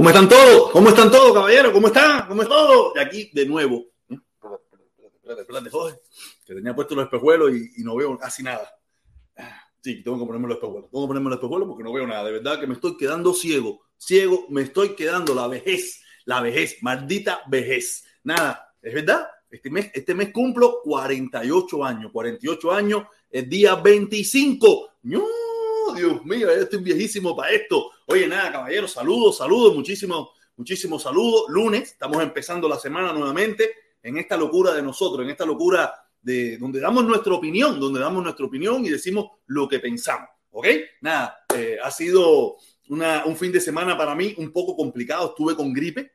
¿Cómo están todos? ¿Cómo están todos, caballero? ¿Cómo están? ¿Cómo están todos? Y aquí de nuevo. Espérate, espérate, espérate, joder. Que tenía puestos los espejuelos y, no veo casi nada. Sí, tengo que ponerme los espejuelos. Tengo que ponerme los espejuelos porque no veo nada. De verdad que me estoy quedando ciego. Ciego, me estoy quedando la vejez. La vejez, maldita vejez. Nada, es verdad. Este mes, este mes cumplo 48 años. 48 años, el día 25. ¡No! Dios mío, ya estoy viejísimo para esto. Oye, nada, caballeros, saludos, saludos, muchísimos, muchísimos saludos. Lunes, estamos empezando la semana nuevamente en esta locura de nosotros, en esta locura de donde damos nuestra opinión, donde damos nuestra opinión y decimos lo que pensamos. ¿Ok? Nada, eh, ha sido una, un fin de semana para mí un poco complicado. Estuve con gripe,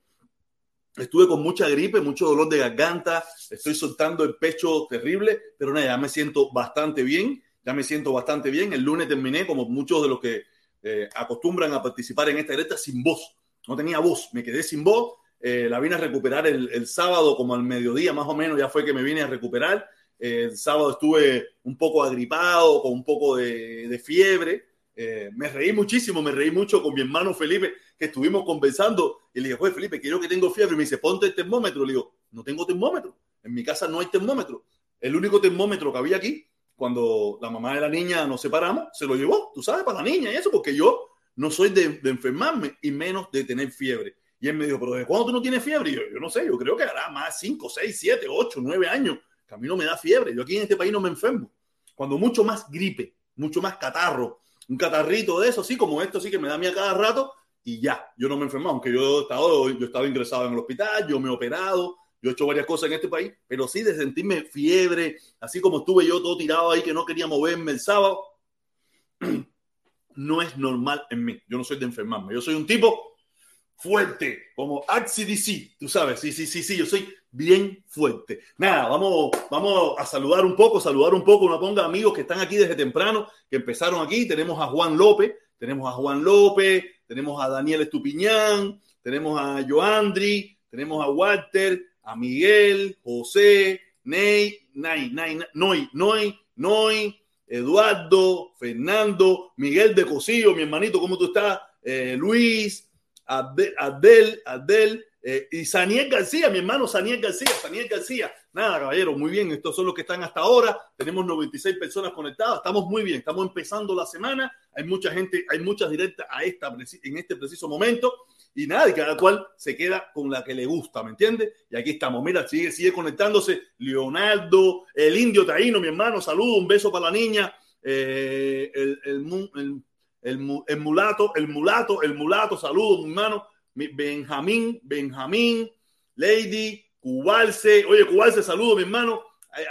estuve con mucha gripe, mucho dolor de garganta, estoy soltando el pecho terrible, pero nada, ya me siento bastante bien ya me siento bastante bien. El lunes terminé, como muchos de los que eh, acostumbran a participar en esta directa, sin voz. No tenía voz, me quedé sin voz. Eh, la vine a recuperar el, el, sábado, como al mediodía más o menos, ya fue que me vine a recuperar. Eh, el sábado estuve un poco agripado, con un poco de, de fiebre. Eh, me reí muchísimo, me reí mucho con mi hermano Felipe, que estuvimos conversando. Y le dije, pues Felipe, quiero que tengo fiebre. Y me dice, ponte el termómetro. Le digo, no tengo termómetro. En mi casa no hay termómetro. El único termómetro que había aquí cuando la mamá de la niña nos separamos, se lo llevó, tú sabes, para la niña y eso, porque yo no soy de, de enfermarme y menos de tener fiebre. Y él me dijo, pero ¿de cuándo tú no tienes fiebre? Y yo, yo no sé, yo creo que hará más 5, 6, 7, 8, 9 años que a mí no me da fiebre. Yo aquí en este país no me enfermo. Cuando mucho más gripe, mucho más catarro, un catarrito de eso, así como esto, sí que me da a mí a cada rato y ya, yo no me enfermo, aunque yo he estado, yo he estado ingresado en el hospital, yo me he operado, yo he hecho varias cosas en este país, pero sí de sentirme fiebre, así como estuve yo todo tirado ahí que no quería moverme el sábado, no es normal en mí. Yo no soy de enfermarme. Yo soy un tipo fuerte, como ACDC, tú sabes. Sí, sí, sí, sí, yo soy bien fuerte. Nada, vamos, vamos a saludar un poco, saludar un poco, una ponga amigos que están aquí desde temprano, que empezaron aquí. Tenemos a Juan López, tenemos a Juan López, tenemos a Daniel Estupiñán, tenemos a Joandri, tenemos a Walter, a Miguel, José, Ney, Nay, Nay, Noy, Noy, Noy, Eduardo, Fernando, Miguel de Cosillo, mi hermanito, ¿cómo tú estás? Eh, Luis, Abdel, Abdel eh, y Saniel García, mi hermano Saniel García, Saniel García. Nada, caballero, muy bien. Estos son los que están hasta ahora. Tenemos 96 personas conectadas. Estamos muy bien. Estamos empezando la semana. Hay mucha gente, hay muchas directas a esta, en este preciso momento y nada, y cada cual se queda con la que le gusta, ¿me entiendes? Y aquí estamos, mira, sigue, sigue conectándose Leonardo, el indio taíno, mi hermano, saludo, un beso para la niña, eh, el, el, el, el, mulato, el mulato, el mulato, saludo, mi hermano, Benjamín, Benjamín, Lady, Cubalce, oye, Cubalce, saludo, mi hermano,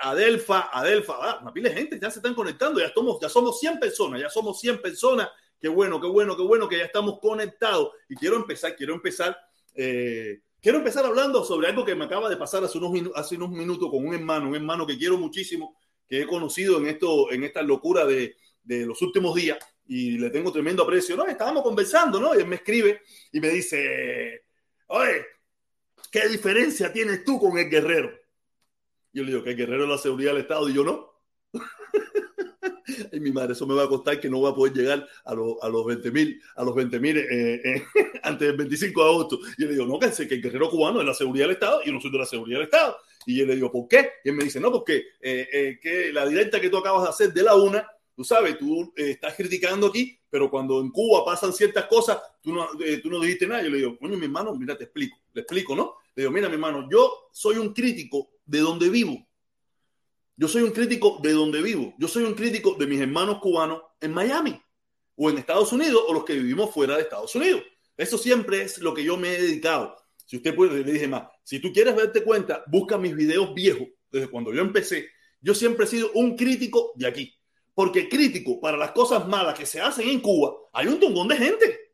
Adelfa, Adelfa, ah, una pila de gente, ya se están conectando, ya somos, ya somos 100 personas, ya somos 100 personas Qué bueno, qué bueno, qué bueno que ya estamos conectados. Y quiero empezar, quiero empezar, eh, quiero empezar hablando sobre algo que me acaba de pasar hace unos, hace unos minutos con un hermano, un hermano que quiero muchísimo, que he conocido en, esto, en esta locura de, los últimos días y le tengo tremendo aprecio. No, estábamos conversando, ¿no? Y él me escribe y me dice, oye, ¿qué diferencia tienes tú con el guerrero? Yo le digo que el guerrero es la seguridad del Estado y yo no. y mi madre, eso me va a costar que no voy a poder llegar a, lo, a los 20 mil, a los 20 mil eh, eh, antes del 25 de agosto. Y yo le digo, no, que el guerrero cubano es la seguridad del Estado y yo no soy de la seguridad del Estado. Y yo le digo, ¿por qué? Y él me dice, no, porque eh, eh que la directa que tú acabas de hacer de la una, tú sabes, tú eh, estás criticando aquí, pero cuando en Cuba pasan ciertas cosas, tú no, eh, tú no dijiste nada. Yo le digo, coño, mi hermano, mira, te explico, le explico, ¿no? Le digo, mira, mi hermano, yo soy un crítico de donde vivo. Yo soy un crítico de donde vivo. Yo soy un crítico de mis hermanos cubanos en Miami o en Estados Unidos o los que vivimos fuera de Estados Unidos. Eso siempre es lo que yo me he dedicado. Si usted puede, le dije más, si tú quieres darte cuenta, busca mis videos viejos desde cuando yo empecé. Yo siempre he sido un crítico de aquí. Porque crítico para las cosas malas que se hacen en Cuba, hay un tongón de gente.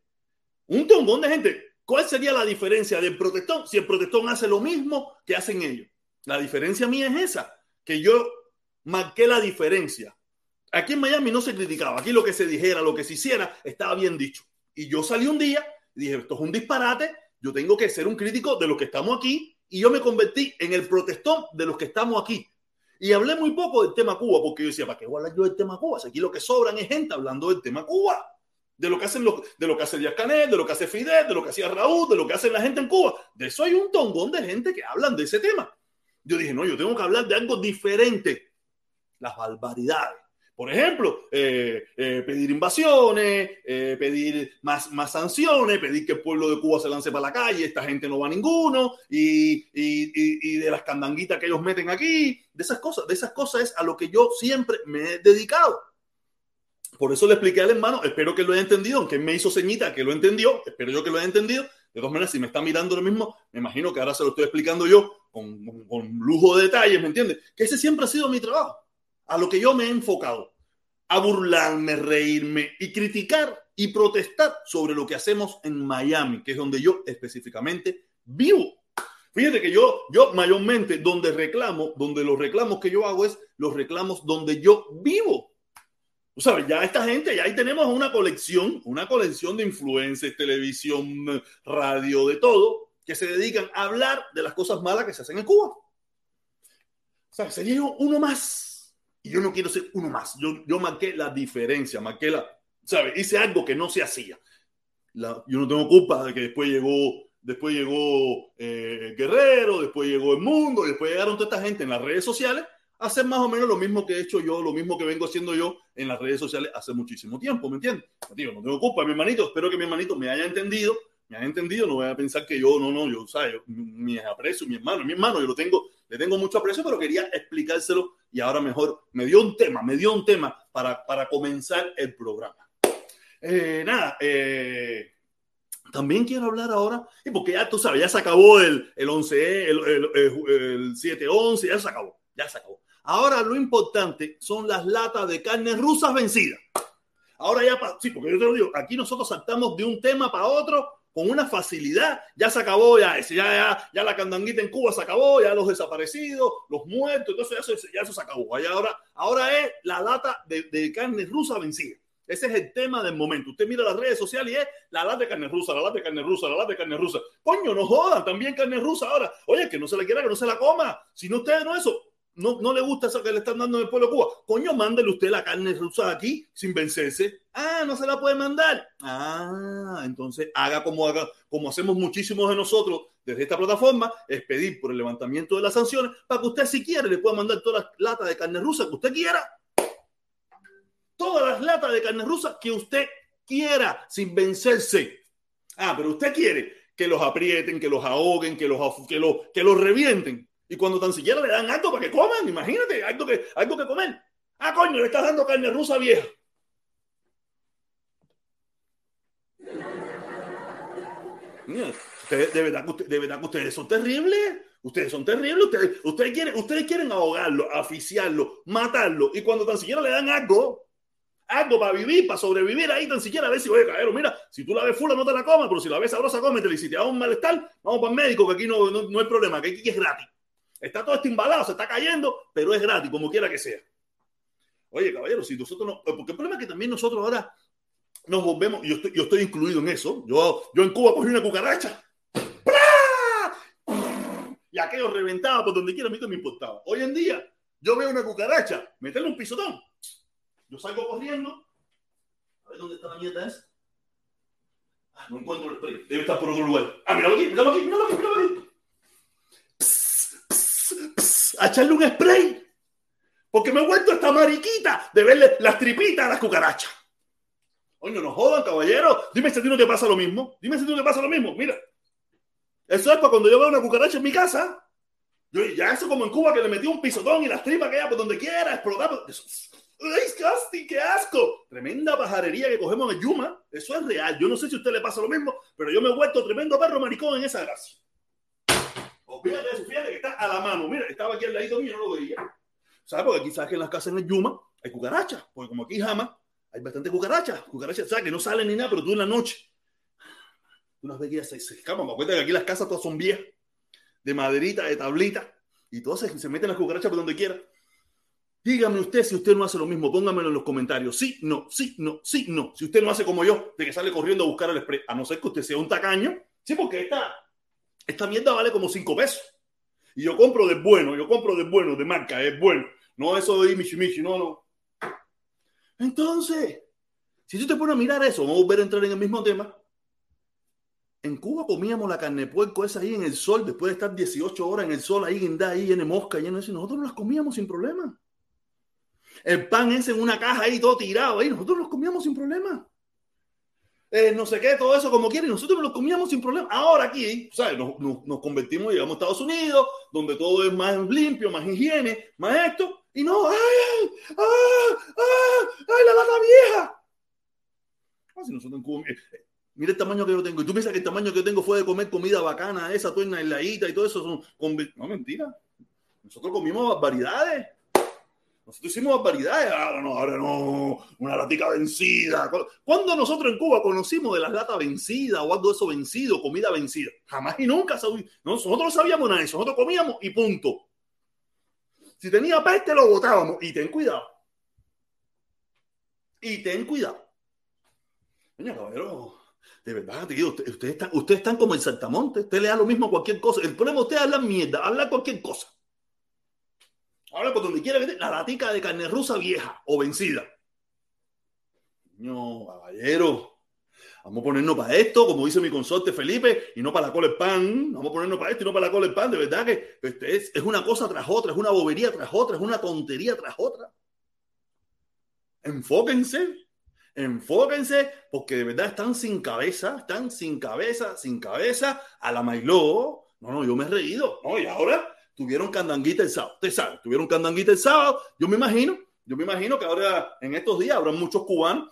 Un tongón de gente. ¿Cuál sería la diferencia del protestón si el protestón hace lo mismo que hacen ellos? La diferencia mía es esa que yo marqué la diferencia. Aquí en Miami no se criticaba, aquí lo que se dijera, lo que se hiciera, estaba bien dicho. Y yo salí un día y dije, esto es un disparate, yo tengo que ser un crítico de los que estamos aquí y yo me convertí en el protestón de los que estamos aquí. Y hablé muy poco del tema Cuba, porque yo decía, ¿para qué voy a hablar yo del tema Cuba? Aquí lo que sobran es gente hablando del tema Cuba. de lo que hacen los, de lo que hace Díaz Canel, de lo que hace Fidel, de lo que hacía Raúl, de lo que hace la gente en Cuba. De eso hay un tongón de gente que hablan de ese tema. Yo dije, no, yo tengo que hablar de algo diferente. Las barbaridades. Por ejemplo, eh, eh, pedir invasiones, eh, pedir más, más sanciones, pedir que el pueblo de Cuba se lance para la calle, esta gente no va a ninguno, y, y, y, de las candanguitas que ellos meten aquí, de esas cosas, de esas cosas es a lo que yo siempre me he dedicado. Por eso le expliqué al hermano, espero que lo haya entendido, aunque me hizo ceñita que lo entendió, espero yo que lo haya entendido. De todas maneras, si me está mirando lo mismo, me imagino que ahora se lo estoy explicando yo con, con, lujo de detalles, ¿me entiendes? Que ese siempre ha sido mi trabajo, a lo que yo me he enfocado, a burlarme, reírme y criticar y protestar sobre lo que hacemos en Miami, que es donde yo específicamente vivo. Fíjate que yo, yo mayormente donde reclamo, donde los reclamos que yo hago es los reclamos donde yo vivo sabes, ya esta gente, ya ahí tenemos una colección, una colección de influencers, televisión, radio, de todo, que se dedican a hablar de las cosas malas que se hacen en Cuba. O sea, sería uno más. Y yo no quiero ser uno más. Yo, yo marqué la diferencia, marqué la, ¿sabes? Hice algo que no se hacía. La, yo no tengo culpa de que después llegó, después llegó eh, Guerrero, después llegó El Mundo, después llegaron toda esta gente en las redes sociales hacer más o menos lo mismo que he hecho yo, lo mismo que vengo haciendo yo en las redes sociales hace muchísimo tiempo, ¿me entiendes? Digo, no tengo culpa, mi hermanito, espero que mi hermanito me haya entendido, me haya entendido, no voy a pensar que yo, no, no, yo, ¿sabes? Yo, mi aprecio, mi hermano, mi hermano, yo lo tengo, le tengo mucho aprecio, pero quería explicárselo y ahora mejor me dio un tema, me dio un tema para, para comenzar el programa. Eh, nada, eh, también quiero hablar ahora, y porque ya tú sabes, ya se acabó el, el 11, el, el, el 7-11, ya se acabó, ya se acabó. Ahora lo importante son las latas de carne rusas vencidas. Ahora ya, sí, porque yo te lo digo, aquí nosotros saltamos de un tema para otro con una facilidad. Ya se acabó, ya, ya, ya, ya la candanguita en Cuba se acabó, ya los desaparecidos, los muertos, entonces ya eso, ya eso se acabó. ahora, ahora es la lata de, de, carne rusa vencida. Ese es el tema del momento. Usted mira las redes sociales y es la lata de carne rusa, la lata de carne rusa, la lata de carne rusa. Coño, no jodan, también carne rusa ahora. Oye, que no se la quiera, que no se la coma. Si no ustedes no eso, no, no le gusta eso que le están dando en el pueblo Cuba. Coño, mándele usted la carne rusa aquí sin vencerse. Ah, no se la puede mandar. Ah, entonces haga como haga, como hacemos muchísimos de nosotros desde esta plataforma, es pedir por el levantamiento de las sanciones para que usted si quiere le pueda mandar todas las latas de carne rusa que usted quiera. Todas las latas de carne rusa que usted quiera sin vencerse. Ah, pero usted quiere que los aprieten, que los ahoguen, que los, que los, que los revienten. Y cuando tan siquiera le dan algo para que coman, imagínate, algo que, algo que comer. Ah, coño, le estás dando carne rusa vieja. de, verdad, de verdad que ustedes son terribles. Ustedes son terribles. Ustedes, ustedes, quieren, ustedes quieren ahogarlo, asfixiarlo, matarlo. Y cuando tan siquiera le dan algo, algo para vivir, para sobrevivir ahí, tan siquiera a ver si, oye, caer. mira, si tú la ves fula, no te la comas, pero si la ves sabrosa, cómetela. Y si te da un malestar, vamos para el médico, que aquí no, no, no hay problema, que aquí es gratis. Está todo embalado, se está cayendo, pero es gratis, como quiera que sea. Oye, caballero, si nosotros no. Porque el problema es que también nosotros ahora nos volvemos, yo estoy, yo estoy incluido en eso. Yo, yo en Cuba cogí una cucaracha. Y aquello reventaba por donde quiera, a mí no me importaba. Hoy en día, yo veo una cucaracha, meterle un pisotón. Yo salgo corriendo. A ver dónde está la nieta esa. Ah, no encuentro el spray. Debe estar por otro lugar. Ah, míralo aquí, míralo aquí, míralo aquí, míralo aquí. Echarle un spray. Porque me he vuelto esta mariquita de verle las tripitas a las cucarachas. Oye, no jodan, caballero. Dime si a ti no te pasa lo mismo. Dime si a ti no te pasa lo mismo. Mira. Eso es para cuando yo veo una cucaracha en mi casa. Yo, ya eso como en Cuba que le metí un pisotón y las tripas que por donde quiera, explotar. Eso, ¡Ay, qué asco! Tremenda pajarería que cogemos en Yuma. Eso es real. Yo no sé si a usted le pasa lo mismo, pero yo me he vuelto tremendo perro maricón en esa gracia. Fíjate eso, fíjate que está a la mano. Mira, estaba aquí al ladito mío, no lo veía. ¿Sabes? Porque aquí sabes que en las casas en el Yuma hay cucarachas. Porque como aquí jamás hay bastante cucarachas. Cucarachas, ¿sabes? Que no salen ni nada, pero tú en la noche. Tú las se, se escapan. Me cuenta que aquí las casas todas son viejas. De maderita, de tablita. Y todas se, se meten las cucarachas por donde quiera. Dígame usted si usted no hace lo mismo, póngamelo en los comentarios. Sí, no, sí, no, sí, no. Si usted no hace como yo, de que sale corriendo a buscar el spray, a no ser que usted sea un tacaño. Sí, porque esta, esta mierda vale como 5 pesos. Y yo compro de bueno, yo compro de bueno, de marca, es bueno. No eso de Michi no, no. Entonces, Si tú te pones a mirar eso, vamos a volver a entrar en el mismo tema. En Cuba comíamos la carne de puerco esa ahí en el sol, después de estar 18 horas en el sol, ahí en ahí de mosca, lleno de eso, y nosotros las comíamos sin problema. El pan ese en una caja ahí todo tirado, ahí nosotros los comíamos sin problema. Eh, no sé qué, todo eso como quieren, nosotros nos lo comíamos sin problema. Ahora aquí, ¿sabes? Nos, nos, convertimos, llegamos a Estados Unidos, donde todo es más limpio, más higiene, más esto, y no, ¡ay, ay, ay, ay, la lata vieja! Ah, si nosotros en Cuba, eh, mira el tamaño que yo tengo. Y tú piensas que el tamaño que yo tengo fue de comer comida bacana, esa, tuerna heladita y todo eso. Son, no, mentira. Nosotros comimos barbaridades. Nosotros hicimos barbaridades. Ahora no, ahora no. Una latica vencida. ¿Cuándo nosotros en Cuba conocimos de las latas vencidas o algo de eso vencido, comida vencida? Jamás y nunca. Nosotros no sabíamos nada de eso. Nosotros comíamos y punto. Si tenía peste, lo botábamos. Y ten cuidado. Y ten cuidado. Coño, caballero, de verdad, tío, ustedes usted están, usted están como el Saltamonte. Usted le da lo mismo a cualquier cosa. El problema usted es hablar mierda, hablar cualquier cosa. Habla por donde quiera que la latica de carne rusa vieja o vencida. No, caballero. Vamos a ponernos para esto, como dice mi consorte Felipe, y no para la cola el pan. Vamos a ponernos para esto y no para la cola el pan. De verdad que este es, es una cosa tras otra, es una bobería tras otra, es una tontería tras otra. Enfóquense enfóquense porque de verdad están sin cabeza, están sin cabeza, sin cabeza a la Mailó. No, no, yo me he reído. No, y ahora tuvieron candanguita el sábado. Usted sabe, tuvieron candanguita el sábado. Yo me imagino, yo me imagino que ahora en estos días habrá muchos cubanos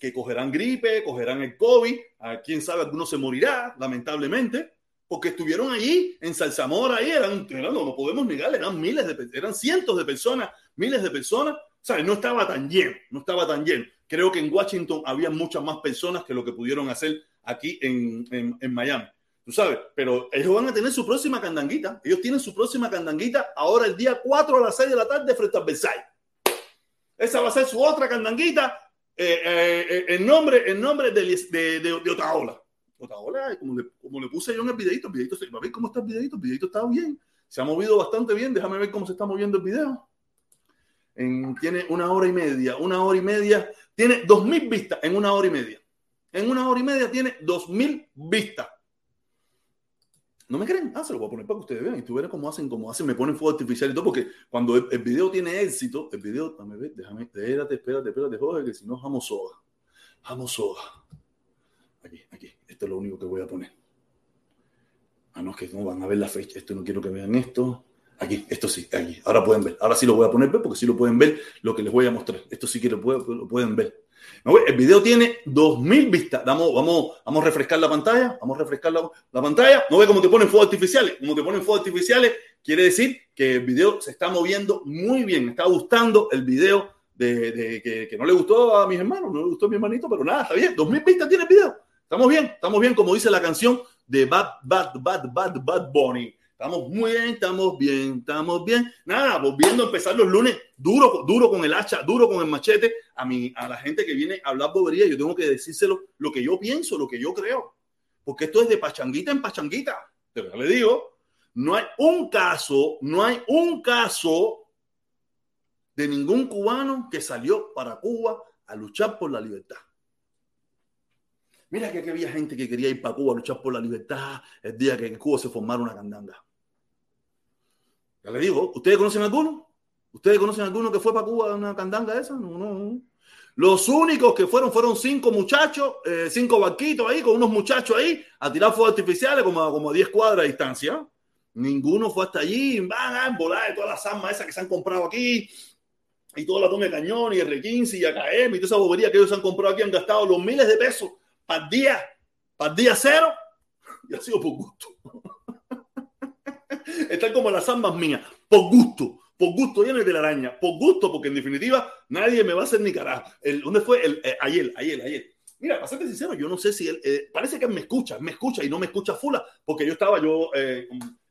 que cogerán gripe, cogerán el COVID. A quién sabe, alguno se morirá, lamentablemente, porque estuvieron allí en Salzamora, ahí eran, eran no, no podemos negar, eran miles de, eran cientos de personas, miles de personas. O sea, no estaba tan lleno, no estaba tan lleno. Creo que en Washington había muchas más personas que lo que pudieron hacer aquí en, en, en Miami. Tú sabes, pero ellos van a tener su próxima candanguita. Ellos tienen su próxima candanguita ahora el día 4 a las 6 de la tarde frente a Versailles. Esa va a ser su otra candanguita eh, eh, en nombre, en nombre de, de, de, de Otaola. Otaola, como le, como le puse yo en el videito, el videito, a ver cómo está el videito, el videito está bien, se ha movido bastante bien, déjame ver cómo se está moviendo el video. En, tiene una hora y media, una hora y media tiene 2.000 vistas en una hora y media. En una hora y media tiene 2.000 vistas. ¿No me creen? Ah, se lo voy a poner para que ustedes vean. Y tú verás cómo hacen, cómo hacen, me ponen fuego artificial y todo, porque cuando el, el video tiene éxito, el video, déjame ver, déjame, espérate, espérate, espérate, joder, que si no, jamo soga. Jamo soga. Aquí, aquí, esto es lo único que voy a poner. Ah, no, es que no van a ver la fecha. Esto no quiero que vean esto. Aquí, esto sí, aquí. Ahora pueden ver. Ahora sí lo voy a poner porque sí lo pueden ver lo que les voy a mostrar. Esto sí que lo, lo pueden ver. El video tiene 2000 vistas. Vamos, vamos, vamos a refrescar la pantalla. Vamos a refrescar la, la pantalla. No ve cómo te ponen fuegos artificiales. Como te ponen fuegos artificiales, quiere decir que el video se está moviendo muy bien. Está gustando el video de, que, no le gustó a mis hermanos, no le gustó a mi hermanito, pero nada, está bien. 2000 vistas tiene el video. Estamos bien, estamos bien, como dice la canción de Bad, Bad, Bad, Bad, Bad Bunny. Estamos muy bien, estamos bien, estamos bien. Nada, volviendo a empezar los lunes, duro, duro con el hacha, duro con el machete. A, mí, a la gente que viene a hablar bobería, yo tengo que decírselo lo que yo pienso, lo que yo creo. Porque esto es de pachanguita en pachanguita. Pero ya le digo, no hay un caso, no hay un caso de ningún cubano que salió para Cuba a luchar por la libertad. Mira que, había gente que quería ir para Cuba a luchar por la libertad el día que en Cuba se formara una candanga. Ya le digo, ¿ustedes conocen alguno? ¿Ustedes conocen alguno que fue para Cuba una candanga esa? No, no. Los únicos que fueron fueron cinco muchachos, eh, cinco barquitos ahí, con unos muchachos ahí, a tirar fuegos artificiales como, como a 10 cuadras de distancia. Ninguno fue hasta allí, van a volar de todas las armas esas que se han comprado aquí, y toda la toma de cañón, y R15, y AKM, y toda esa bobería que ellos han comprado aquí, han gastado los miles de pesos para el día, para día cero, y ha sido por gusto. Están como las armas mías, por gusto, por gusto, lleno de la araña, por gusto, porque en definitiva nadie me va a hacer ni carajo. El, ¿Dónde fue? El, eh, ayer, ayer, ayer. Mira, para serte sincero, yo no sé si él, eh, parece que me escucha, me escucha y no me escucha fula, porque yo estaba, yo, eh,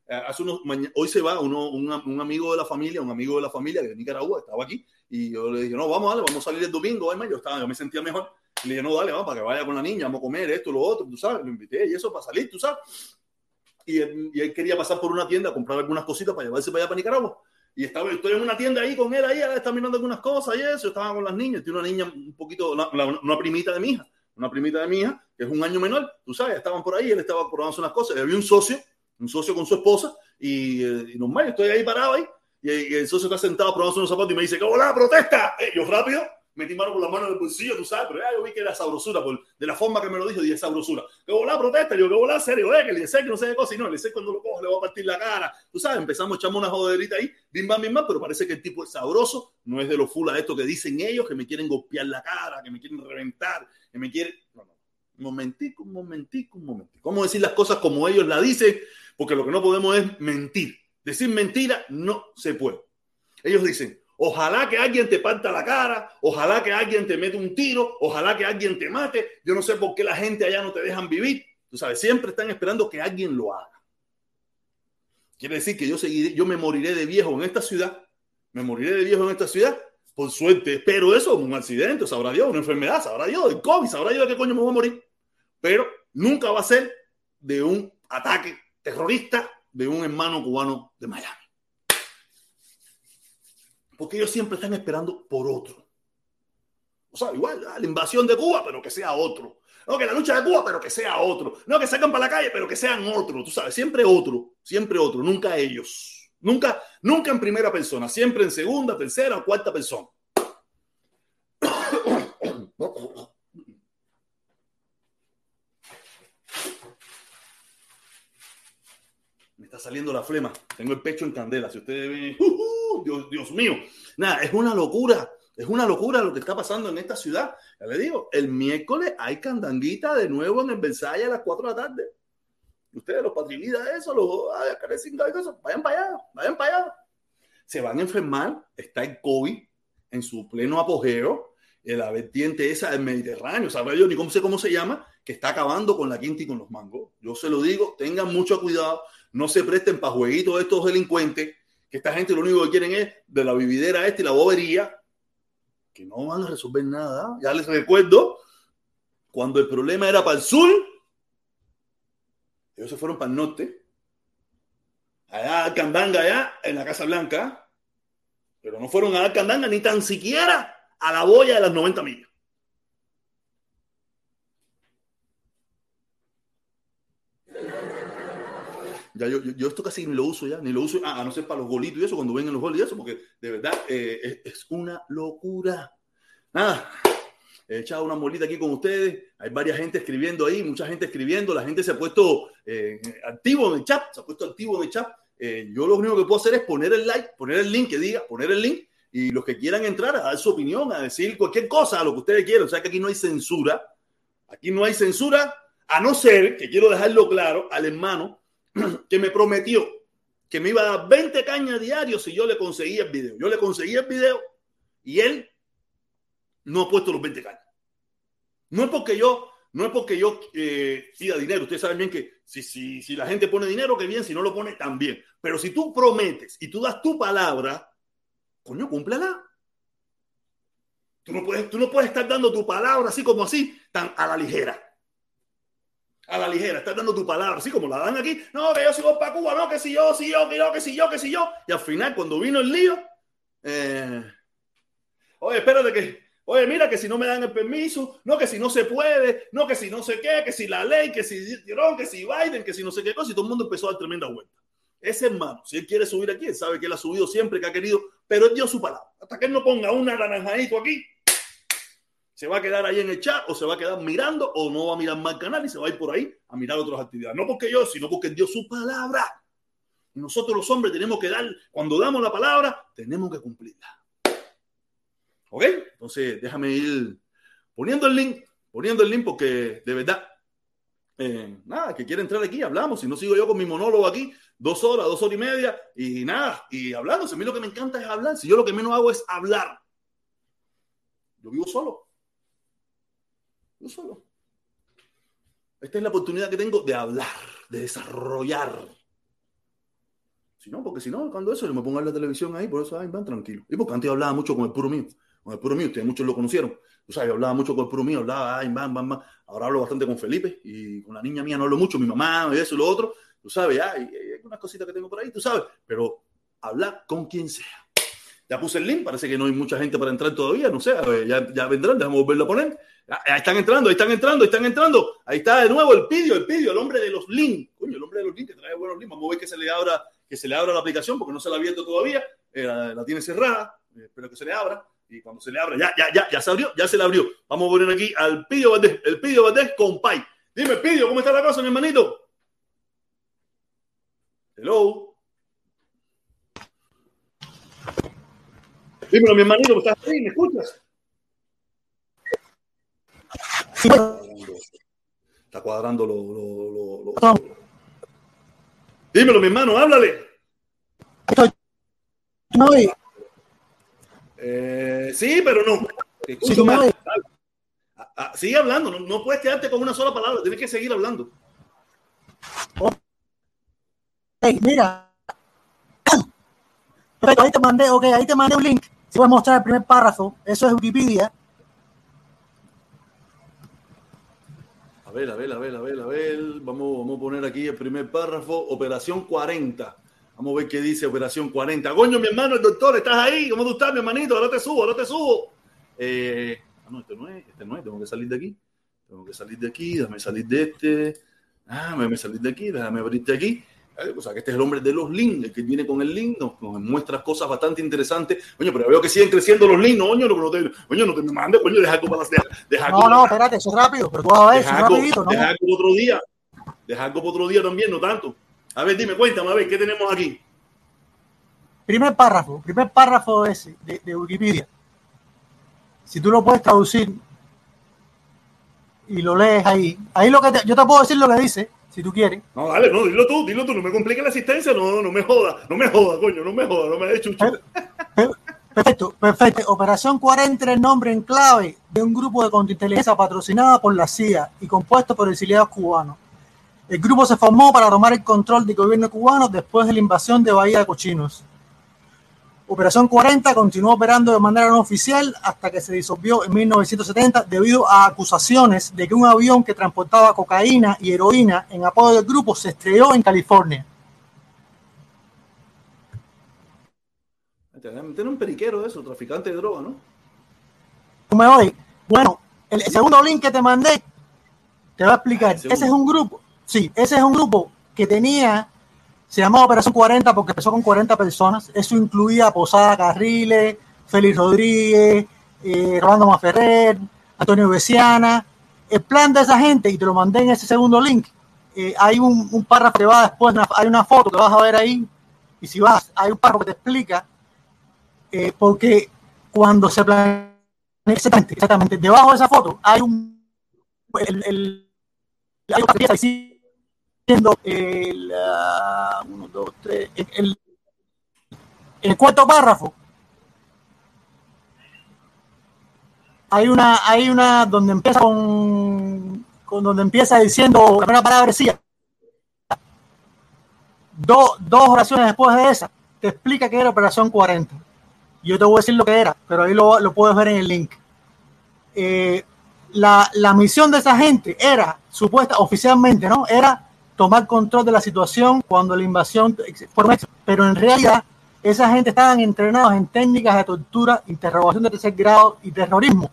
hace unos, hoy se va un, un, amigo de la familia, un amigo de la familia de Nicaragua, estaba aquí, y yo le dije, no, vamos, dale, vamos a salir el domingo, además yo estaba, yo me sentía mejor, le dije, no, dale, vamos, para que vaya con la niña, vamos a comer esto, lo otro, tú sabes, lo invité y eso para salir, tú sabes y él, y él, quería pasar por una tienda a comprar algunas cositas para llevarse para allá para Nicaragua. y estaba, estoy en una tienda ahí con él, ahí, está mirando algunas cosas y eso, estaba con las niñas, tiene una niña un poquito, una, una, primita de mi hija, una primita de mi hija, que es un año menor, tú sabes, estaban por ahí, él estaba probando unas cosas, y había un socio, un socio con su esposa, y, eh, y normal, estoy ahí parado ahí, y, el socio está sentado probando unos zapatos y me dice, ¿qué hola, protesta? Eh, yo rápido, metí mano con la mano en bolsillo, tú sabes, pero ya yo vi que era sabrosura, por, de la forma que me lo dijo, dije sabrosura. Que volá, protesta, yo que volá, serio, eh, que le dice que no sé qué cosa, y no, le dice cuando lo cojo le voy a partir la cara, tú sabes, empezamos a echarme una joderita ahí, bim bam, bim bam, pero parece que el tipo es sabroso, no es de los full a esto que dicen ellos, que me quieren golpear la cara, que me quieren reventar, que me quieren... No, no. Un momentico, un momentico, un momentico. ¿Cómo decir las cosas como ellos la dicen? Porque lo que no podemos es mentir. Decir mentira no se puede. Ellos dicen, Ojalá que alguien te parta la cara, ojalá que alguien te mete un tiro, ojalá que alguien te mate. Yo no sé por qué la gente allá no te dejan vivir. Tú sabes, siempre están esperando que alguien lo haga. Quiere decir que yo seguiré, yo me moriré de viejo en esta ciudad. Me moriré de viejo en esta ciudad. Por suerte, espero eso, un accidente, sabrá Dios, una enfermedad, sabrá Dios, el COVID, sabrá Dios de qué coño me voy a morir. Pero nunca va a ser de un ataque terrorista de un hermano cubano de Miami. Porque ellos siempre están esperando por otro. O sea, igual, la invasión de Cuba, pero que sea otro. No, que la lucha de Cuba, pero que sea otro. No, que sacan para la calle, pero que sean otro. Tú sabes, siempre otro, siempre otro, nunca ellos. Nunca, nunca en primera persona, siempre en segunda, tercera o cuarta persona. Me está saliendo la flema. Tengo el pecho en candela. Si ustedes ven, Dios, Dios mío. Nada, es una locura. Es una locura lo que está pasando en esta ciudad. Ya le digo, el miércoles hay candanguita de nuevo en el Versailles a las 4 de la tarde. Ustedes, los patrilidas, eso, los vayan para allá, vayan para allá. Se van a enfermar, está el COVID en su pleno apogeo, la vertiente esa del Mediterráneo, sabe yo ni cómo sé cómo se llama, que está acabando con la quinta y con los mangos. Yo se lo digo, tengan mucho cuidado, no se presten para jueguitos de estos delincuentes, que esta gente lo único que quieren es de la vividera esta y la bobería, que no van a resolver nada. Ya les recuerdo, cuando el problema era para el sur, ellos se fueron para el norte, allá a Candanga, allá en la Casa Blanca, pero no fueron a Candanga ni tan siquiera a la boya de las 90 millas. Ya yo, yo, esto casi ni lo uso ya, ni lo uso, a no ser para los golitos y eso, cuando vengan los goles y eso, porque de verdad eh, es, una locura. Nada, he echado una molita aquí con ustedes, hay varias gente escribiendo ahí, mucha gente escribiendo, la gente se ha puesto eh, activo en el chat, se ha puesto activo en el chat. Eh, yo lo único que puedo hacer es poner el like, poner el link que diga, poner el link y los que quieran entrar a dar su opinión, a decir cualquier cosa, a lo que ustedes quieran. O sea que aquí no hay censura, aquí no hay censura, a no ser que quiero dejarlo claro al hermano que me prometió que me iba a dar 20 cañas diarios si yo le conseguía el video. Yo le conseguí el video y él no ha puesto los 20 cañas. No es porque yo, no es porque yo eh, pida dinero. Ustedes saben bien que si, si, si la gente pone dinero, que bien, si no lo pone, también. Pero si tú prometes y tú das tu palabra, coño, cúmplela. Tú no puedes, tú no puedes estar dando tu palabra así como así, tan a la ligera a la ligera, estás dando tu palabra, así como la dan aquí, no, que yo sigo para Cuba, no, que si yo, si yo, que si yo, que si yo, y al final cuando vino el lío, eh, oye, espérate que, oye, mira que si no me dan el permiso, no, que si no se puede, no, que si no sé qué, que si la ley, que si que si Biden, que si no sé qué cosa, y todo el mundo empezó a dar tremenda vuelta. Ese hermano, si él quiere subir aquí, él sabe que él ha subido siempre que ha querido, pero él dio su palabra. Hasta que él no ponga un naranjadito aquí, se va a quedar ahí en el chat o se va a quedar mirando o no va a mirar más el canal y se va a ir por ahí a mirar otras actividades. No porque yo, sino porque dio su palabra. Y nosotros los hombres tenemos que dar, cuando damos la palabra, tenemos que cumplirla. ¿Ok? Entonces, déjame ir poniendo el link, poniendo el link porque de verdad, eh, nada, que quiere entrar aquí, hablamos. Si no sigo yo con mi monólogo aquí, dos horas, dos horas y media, y nada, y hablando. a mí lo que me encanta es hablar. Si yo lo que menos hago es hablar. Yo vivo solo. No solo. Esta es la oportunidad que tengo de hablar, de desarrollar. Si no, porque si no, cuando eso, yo me pongo a la televisión ahí, por eso, ay, van tranquilo. Y porque antes hablaba mucho con el puro mío. Con el puro mío, ustedes muchos lo conocieron. O sea, yo hablaba mucho con el puro mío, hablaba, ay, van, van, van. Ahora hablo bastante con Felipe y con la niña mía no hablo mucho, mi mamá, y eso y lo otro. Tú sabes, hay unas cositas que tengo por ahí, tú sabes. Pero hablar con quien sea. Ya puse el link, parece que no hay mucha gente para entrar todavía, no sé, ya, vendrán, déjame volverlo a poner. Ahí están entrando, ahí están entrando, ahí están entrando. Ahí está de nuevo el pidio, el pidio, el hombre de los links. Coño, el hombre de los links que trae buenos links. Vamos a ver que se le abra, que se le abra la aplicación porque no se la ha abierto todavía. Eh, la, tiene cerrada. Eh, espero que se le abra. Y cuando se le abra, ya, ya, ya, ya se abrió, ya se le abrió. Vamos a poner aquí al Pidio Valdés, el Pidio Valdés con Pai. Dime, Pidio, ¿cómo está la cosa, mi hermanito? Hello. Dímelo, mi hermanito, ¿estás ahí? ¿Me escuchas? Está cuadrando lo, lo, lo, Dímelo, mi hermano, háblale. No, eh, sí, pero no. Ah, ah, sigue hablando, no, no, puedes quedarte con una sola palabra, tienes que seguir hablando. Hey, mira. ahí te mandé, ok, ahí te mandé un link. Si voy a mostrar el primer párrafo, eso es Wikipedia. A ver, a ver, a ver, a ver, a ver. Vamos, vamos a poner aquí el primer párrafo, Operación 40. Vamos a ver qué dice Operación 40. Coño, mi hermano, el doctor, ¿estás ahí? ¿Cómo tú estás, mi hermanito? Ahora te subo, ahora te subo. Eh, ah, no, este no es, este no es, tengo que salir de aquí. Tengo que salir de aquí, déjame salir de este. Ah, déjame salir de aquí, déjame abrirte aquí. Eh, o sea, que este es el hombre de los links, el que viene con el link, nos, muestra cosas bastante interesantes. Coño, pero veo que siguen creciendo los links, no, coño, no, te, coño, no te me mandes, coño, deja algo para hacer. Deja no, no, espérate, eso es rápido, pero tú vas a ver, deja rapidito, ¿no? Deja algo otro día, deja algo para otro día también, no tanto. A ver, dime, cuéntame, a ver, ¿qué tenemos aquí? Primer párrafo, primer párrafo ese de, de Wikipedia. Si tú lo puedes traducir y lo lees ahí, ahí lo que te, yo te puedo decir lo que dice, si tú quieres. No, dale, no, dilo tú, dilo tú, no me compliques la asistencia, no, no me joda, no me joda, coño, no me joda, no me des chucho. Perfecto, perfecto. Operación 40 el nombre en clave de un grupo de contrainteligencia patrocinada por la CIA y compuesto por exiliados cubanos. El grupo se formó para tomar el control del gobierno cubano después de la invasión de Bahía de Cochinos. Operación 40 continuó operando de manera no oficial hasta que se disolvió en 1970 debido a acusaciones de que un avión que transportaba cocaína y heroína en apoyo del grupo se estrelló en California. Tiene un periquero eso, traficante de droga, ¿no? me Bueno, el segundo link que te mandé te va a explicar. ese es un grupo, sí, ese es un grupo que tenía se llamaba Operación 40 porque empezó con 40 personas. Eso incluía Posada Carriles, Félix Rodríguez, eh, Rolando Maferrer, Antonio Besiana. El plan de esa gente, y te lo mandé en ese segundo link, eh, hay un, un, párrafo que va después, hay una foto que vas a ver ahí, y si vas, hay un párrafo que te explica, eh, porque cuando se planea, exactamente, exactamente, debajo de esa foto hay un, el, el, hay el, uh, uno, dos, tres, el, cuarto párrafo. Hay una, hay una donde empieza con, con donde empieza diciendo la primera palabra decía. dos oraciones después de esa, te explica que era Operación 40. Yo te voy a decir lo que era, pero ahí lo, lo puedes ver en el link. Eh, la, la, misión de esa gente era, supuesta, oficialmente, ¿no? Era tomar control de la situación cuando la invasión fue pero en realidad esa gente estaban entrenados en técnicas de tortura, interrogación de tercer grado y terrorismo.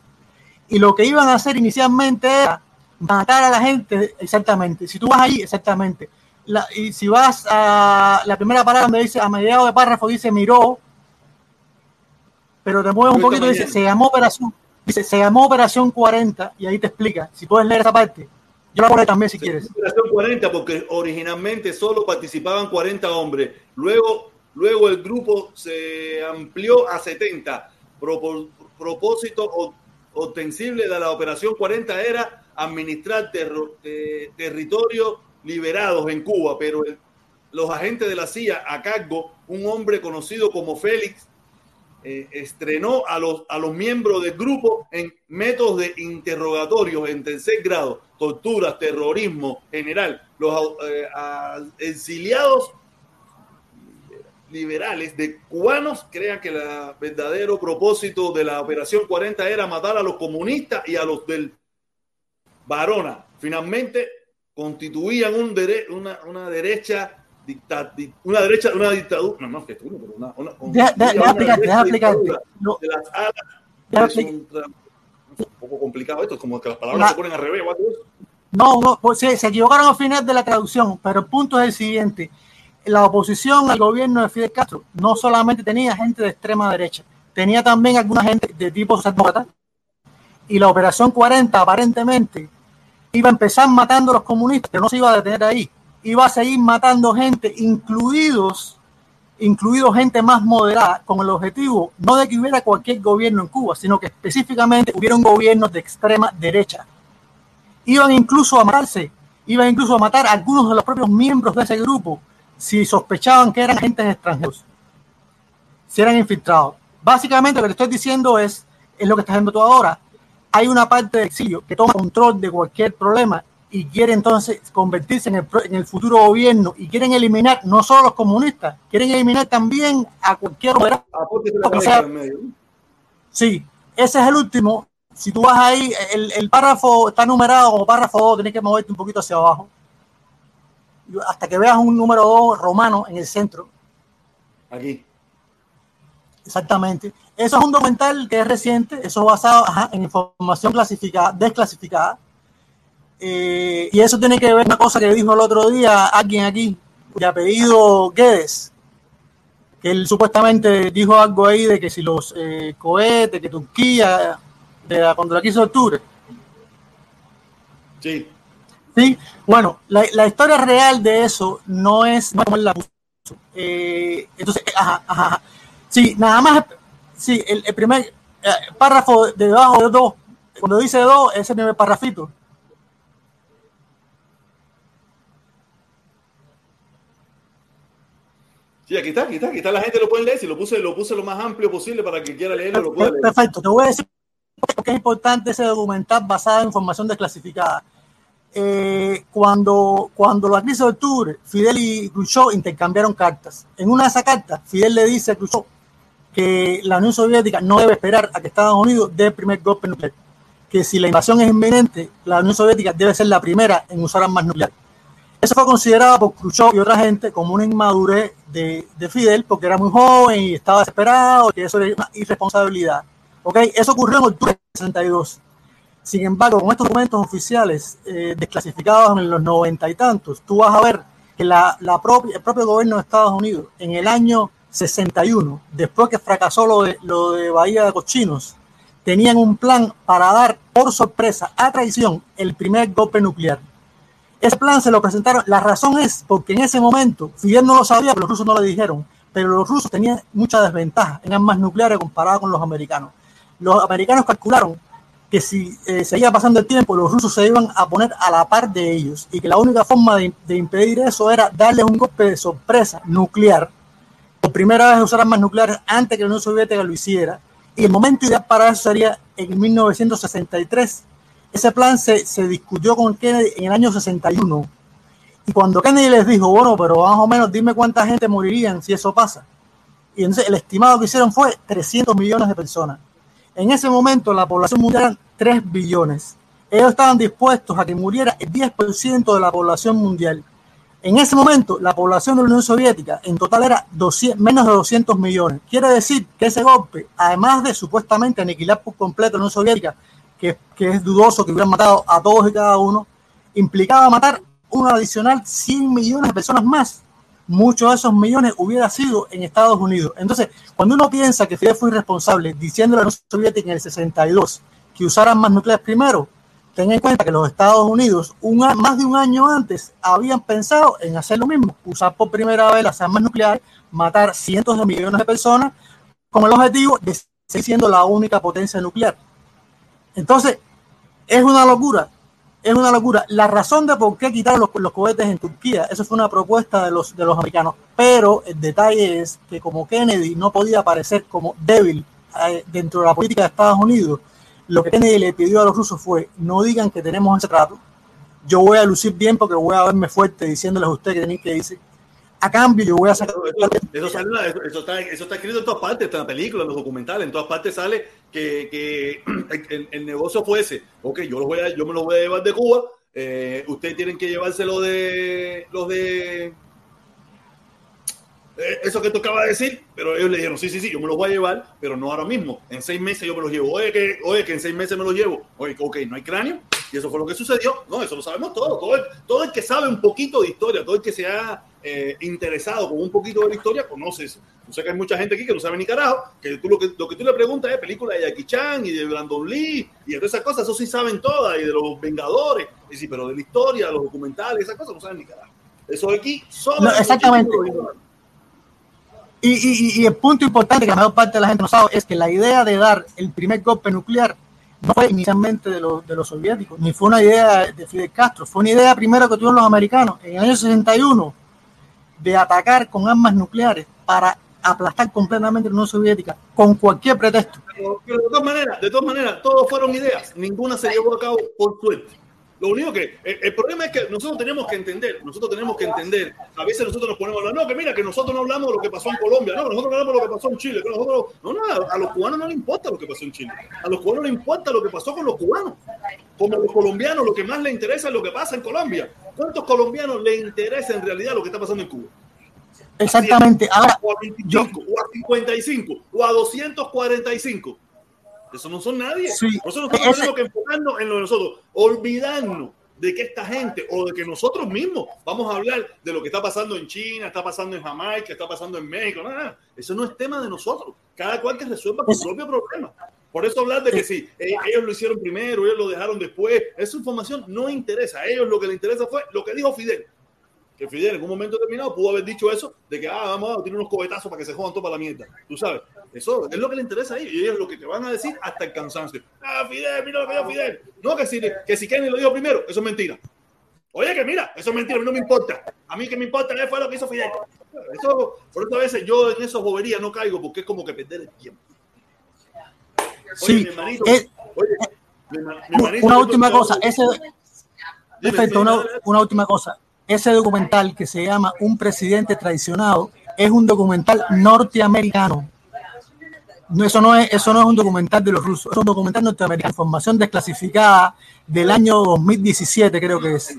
Y lo que iban a hacer inicialmente era matar a la gente, exactamente. Si tú vas ahí, exactamente. y si vas a la primera palabra donde dice, a mediados de párrafo dice miró, pero te mueves un poquito, dice, se llamó Operación, dice, se llamó Operación 40, y ahí te explica, si puedes leer esa parte yo la pondré también si quieres. 40 porque originalmente solo participaban 40 hombres. Luego, luego el grupo se amplió a 70. propósito ostensible de la operación 40 era administrar territorios liberados en Cuba, pero los agentes de la CIA a cargo, un hombre conocido como Félix eh, estrenó a los, a los miembros del grupo en métodos de interrogatorios en tercer grado, torturas, terrorismo general. Los eh, exiliados liberales de cubanos crean que el verdadero propósito de la Operación 40 era matar a los comunistas y a los del Varona. Finalmente constituían un una, una derecha una derecha, una dictadura, no, no, que tú, pero una, una, deja, deja, deja explicarte. No. De las alas, es un, un, poco complicado esto, como que las palabras la, se ponen al revés. No, no pues, se, se equivocaron al final de la traducción, pero el punto es el siguiente. La oposición al gobierno de Fidel Castro no solamente tenía gente de extrema derecha, tenía también alguna gente de tipo socialdemócrata y la operación 40 aparentemente iba a empezar matando a los comunistas, pero no se iba a detener ahí, iba a seguir matando gente, incluidos, incluidos gente más moderada, con el objetivo no de que hubiera cualquier gobierno en Cuba, sino que específicamente hubiera un gobierno de extrema derecha. Iban incluso a matarse, iban incluso a matar a algunos de los propios miembros de ese grupo si sospechaban que eran agentes extranjeros, si eran infiltrados. Básicamente lo que te estoy diciendo es, es lo que estás viendo tú ahora. Hay una parte del exilio que toma control de cualquier problema y quiere entonces convertirse en el, en el futuro gobierno y quieren eliminar no solo a los comunistas, quieren eliminar también a cualquier Sí, ese es el último. Si tú vas ahí, el, el párrafo está numerado como párrafo 2, tienes que moverte un poquito hacia abajo hasta que veas un número 2 romano en el centro. Aquí. Exactamente. Eso es un documental que es reciente, eso es basado en información clasificada, desclasificada. Eh, y eso tiene que ver una cosa que dijo el otro día alguien aquí, de apellido Guedes, que él supuestamente dijo algo ahí de que si los eh, cohetes, que Turquía, de cuando la quiso octubre. Sí. Sí, bueno, la, la, historia real de eso no es como la eh, entonces, ajá, ajá, sí, nada más, sí, el, el primer párrafo debajo de dos, cuando dice dos, ese primer parrafito. Sí, aquí está, aquí está, aquí está, la gente lo puede leer, si lo puse, lo puse lo más amplio posible para que quiera leerlo, lo pueda leer. Perfecto, te voy a decir por qué es importante ese documental basado en información desclasificada eh, cuando, cuando la crisis de octubre, Fidel y Khrushchev intercambiaron cartas. En una de esas cartas, Fidel le dice a Khrushchev que la Unión Soviética no debe esperar a que Estados Unidos dé el primer golpe nuclear, que si la invasión es inminente, la Unión Soviética debe ser la primera en usar armas nucleares. Eso fue considerado por Khrushchev y otra gente como una inmadurez de, de Fidel porque era muy joven y estaba desesperado, que eso era una irresponsabilidad. ¿Okay? Eso ocurrió en octubre de 62. Sin embargo, con estos documentos oficiales eh, desclasificados en los noventa y tantos, tú vas a ver que la, la propia, el propio gobierno de Estados Unidos, en el año 61, después que fracasó lo de, lo de Bahía de Cochinos, tenían un plan para dar por sorpresa, a traición, el primer golpe nuclear. Ese plan se lo presentaron. La razón es porque en ese momento, Fidel no lo sabía, pero los rusos no le dijeron, pero los rusos tenían mucha desventaja en armas nucleares comparado con los americanos. Los americanos calcularon que si eh, seguía pasando el tiempo, los rusos se iban a poner a la par de ellos y que la única forma de, de impedir eso era darles un golpe de sorpresa nuclear, por primera vez usar armas nucleares antes que la Unión Soviética lo hiciera. Y el momento ideal para eso sería en 1963. Ese plan se, se discutió con Kennedy en el año 61. Y cuando Kennedy les dijo, bueno, pero más o menos dime cuánta gente morirían si eso pasa. Y entonces el estimado que hicieron fue 300 millones de personas. En ese momento la población mundial 3 billones. Ellos estaban dispuestos a que muriera el 10% de la población mundial. En ese momento, la población de la Unión Soviética en total era 200, menos de 200 millones. Quiere decir que ese golpe, además de supuestamente aniquilar por completo la Unión Soviética, que, es dudoso que hubieran matado a todos y cada uno, implicaba matar un adicional 100 millones de personas más. Muchos de esos millones hubiera sido en Estados Unidos. Entonces, cuando uno piensa que Fidel fue irresponsable diciendo a la Unión Soviética en el 62 que usaran más nucleares primero, ten en cuenta que los Estados Unidos, un, más de un año antes, habían pensado en hacer lo mismo, usar por primera vez las armas nucleares, matar cientos de millones de personas, con el objetivo de seguir siendo la única potencia nuclear. Entonces, es una locura, es una locura. La razón de por qué quitaron los, cohetes en Turquía, eso fue una propuesta de los, de los americanos, pero el detalle es que como Kennedy no podía aparecer como débil eh, dentro de la política de Estados Unidos, lo que Kennedy le pidió a los rusos fue, no digan que tenemos ese trato, yo voy a lucir bien porque voy a verme fuerte diciéndoles a ustedes que tienen que decir, a cambio yo voy a sacar... Eso, eso, eso, está, eso, está, escrito en todas partes, está en la película, en los documentales, en todas partes sale que, que el, el, negocio fuese, ok, yo, los voy a, yo me los voy a llevar de Cuba, eh, ustedes tienen que llevárselo de los de eh, eso que de decir, pero ellos le dijeron, sí, sí, sí, yo me los voy a llevar, pero no ahora mismo. En seis meses yo me los llevo. Oye, que, oye, que en seis meses me los llevo. Oye, ok, no hay cráneo. Y eso fue lo que sucedió. No, eso lo sabemos todo. Todo el, todo el que sabe un poquito de historia, todo el que se ha eh, interesado con un poquito de la historia, conoce eso. Yo sé que hay mucha gente aquí que no sabe ni carajo, que tú lo que, lo que tú le preguntas es película de Jackie Chan y de Brandon Lee y de todas esas cosas, eso sí saben todas, y de los Vengadores, y sí, pero de la historia, los documentales, esas cosas no saben ni carajo. Eso de aquí, solo No, exactamente. Y, y- y el punto importante que la mayor parte de la gente no sabe es que la idea de dar el primer golpe nuclear no fue inicialmente de los, soviéticos, ni fue una idea de Fidel Castro, fue una idea primero que tuvieron los americanos en el año 61 de atacar con armas nucleares para aplastar completamente la Unión Soviética con cualquier pretexto. Pero de todas maneras, de todas maneras, todos fueron ideas, ninguna se llevó a cabo por suerte. Lo único que, el, el problema es que nosotros tenemos que entender, nosotros tenemos que entender, a veces nosotros nos ponemos a hablar, no, que mira, que nosotros no hablamos de lo que pasó en Colombia, no, que nosotros no hablamos de lo que pasó en Chile, que nosotros, no, no, a los cubanos no les importa lo que pasó en Chile, a los cubanos les importa lo que pasó con los cubanos, como a los colombianos lo que más les interesa es lo que pasa en Colombia. ¿Cuántos colombianos les interesa en realidad lo que está pasando en Cuba? Exactamente. Ahora, o a 25, o a 55, o a 245. Eso no son nadie. Sí, nosotros ese- tenemos que enfocarnos en lo de nosotros, olvidarnos de que esta gente o de que nosotros mismos vamos a hablar de lo que está pasando en China, está pasando en Jamaica, está pasando en México. Nada, nada. Eso no es tema de nosotros. Cada cual que resuelva su Eso- propio problema. Por eso hablar de que si eh, ellos lo hicieron primero, ellos lo dejaron después, esa información no interesa. A ellos lo que les interesa fue lo que dijo Fidel que Fidel en un momento determinado pudo haber dicho eso, de que, ah, vamos a tirar unos cobetazos para que se jodan todo para la mierda. Tú sabes, eso es lo que le interesa a ellos y ellos lo que te van a decir hasta el cansancio. Ah, Fidel, mira lo que dijo Fidel. No, que si, que si Kenny lo dijo primero, eso es mentira. Oye, que mira, eso es mentira, a mí no me importa. A mí que me importa fue lo que hizo Fidel. Eso, por eso a veces yo en esas boberías no caigo porque es como que perder el tiempo. Oye, sí, mi hermanito, es- oye, mi herma- mi hermanito, una última cosa, ese, Perfecto, una, una última cosa. Ese documental que se llama Un presidente traicionado es un documental norteamericano. No, eso, no es, eso no es un documental de los rusos, es un documental norteamericano. Información desclasificada del año 2017, creo que es.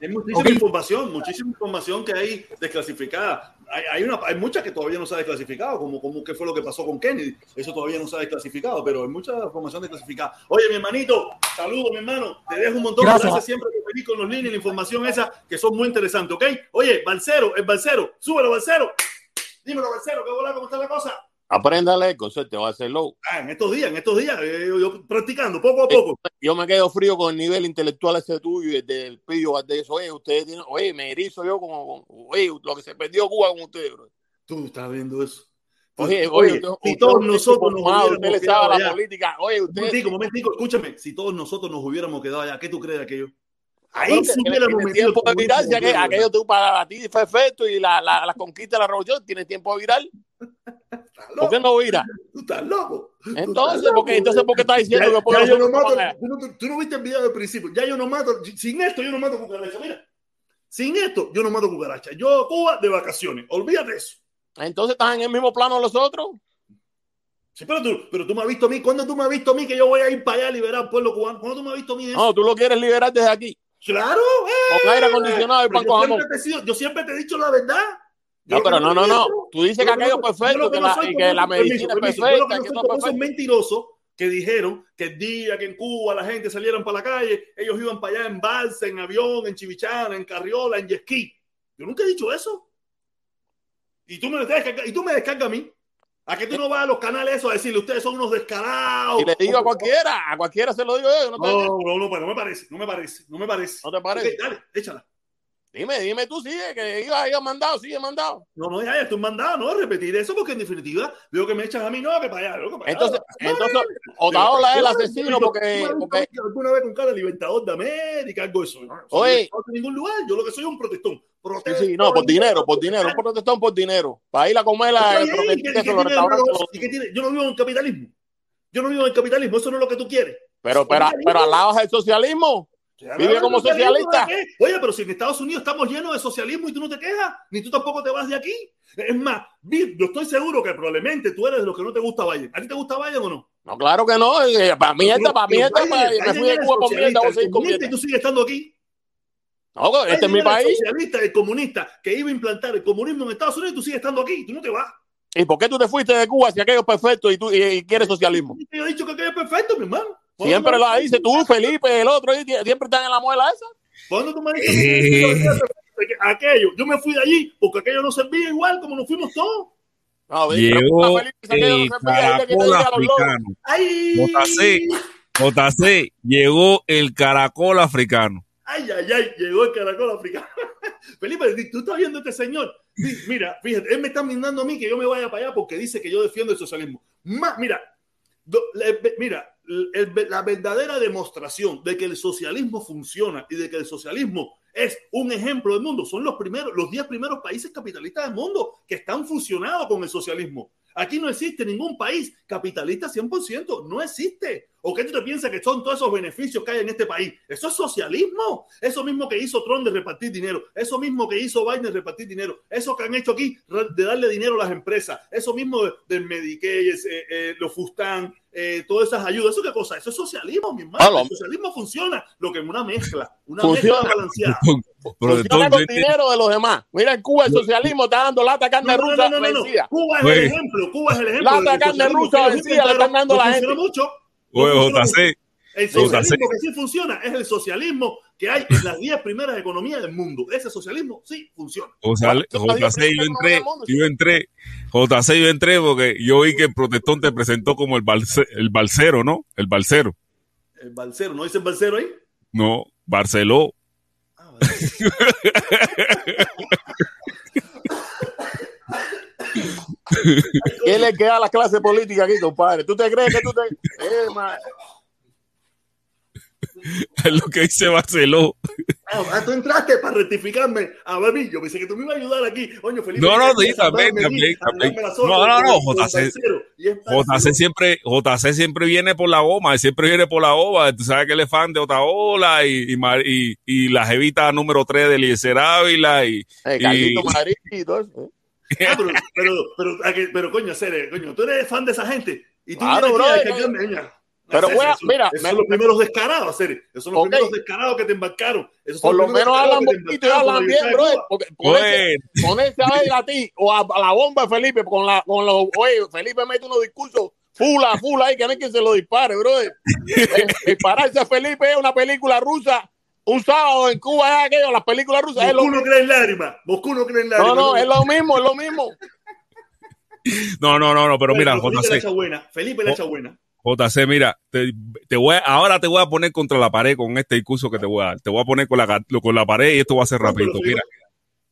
Hay muchísima información, muchísima información que hay desclasificada. Hay, hay, una, hay muchas que todavía no se ha desclasificado, como, como qué fue lo que pasó con Kennedy. Eso todavía no se ha desclasificado, pero hay mucha información desclasificada. Oye, mi hermanito, saludos, mi hermano. Te dejo un montón. Gracias. Gracias, siempre por venir con los líneas y la información esa que son muy interesantes, ¿ok? Oye, Balcero, el Balcero, súbelo, Balcero. Dímelo, Balcero, ¿qué bola, cómo está la cosa? Apréndale, concepto, va a hacerlo. Ah, en estos días, en estos días, eh, yo, yo practicando poco a poco. Yo me quedo frío con el nivel intelectual ese tuyo y del pillo de eso. Oye, ustedes tienen, oye, me erizo yo como, oye, lo que se perdió Cuba con ustedes, bro. Tú estás viendo eso. Oye, Oye, oye, si todos nosotros nos usted hubiéramos le quedado sabe allá. la política. Oye, usted. Momentico, momentico, escúchame. Si todos nosotros nos hubiéramos quedado allá, ¿qué tú crees de aquello? Ahí Ahí sí hubiéramos metido tiempo de virar, si comunismo aquello, tú para ti fue efecto y la, la, la conquista de la revolución tiene tiempo de virar. ¿Estás ¿Por qué no vira? Tú estás loco. Entonces. ¿por qué, entonces, ¿por qué estás diciendo Ya- que por ya yo no mato, tú, no, tú no viste el video del principio. Ya yo no mato. Sin esto, yo no mato cucaracha. Mira. Sin esto, yo no mato cucaracha. Yo, Cuba, de vacaciones. Olvídate de eso. Entonces estás en el mismo plano los otros. Sí, pero tú, pero tú me has visto a mí. ¿Cuándo tú me has visto a mí que yo voy a ir para allá a liberar al pueblo cubano? ¿Cuándo tú me has visto a mí eso? No, tú lo quieres liberar desde aquí. Claro. ¡eh! Con aire acondicionado y pan yo, siempre te yo siempre te he dicho la verdad. No, pero no, no, no. Tú dices que lo que aquello yo perfecto, que la, que la medicina es perfecta, esos mentirosos que dijeron que el día que en Cuba la gente salieran para la calle, ellos iban para allá en balsa, en avión, en chivichana, en carriola, en ski. Yo nunca he dicho eso. Y tú me descargas, y tú me descargas a mí. ¿A que tú no vas a los canales esos a decirle ustedes son unos descarados? Y le digo a cualquiera, a cualquiera se lo digo yo. No, No, no, no, no me parece, no me parece, no me parece. ¿No te parece? Dale, échala. Dime, dime tú, sigue, que iba, iba mandado, sigue mandado. No, no, ya, ya estoy mandado, no repetir eso porque en definitiva veo que me echas a mí, no, que para allá, que para allá. Entonces, No, entonces. Otaola es el asesino porque, porque alguna vez con cara de libertador de América, algo de eso. No, Oye. no en ningún lugar, yo lo que soy es un protestón. sí, Protesto sí, no, por dinero, por dinero, un protestón por dinero. Para ir a comer la, el ¿y qué- croquetito, y qué eso, los tiene de malo restaurantes. eso? ¿Y qué tiene? Yo no vivo en el capitalismo. Yo no vivo en el capitalismo, eso no es lo que tú quieres. Pero, pero, pero al lado del socialismo. Vive como socialista. Oye, pero si en Estados Unidos estamos llenos de socialismo y tú no te quejas, ni tú tampoco te vas de aquí. Es más, yo estoy seguro que probablemente tú eres de los que no te gusta Biden. ¿A ti te gusta Biden o no? No, claro que no. eh, Para mí esta, para mí esta, Biden- para- me fui de Cuba por mierda, el. Y tú sigues estando aquí. No, este es mi El país. socialista, el comunista que iba a implantar el comunismo en Estados Unidos, tú sigues estando aquí, tú no te vas. ¿Y por qué tú te fuiste de Cuba si aquello es perfecto y tú y, y quieres socialismo? Yo he dicho que aquello es perfecto, mi hermano. Siempre lo dices tú, Felipe, el otro, siempre están en la muela esa. ¿Cuándo tú me que aquello? Yo me fui de allí porque aquello no servía igual como nos fuimos todos. No, Llegó el caracol africano. Llegó el caracol africano. ¡Ay, ay, ay! Llegó el caracol africano. Felipe, tú estás viendo a este señor. Mira, fíjate, él me está mandando a mí que yo me vaya para allá porque dice que yo defiendo el socialismo. Más, mira, do- le- mira, la verdadera demostración de que el socialismo funciona y de que el socialismo es un ejemplo del mundo son los primeros, los 10 primeros países capitalistas del mundo que están fusionados con el socialismo. Aquí no existe ningún país capitalista 100%, no existe. ¿O qué tú te piensas que son todos esos beneficios que hay en este país? Eso es socialismo. Eso mismo que hizo Trump de repartir dinero, eso mismo que hizo Biden de repartir dinero, eso que han hecho aquí de darle dinero a las empresas, eso mismo de- del Medicaid, eh, eh, los Fustan, eh, todas esas ayudas, ¿eso qué cosa? Eso es socialismo, mi hermano. El socialismo funciona, lo que es una mezcla, una Funciona. mezcla balanceada. Pero Funciona con dinero de los demás. Mira, en Cuba el socialismo está dando lata de carne No, no, rusa no, no, no, no. vencida. Cuba es el ejemplo, Cuba es el ejemplo. Lata de carne rusa vencida le están dando no la funciona gente. mucho. No Oye, funciona JC. El JC. socialismo que sí funciona es el socialismo que hay en las 10 primeras economías del mundo. Ese socialismo sí funciona. O sea, JC, yo entré, yo entré, JC, yo entré porque yo vi que el protestón te presentó como el, balse- el balsero, ¿no? El balsero. El balsero, ¿no dice el balsero ahí? No, Barceló. Ah, vale. ¿Qué le queda a la clase política aquí, compadre? ¿Tú te crees que tú te.? Eh, Es lo que dice Barceló. Ah, ah, tú entraste para rectificarme a mí. Yo pensé que tú me ibas a ayudar aquí. Coño, Felipe. No, no, sí, también, también, No, no, no, JC. JC siempre, JC siempre viene por la goma, siempre viene por la goma. Tú sabes que él es fan de Otaola y, y, y, y la jevita número 3 de Eliezer Ávila y, eh, y- y todo eso. Ah, pero, pero, pero, ¿a qué- pero, coño, Cere, coño, tú eres fan de esa gente. Y tú Claro, bro, aquí a eh, descargarme, coña. pero Esos- bueno, esos- mira, esos me- son los primeros descarados, Cere. Esos son los Ok. primeros descarados que te embarcaron. Esos Por los lo primeros menos hablan poquito y hablan bien, bro. Porque ponerse, a ver a ti o a, a la bomba de Felipe con, la, con los. Oye, Felipe mete unos discursos fula, fula ahí que no hay quien se lo dispare, bro. Eh, Dispararse a Felipe es una película rusa. Un sábado en Cuba es aquello, las películas rusas es lo Moscú no cree en lágrimas. Moscú no cree en No, lágrimas. no, es lo mismo, es lo mismo. no, no, no, no, pero mira, Felipe la JC, echa buena. Felipe la echa buena. JC, mira, te, te voy a- ahora te voy a poner contra la pared con este discurso que te voy a dar. Te voy a poner con la, con la pared y esto va a ser No, sí. Mira,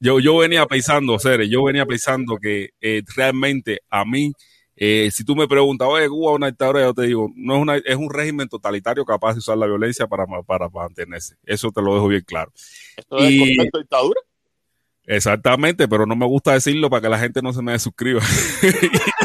yo, yo venía pensando, Cere, yo venía pensando que eh, realmente a mí, eh, si tú me preguntas, oye, Cuba es una dictadura, yo te digo, no es una, es un régimen totalitario capaz de usar la violencia para, para mantenerse. Eso te lo dejo bien claro. Esto es el Y- concepto de dictadura. Exactamente, pero no me gusta decirlo para que la gente no se me suscriba.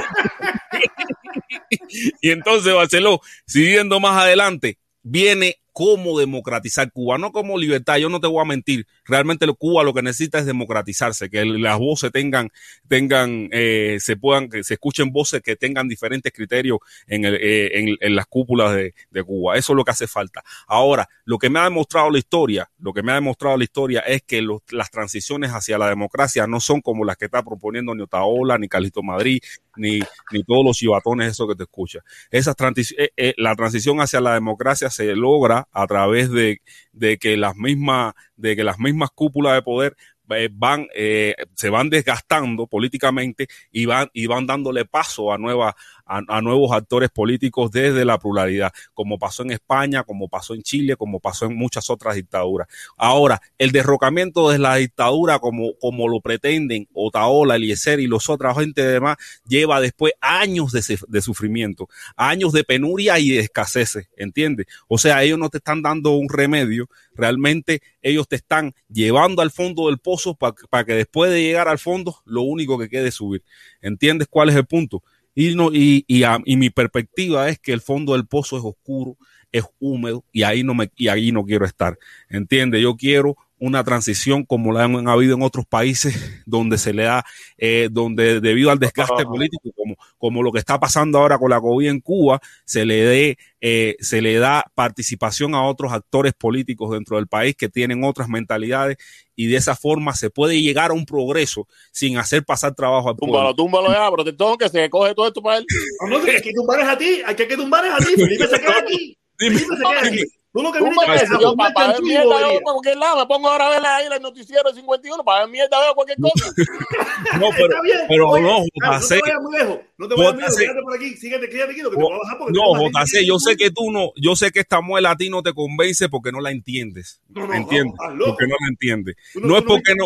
y entonces, Barceló, siguiendo más adelante, viene cómo democratizar Cuba, no como libertad. Yo no te voy a mentir. Realmente Cuba lo que necesita es democratizarse, que las voces tengan, tengan, eh, se puedan, que se escuchen voces que tengan diferentes criterios en, el, eh, en, las cúpulas de, Cuba. Eso es lo que hace falta. Ahora, lo que me ha demostrado la historia, lo que me ha demostrado la historia es que los- las transiciones hacia la democracia no son como las que está proponiendo ni Otaola, ni Carlito Madrid, ni, ni todos los chivatones esos que te escuchan. Esas transi- eh, eh, la transición hacia la democracia se logra a través de, de que las mismas, de que las mismas cúpulas de poder eh, van, eh, se van desgastando políticamente y van, y van dándole paso a nuevas, a, nuevos actores políticos desde la pluralidad, como pasó en España, como pasó en Chile, como pasó en muchas otras dictaduras. Ahora, el derrocamiento de la dictadura, como, como lo pretenden Otaola, Eliezer y los otros gente demás, lleva después años de sufrimiento, años de penuria y de escasez, ¿entiendes? O sea, ellos no te están dando un remedio, realmente ellos te están llevando al fondo del pozo para que después de llegar al fondo, lo único que quede es subir. ¿Entiendes cuál es el punto? Y, no, y, y, a- y mi perspectiva es que el fondo del pozo es oscuro, es húmedo y ahí no me y ahí no quiero estar. ¿Entiendes? Yo quiero una transición como la han habido en otros países donde se le da, eh, donde debido al desgaste político, como, como lo que está pasando ahora con la COVID en Cuba, se le dé, eh, se le da participación a otros actores políticos dentro del país que tienen otras mentalidades y de esa forma se puede llegar a un progreso sin hacer pasar trabajo al pueblo. Túmbalo, túmbalo ya, protector, que se coge todo esto para él. No, no, que, que tumbar es a ti, hay que, que tumbar es a ti, Felipe se queda aquí. Felipe se queda aquí. Tú lo que viniste yo para ver mierda veo por cualquier lado, me pongo ahora a ver ahí el noticiero de 51 para ver mierda veo cualquier cosa. no, pero, pero Oye, no, claro, no te vayas muy lejos, no te vayas muy lejos, quédate por aquí, síguete, quédate aquí, lo que te voy a bajar porque No, JC, yo sé que tú no, yo sé que esta muela a ti no te convence porque no la entiendes. No, no, ¿Entiendes? No, porque no la entiendes. No, no es porque no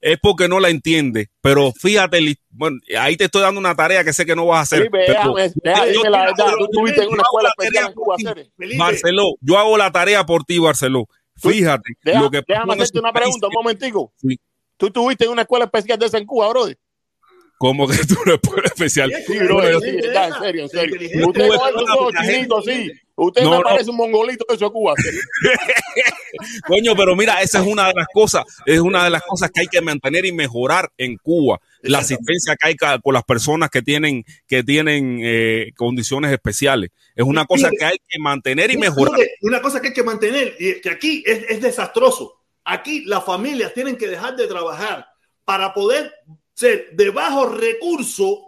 es porque no la entiende. Pero fíjate, bueno, ahí te estoy dando una tarea que sé que no vas a hacer. Sí, déjame, déjame, la verdad, tú estuviste en una escuela especial en Cuba, Barceló, yo hago la tarea por ti, Barceló. Fíjate. Lo que déjame hacerte una pregunta, un momentico. Sí. ¿Tú estuviste en una escuela especial de esa en Cuba, brother? ¿Cómo que tú no eres especial? Sí, bro, sí, ya, en serio, en serio. Usted no es un chinito así. Usted no, me parece un mongolito de eso Cuba. Coño, pero mira, esa es una de las cosas, es una de las cosas que hay que mantener y mejorar en Cuba. La asistencia que hay con las personas que tienen, que tienen eh, condiciones especiales. Es una cosa que hay que mantener y mejorar. Una cosa que hay que mantener, y que aquí es, es desastroso. Aquí las familias tienen que dejar de trabajar para poder ser de bajos recursos,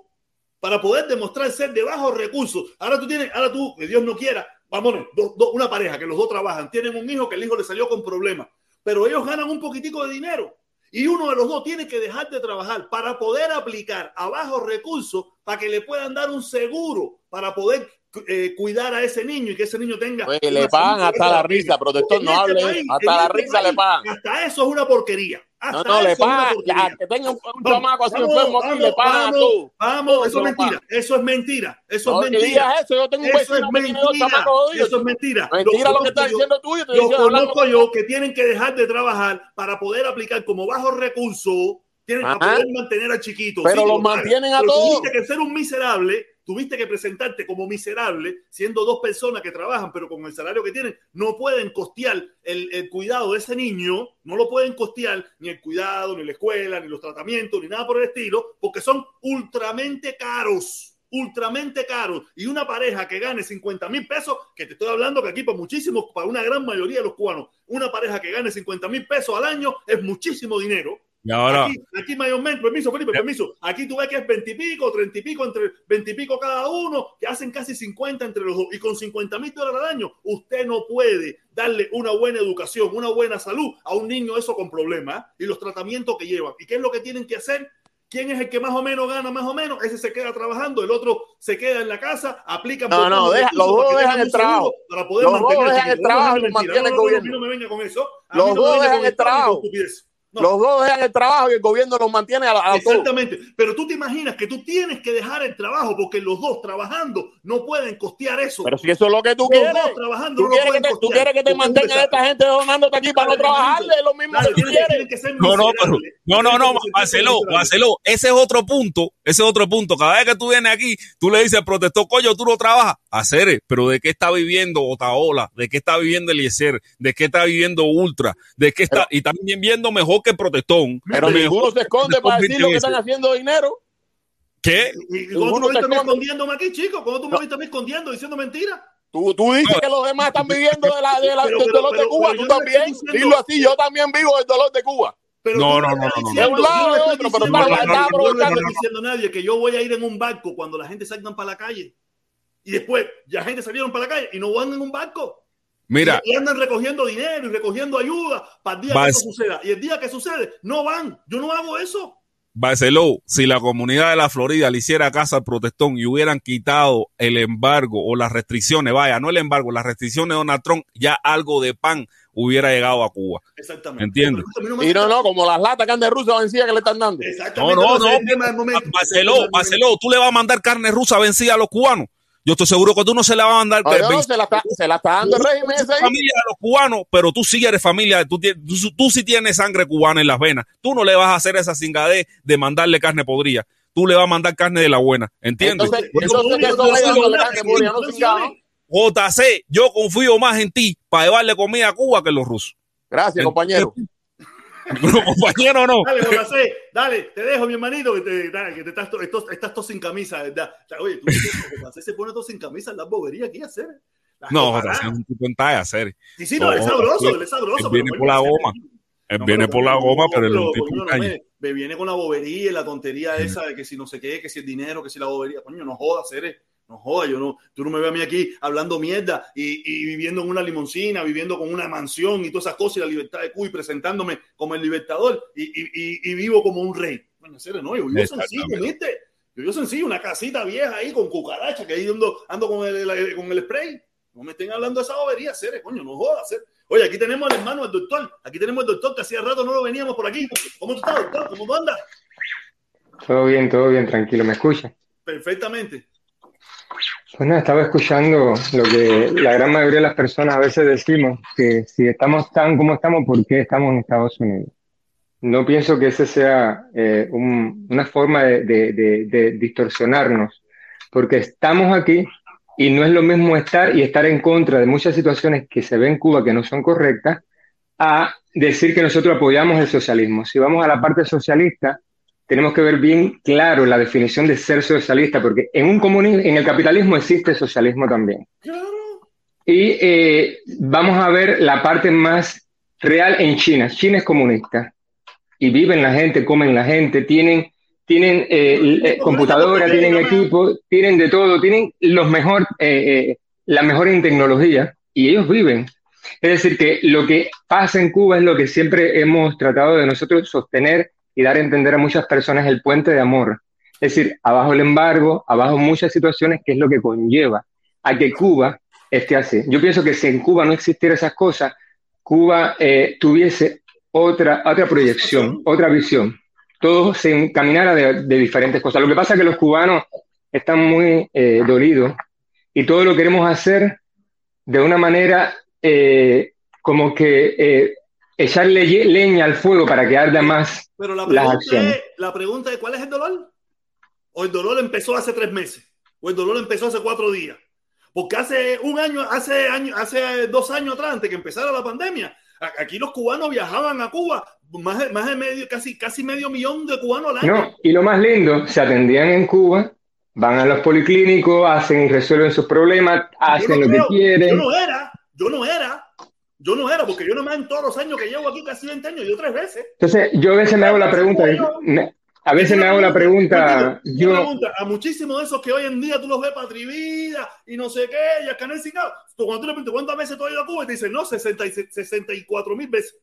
para poder demostrar ser de bajos recursos. Ahora tú tienes, ahora tú, que Dios no quiera, vamos, una pareja que los dos trabajan, tienen un hijo que el hijo le salió con problemas, pero ellos ganan un poquitico de dinero y uno de los dos tiene que dejar de trabajar para poder aplicar a bajos recursos para que le puedan dar un seguro para poder eh, cuidar a ese niño y que ese niño tenga. le pagan hasta la risa, protector, no este hable, hasta la este risa le pagan. Hasta eso es una porquería. No, no, le pagan, que tenga un, un chamaco así enfermo aquí, le vamos, tú. Vamos, eso, es mentira, eso es mentira, eso es mentira. Eso, yo tengo un eso es mentira, eso es mentira. Mentira lo, que estás diciendo tú. Yo, yo conozco yo que tienen que dejar de trabajar para poder aplicar como bajo recurso, tienen que poder mantener a chiquitos. Pero los mantienen a todos. Tuviste que ser un miserable tuviste que presentarte como miserable, siendo dos personas que trabajan, pero con el salario que tienen, no pueden costear el, cuidado de ese niño, no lo pueden costear ni el cuidado, ni la escuela, ni los tratamientos, ni nada por el estilo, porque son ultramente caros ultramente caros y una pareja que gane 50 mil pesos, que te estoy hablando que aquí para muchísimos, para una gran mayoría de los cubanos, una pareja que gane 50 mil pesos al año es muchísimo dinero. Y ahora. Aquí, aquí mayormente, permiso, Felipe, permiso. Aquí tú ves que es 20 y pico, 30 y pico, entre 20 y pico cada uno, que hacen casi 50 entre los dos. Y con 50 mil dólares al año, usted no puede darle una buena educación, una buena salud a un niño eso con problemas y los tratamientos que llevan. ¿Y qué es lo que tienen que hacer? ¿Quién es el que más o menos gana más o menos? Ese se queda trabajando, el otro se queda en la casa, aplica. No, no, deja, los dos dejan el trabajo. Para poder los dos dejan el trabajo y mantienen el gobierno. No me venga con eso. Los dos dejan el trabajo. Los dos dejan el trabajo y el gobierno los mantiene a, a Exactamente. Pero tú te imaginas que tú tienes que dejar el trabajo porque los dos trabajando no pueden costear eso. Pero si eso es lo que tú los quieres. Dos trabajando ¿Tú, no quieres que te, ¿Tú quieres que te mantengan esta gente donándote aquí para no trabajarle? Es lo mismo que tú quieres. no, no, pero, no, no, no, Marcelo, Marcelo, ese es otro punto. Ese es otro punto. Cada vez que tú vienes aquí, tú le dices, protestó, coño, tú no trabajas. Hacer, pero ¿de qué está viviendo Otaola? ¿De qué está viviendo Eliezer? ¿De qué está viviendo Ultra? ¿De qué está? y también viendo mejor que protestón. Pero ninguno se esconde para decir lo que están haciendo dinero. ¿Qué? ¿Y, cómo tú me estás escondiéndome aquí, chico? ¿Cómo tú me estás escondiendo diciendo mentiras? Tú, tú dices que los demás están viviendo de la, de la, del dolor de Cuba. Tú también. Dilo así, yo también vivo del dolor de Cuba. Pero no, no, no, no, De un lado de otro, pero no, no, no, diciendo nadie que yo voy a ir en un barco cuando la gente salgan para la calle. Y después, ya gente salieron para la calle y no van en un barco. Mira. Y, andan recogiendo dinero y recogiendo ayuda para el día que eso suceda. Y el día que sucede, no van. Yo no hago eso. Barceló, si la comunidad de la Florida le hiciera caso al protestón y hubieran quitado el embargo o las restricciones, vaya, no el embargo, las restricciones de Donald Trump, ya algo de pan hubiera llegado a Cuba. Exactamente. ¿Entiendes? Y no, no, como las latas carne rusa vencida que le están dando. No, no, no. Barceló, Barceló, tú le vas a mandar carne rusa vencida a los cubanos. Yo estoy seguro que tú no se la vas a mandar. No, se, la está, se la está dando el régimen ese ahí. familia de los cubanos, pero tú sí eres familia, tú, tú, tú, sí tienes sangre cubana en las venas. Tú no le vas a hacer esa cingadez de mandarle carne podrida. Tú le vas a mandar carne de la buena. ¿Entiendes? JC, yo confío más en ti para llevarle comida a Cuba que los rusos. Gracias, compañero. Compañero, no. Dale, Bonacé, dale, te dejo, mi hermanito, que te, dale, que te estás, to- esto- estás todo sin camisa, ¿verdad? O sea, Oye, tú Bonacé se pone todo sin camisa en las boberías que ella hace. Las No, coparadas. José, es un tipo en talla, serio. Sí, sí, no, él es sabroso, él- es sabroso. él viene por la goma. Él No, viene por la goma, pero pero, tipo coño, no me viene con la bobería y la tontería esa de que si no sé qué, que si el dinero, que si la bobería. Coño, no jodas, Ceres. No jodas, yo no, tú no me ves a mí aquí hablando mierda y, y viviendo en una limoncina, viviendo con una mansión y todas esas cosas y la libertad de Cuba y presentándome como el libertador y, y, y, y vivo como un rey. Coño, Ceres, no, yo vivo sencillo. ¿viste? Yo vivo sencillo, una casita vieja ahí con cucaracha que ahí ando, ando con, el, el- con el spray. No me estén hablando de esa bobería, Ceres, coño, no jodas, Ceres. Oye, aquí tenemos al hermano, el doctor. Aquí tenemos el doctor que hacía rato no lo veníamos por aquí. ¿Cómo tú estás, doctor? ¿Cómo tú andas? Todo bien, todo bien, tranquilo, ¿me escucha? Perfectamente. Nada, estaba escuchando lo que la gran mayoría de las personas a veces decimos, que si estamos tan como estamos, ¿por qué estamos en Estados Unidos? No pienso que ese sea eh, un- una forma de distorsionarnos, porque estamos aquí y no es lo mismo estar y estar en contra de muchas situaciones que se ven en Cuba que no son correctas, a decir que nosotros apoyamos el socialismo. Si vamos a la parte socialista, tenemos que ver bien claro la definición de ser socialista, porque en un comunismo, en el capitalismo existe socialismo también. Y eh, vamos a ver la parte más real en China. China es comunista y viven la gente, comen la gente, tienen, tienen eh, eh, computadora, tienen equipo, tienen de todo, tienen los mejor, eh, eh, la mejor en tecnología y ellos viven. Es decir, que lo que pasa en Cuba es lo que siempre hemos tratado de nosotros sostener y dar a entender a muchas personas el puente de amor. Es decir, abajo el embargo, abajo muchas situaciones que es lo que conlleva a que Cuba esté así. Yo pienso que si en Cuba no existiera esas cosas, Cuba eh, tuviese otra, otra proyección, otra visión. Todo se encaminara de, diferentes cosas. Lo que pasa es que los cubanos están muy eh, dolidos y todo lo queremos hacer de una manera eh, como que echarle ye- leña al fuego para que arda más Pero la las pregunta, acciones. es, la pregunta es, ¿cuál es el dolor? ¿O el dolor empezó hace tres meses? ¿O el dolor empezó hace cuatro días? Porque hace un año, hace año, hace dos años atrás, antes que empezara la pandemia, aquí los cubanos viajaban a Cuba, más de, más de medio, casi, casi medio millón de cubanos al año. No, y lo más lindo, se atendían en Cuba, van a los policlínicos, hacen y resuelven sus problemas, hacen no lo creo- que quieren. Yo no era, yo no era, yo no era, porque yo no me en todos los años que llevo aquí, casi 20 años, yo tres veces. Entonces, yo a veces me hago la pregunta, a veces me hago la pregunta, Yo pregunta a muchísimos de esos que hoy en día tú los ves patrivida y no sé qué, y a Canel. Tú cuando tú le preguntas cuántas veces tú has ido a Cuba, y te dicen, no, 60 y 64 mil veces.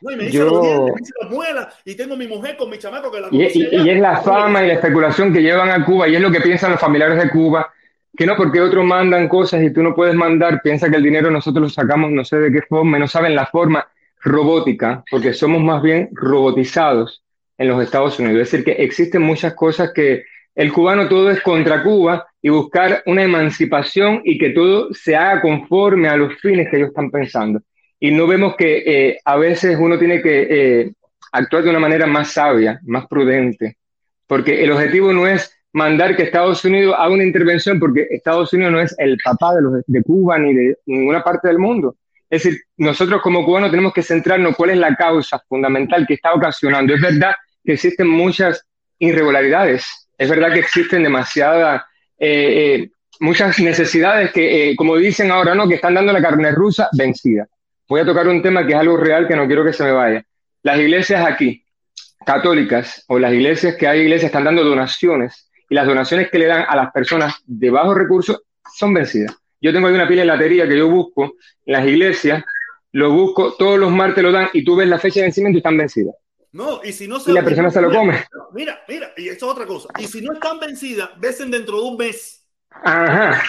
No, y me dicen Yo- los dientes, me dicen las muelas, y tengo mi mujer con mi chamaco que la y, y- y es la fama y la especulación que llevan a Cuba, y es lo que piensan los familiares de Cuba, que no porque otros mandan cosas y tú no puedes mandar, piensa que el dinero nosotros lo sacamos no sé de qué forma, no saben la forma robótica, porque somos más bien robotizados en los Estados Unidos. Es decir, que existen muchas cosas que el cubano todo es contra Cuba y buscar una emancipación y que todo se haga conforme a los fines que ellos están pensando. Y no vemos que eh, a veces uno tiene que eh, actuar de una manera más sabia, más prudente, porque el objetivo no es mandar que Estados Unidos haga una intervención, porque Estados Unidos no es el papá de, Cuba ni de ninguna parte del mundo. Es decir, nosotros como cubanos tenemos que centrarnos cuál es la causa fundamental que está ocasionando. Es verdad que existen muchas irregularidades, es verdad que existen demasiadas, eh, eh, muchas necesidades que, eh, como dicen ahora, no, que están dando la carne rusa vencida. Voy a tocar un tema que es algo real que no quiero que se me vaya. Las iglesias aquí, católicas, o las iglesias que hay iglesias están dando donaciones, y las donaciones que le dan a las personas de bajos recursos son vencidas. Yo tengo ahí una pila de latería que yo busco en las iglesias, lo busco, todos los martes lo dan, y tú ves la fecha de vencimiento y están vencidas. No, y si no se Y la persona se lo mira, come. Mira, mira, y esto es otra cosa. Y si no están vencidas, besen dentro de un mes. Ajá,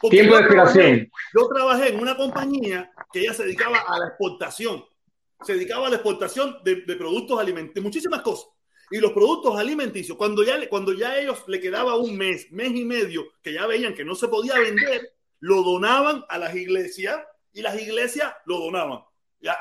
Porque tiempo de expiración. Yo trabajé en una compañía que ella se dedicaba a la exportación. Se dedicaba a la exportación de, de productos alimenticios, muchísimas cosas. Y los productos alimenticios, cuando ya, cuando ya ellos le quedaba un mes, mes y medio, que ya veían que no se podía vender, lo donaban a las iglesias y las iglesias lo donaban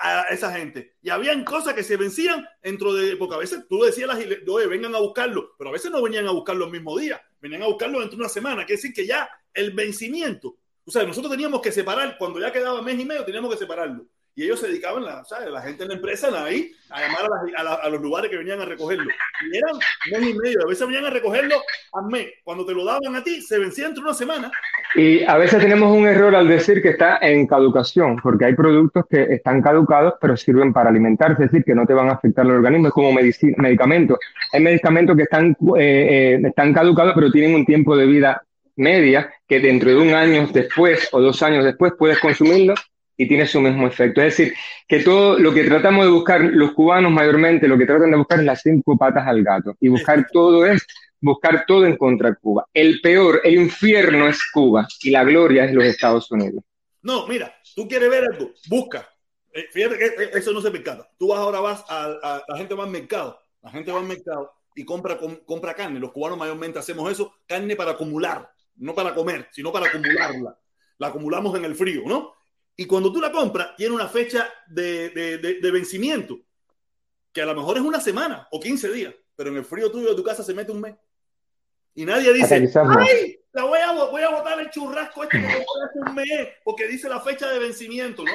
a, esa gente. Y habían cosas que se vencían dentro de, porque a veces tú decías a las iglesias, vengan a buscarlo, pero a veces no venían a buscarlo el mismo día, venían a buscarlo dentro de una semana. Quiere decir que ya el vencimiento o sea, nosotros teníamos que separar, cuando ya quedaba mes y medio, teníamos que separarlo. Y ellos se dedicaban, la, ¿sabes? la gente en la empresa ahí a llamar a, a la- a los lugares que venían a recogerlo. Y eran mes y medio, a veces venían a recogerlo al mes. Cuando te lo daban a ti, se vencía entre una semana. Y a veces tenemos un error al decir que está en caducación, porque hay productos que están caducados pero sirven para alimentarse, es decir, que no te van a afectar al organismo, es como medicamentos. Hay medicamentos que están, eh, eh, están caducados pero tienen un tiempo de vida media, que dentro de un año después o dos años después puedes consumirlo y tiene su mismo efecto. Es decir, que todo lo que tratamos de buscar, los cubanos mayormente, lo que tratan de buscar es las cinco patas al gato. Y buscar todo es buscar todo en contra de Cuba. El peor, el infierno es Cuba y la gloria es los Estados Unidos. No, mira, tú quieres ver algo, busca. Eh, fíjate que eh, eso no se percata. Tú vas ahora vas a, a- la gente va al mercado, la gente va al mercado y compra com- compra carne. Los cubanos mayormente hacemos eso, carne para acumular, no para comer, sino para acumularla. La acumulamos en el frío, ¿no? Y cuando tú la compras, tiene una fecha de, de- de- de vencimiento, que a lo mejor es una semana o 15 días, pero en el frío tuyo de tu casa se mete un mes. Y nadie dice. ¡ay! La voy a, voy a botar el churrasco este que hace un mes, porque dice la fecha de vencimiento, ¿no?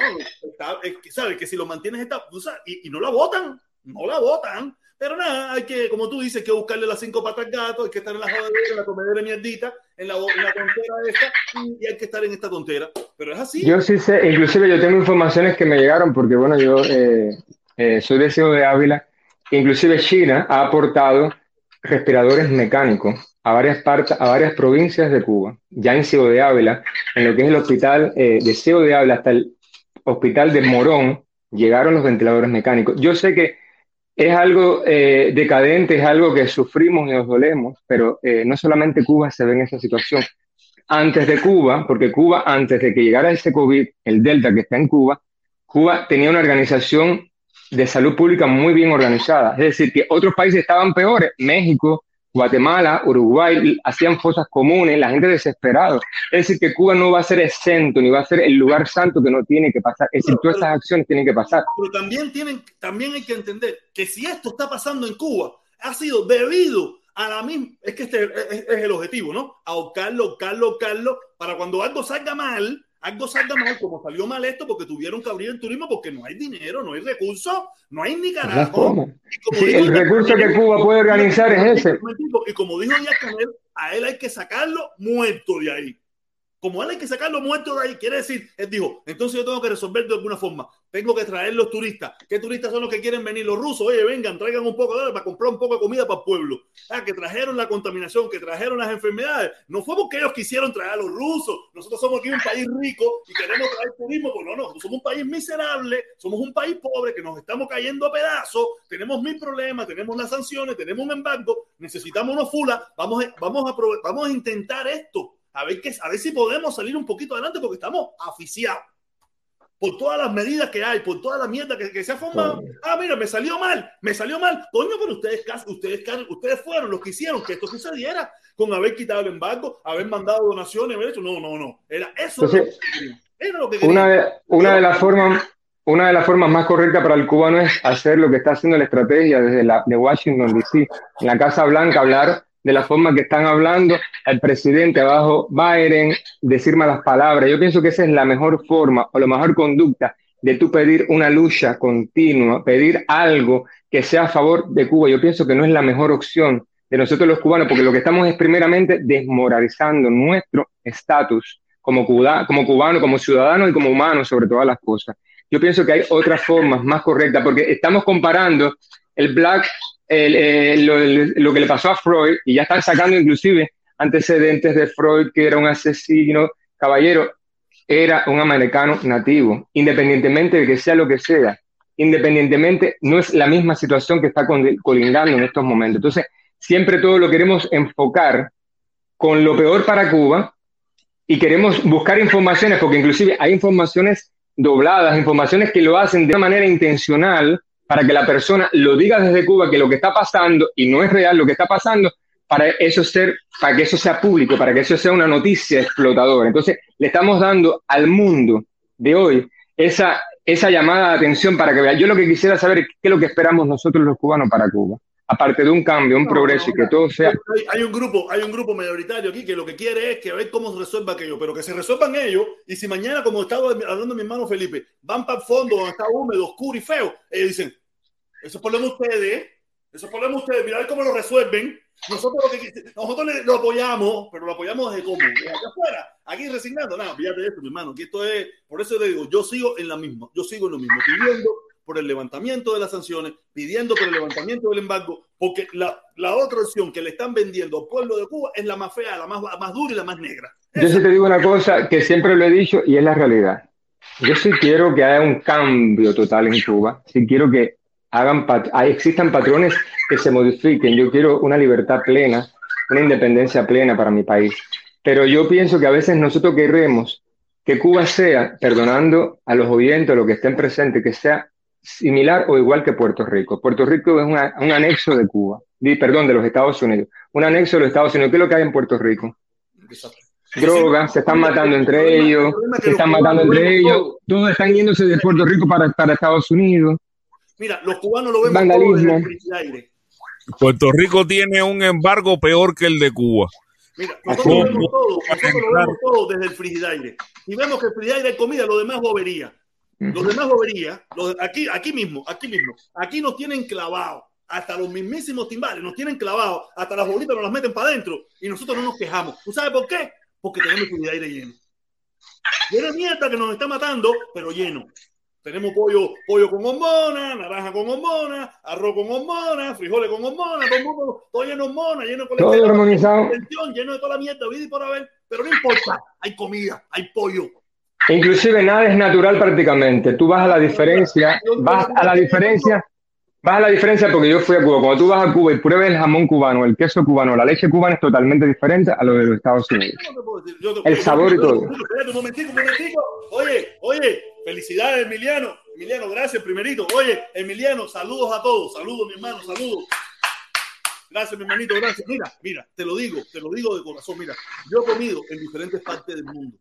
Está- es que, ¿Sabes? Que si lo mantienes, está, y, y no la botan, no la botan. Pero nada, hay que, como tú dices, hay que buscarle las cinco patas gato, hay que estar en la jodedera, en la comedera de mierdita, en la, en la tontera esta, y, hay que estar en esta tontera. Pero es así. Yo sí sé, inclusive yo tengo informaciones que me llegaron porque, bueno, yo eh, eh, soy de Ávila, inclusive China ha aportado respiradores mecánicos a varias partes, a varias provincias de Cuba, ya en Ciudad de Ávila, en lo que es el hospital eh, de Ciudad de Ávila hasta el hospital de Morón, llegaron los ventiladores mecánicos. Yo sé que es algo eh, decadente, es algo que sufrimos y nos dolemos, pero eh, no solamente Cuba se ve en esa situación. Antes de Cuba, porque Cuba, antes de que llegara ese COVID, el Delta que está en Cuba, Cuba tenía una organización de salud pública muy bien organizada. Es decir, que otros países estaban peores. México, Guatemala, Uruguay hacían fosas comunes, la gente desesperada. Es decir, que Cuba no va a ser exento, ni va a ser el lugar santo que no tiene que pasar. Es decir, todas esas acciones tienen que pasar. Pero también, tienen, también hay que entender que si esto está pasando en Cuba, ha sido debido a la misma. Es que este es, es el objetivo, ¿no? Ahorcarlo, ahorcarlo, ahorcarlo, para cuando algo salga mal, algo salga mal, como salió mal esto, porque tuvieron que abrir el turismo, porque no hay dinero, no hay recursos, no hay ni Es la carajo. forma. Y como Sí, dijo el recurso que Cuba puede organizar es ese. Y como dijo Díaz Canel, a él hay que sacarlo muerto de ahí. Como él hay que sacarlo muerto de ahí, quiere decir, él dijo, entonces yo tengo que resolver de alguna forma. Tengo que traer los turistas. ¿Qué turistas son los que quieren venir? Los rusos. Oye, vengan, traigan un poco de para comprar un poco de comida para el pueblo. Ah, que trajeron la contaminación, que trajeron las enfermedades. No fue porque ellos quisieron traer a los rusos. Nosotros somos aquí un país rico y queremos traer turismo. Pues no, no, somos un país miserable, somos un país pobre que nos estamos cayendo a pedazos, tenemos mil problemas, tenemos las sanciones, tenemos un embargo, necesitamos unos fulas. Vamos, vamos, a, vamos a intentar esto. A ver, que, a ver si podemos salir un poquito adelante porque estamos aficiados por todas las medidas que hay, por toda la mierda que, que se ha formado. Ah, mira, me salió mal, me salió mal. Coño, pero ustedes, ustedes, ustedes fueron los que hicieron que esto sucediera con haber quitado el embargo, haber mandado donaciones, haber hecho. No, no, no. Era eso. Entonces, era lo que querían. Una de, una de las formas, una de las formas más correctas para el cubano es hacer lo que está haciendo la estrategia desde la, de Washington DC, en la Casa Blanca, hablar de la forma que están hablando el presidente abajo, Biden, decir malas palabras. Yo pienso que esa es la mejor forma o la mejor conducta de tú pedir una lucha continua, pedir algo que sea a favor de Cuba. Yo pienso que no es la mejor opción de nosotros los cubanos, porque lo que estamos es primeramente desmoralizando nuestro estatus como, cuba, como cubano, como ciudadano y como humano sobre todas las cosas. Yo pienso que hay otras formas más correctas, porque estamos comparando el black, el, lo, lo, que le pasó a Freud, y ya están sacando inclusive antecedentes de Freud, que era un asesino, caballero, era un americano nativo, independientemente de que sea lo que sea, independientemente, no es la misma situación que está colindando en estos momentos. Entonces, siempre todo lo queremos enfocar con lo peor para Cuba y queremos buscar informaciones, porque inclusive hay informaciones dobladas, informaciones que lo hacen de una manera intencional para que la persona lo diga desde Cuba que lo que está pasando y no es real lo que está pasando, para eso ser, para que eso sea público, para que eso sea una noticia explotadora. Entonces, le estamos dando al mundo de hoy esa, esa llamada de atención para que vea. Yo lo que quisiera saber es qué es lo que esperamos nosotros los cubanos para Cuba. aparte de un cambio, un progreso y que todo sea... Hay, hay, un grupo, hay un grupo mayoritario aquí que lo que quiere es que a ver cómo se resuelva aquello, pero que se resuelvan ellos y si mañana, como estaba hablando mi hermano Felipe, van para el fondo donde está húmedo, oscuro y feo, ellos dicen, eso es problema de ustedes, eso es problema de ustedes, mirad cómo lo resuelven. Nosotros, lo, que, apoyamos, pero lo apoyamos desde cómo, desde afuera, aquí resignando. No, fíjate de esto, mi hermano, que esto es, por eso te digo, yo sigo en la misma, yo sigo en lo mismo, pidiendo por el levantamiento de las sanciones, pidiendo por el levantamiento del embargo, porque la, la otra opción que le están vendiendo al pueblo de Cuba es la más fea, la más, más dura y la más negra. Yo sí te digo una cosa que siempre lo he dicho y es la realidad. Yo sí quiero que haya un cambio total en Cuba, sí quiero que hagan pat existan patrones que se modifiquen. Yo quiero una libertad plena, una independencia plena para mi país. Pero yo pienso que a veces nosotros queremos que Cuba sea, perdonando a los oyentes, a los que estén presentes, que sea similar o igual que Puerto Rico. Puerto Rico es una, un anexo de Cuba, perdón, de los Estados Unidos. Un anexo de los Estados Unidos. ¿Qué es lo que hay en Puerto Rico? Drogas, se están matando entre ellos, se están matando entre ellos, todos están yéndose de Puerto Rico para, para Estados Unidos. Mira, los cubanos lo vemos todo desde el frigidaire. Puerto Rico tiene un embargo peor que el de Cuba. Mira, nosotros lo vemos todo, nosotros lo vemos todo desde el frigidaire. Y vemos que el frigidaire es comida, lo demás bobería. Los demás bobería, los, aquí, aquí mismo, aquí mismo, aquí nos tienen clavados. Hasta los mismísimos timbales nos tienen clavados, hasta las bolitas nos las meten para adentro y nosotros no nos quejamos. ¿Tú sabes por qué? Porque tenemos el frigidaire lleno. De mierda que nos está matando, pero lleno. Tenemos pollo, pollo con hormonas, naranja con hormonas, arroz con hormonas, frijoles con hormonas, todo, mundo, todo lleno de hormonas, lleno de colesterol, lleno de toda la mierda, vida y por haber, pero no importa, hay comida, hay pollo. Inclusive nada es natural prácticamente. Tú vas a la diferencia, vas a la diferencia, vas a la diferencia porque yo fui a Cuba. Cuando tú vas a Cuba y pruebes el jamón cubano, el queso cubano, la leche cubana es totalmente diferente a lo de los Estados Unidos. El sabor y todo. Oye, oye, felicidades, Emiliano. Emiliano, gracias, primerito. Oye, Emiliano, saludos a todos. Saludos, mi hermano, saludos. Gracias, mi hermanito, gracias. Mira, mira, te lo digo, te lo digo de corazón. Mira, yo he comido en diferentes partes del mundo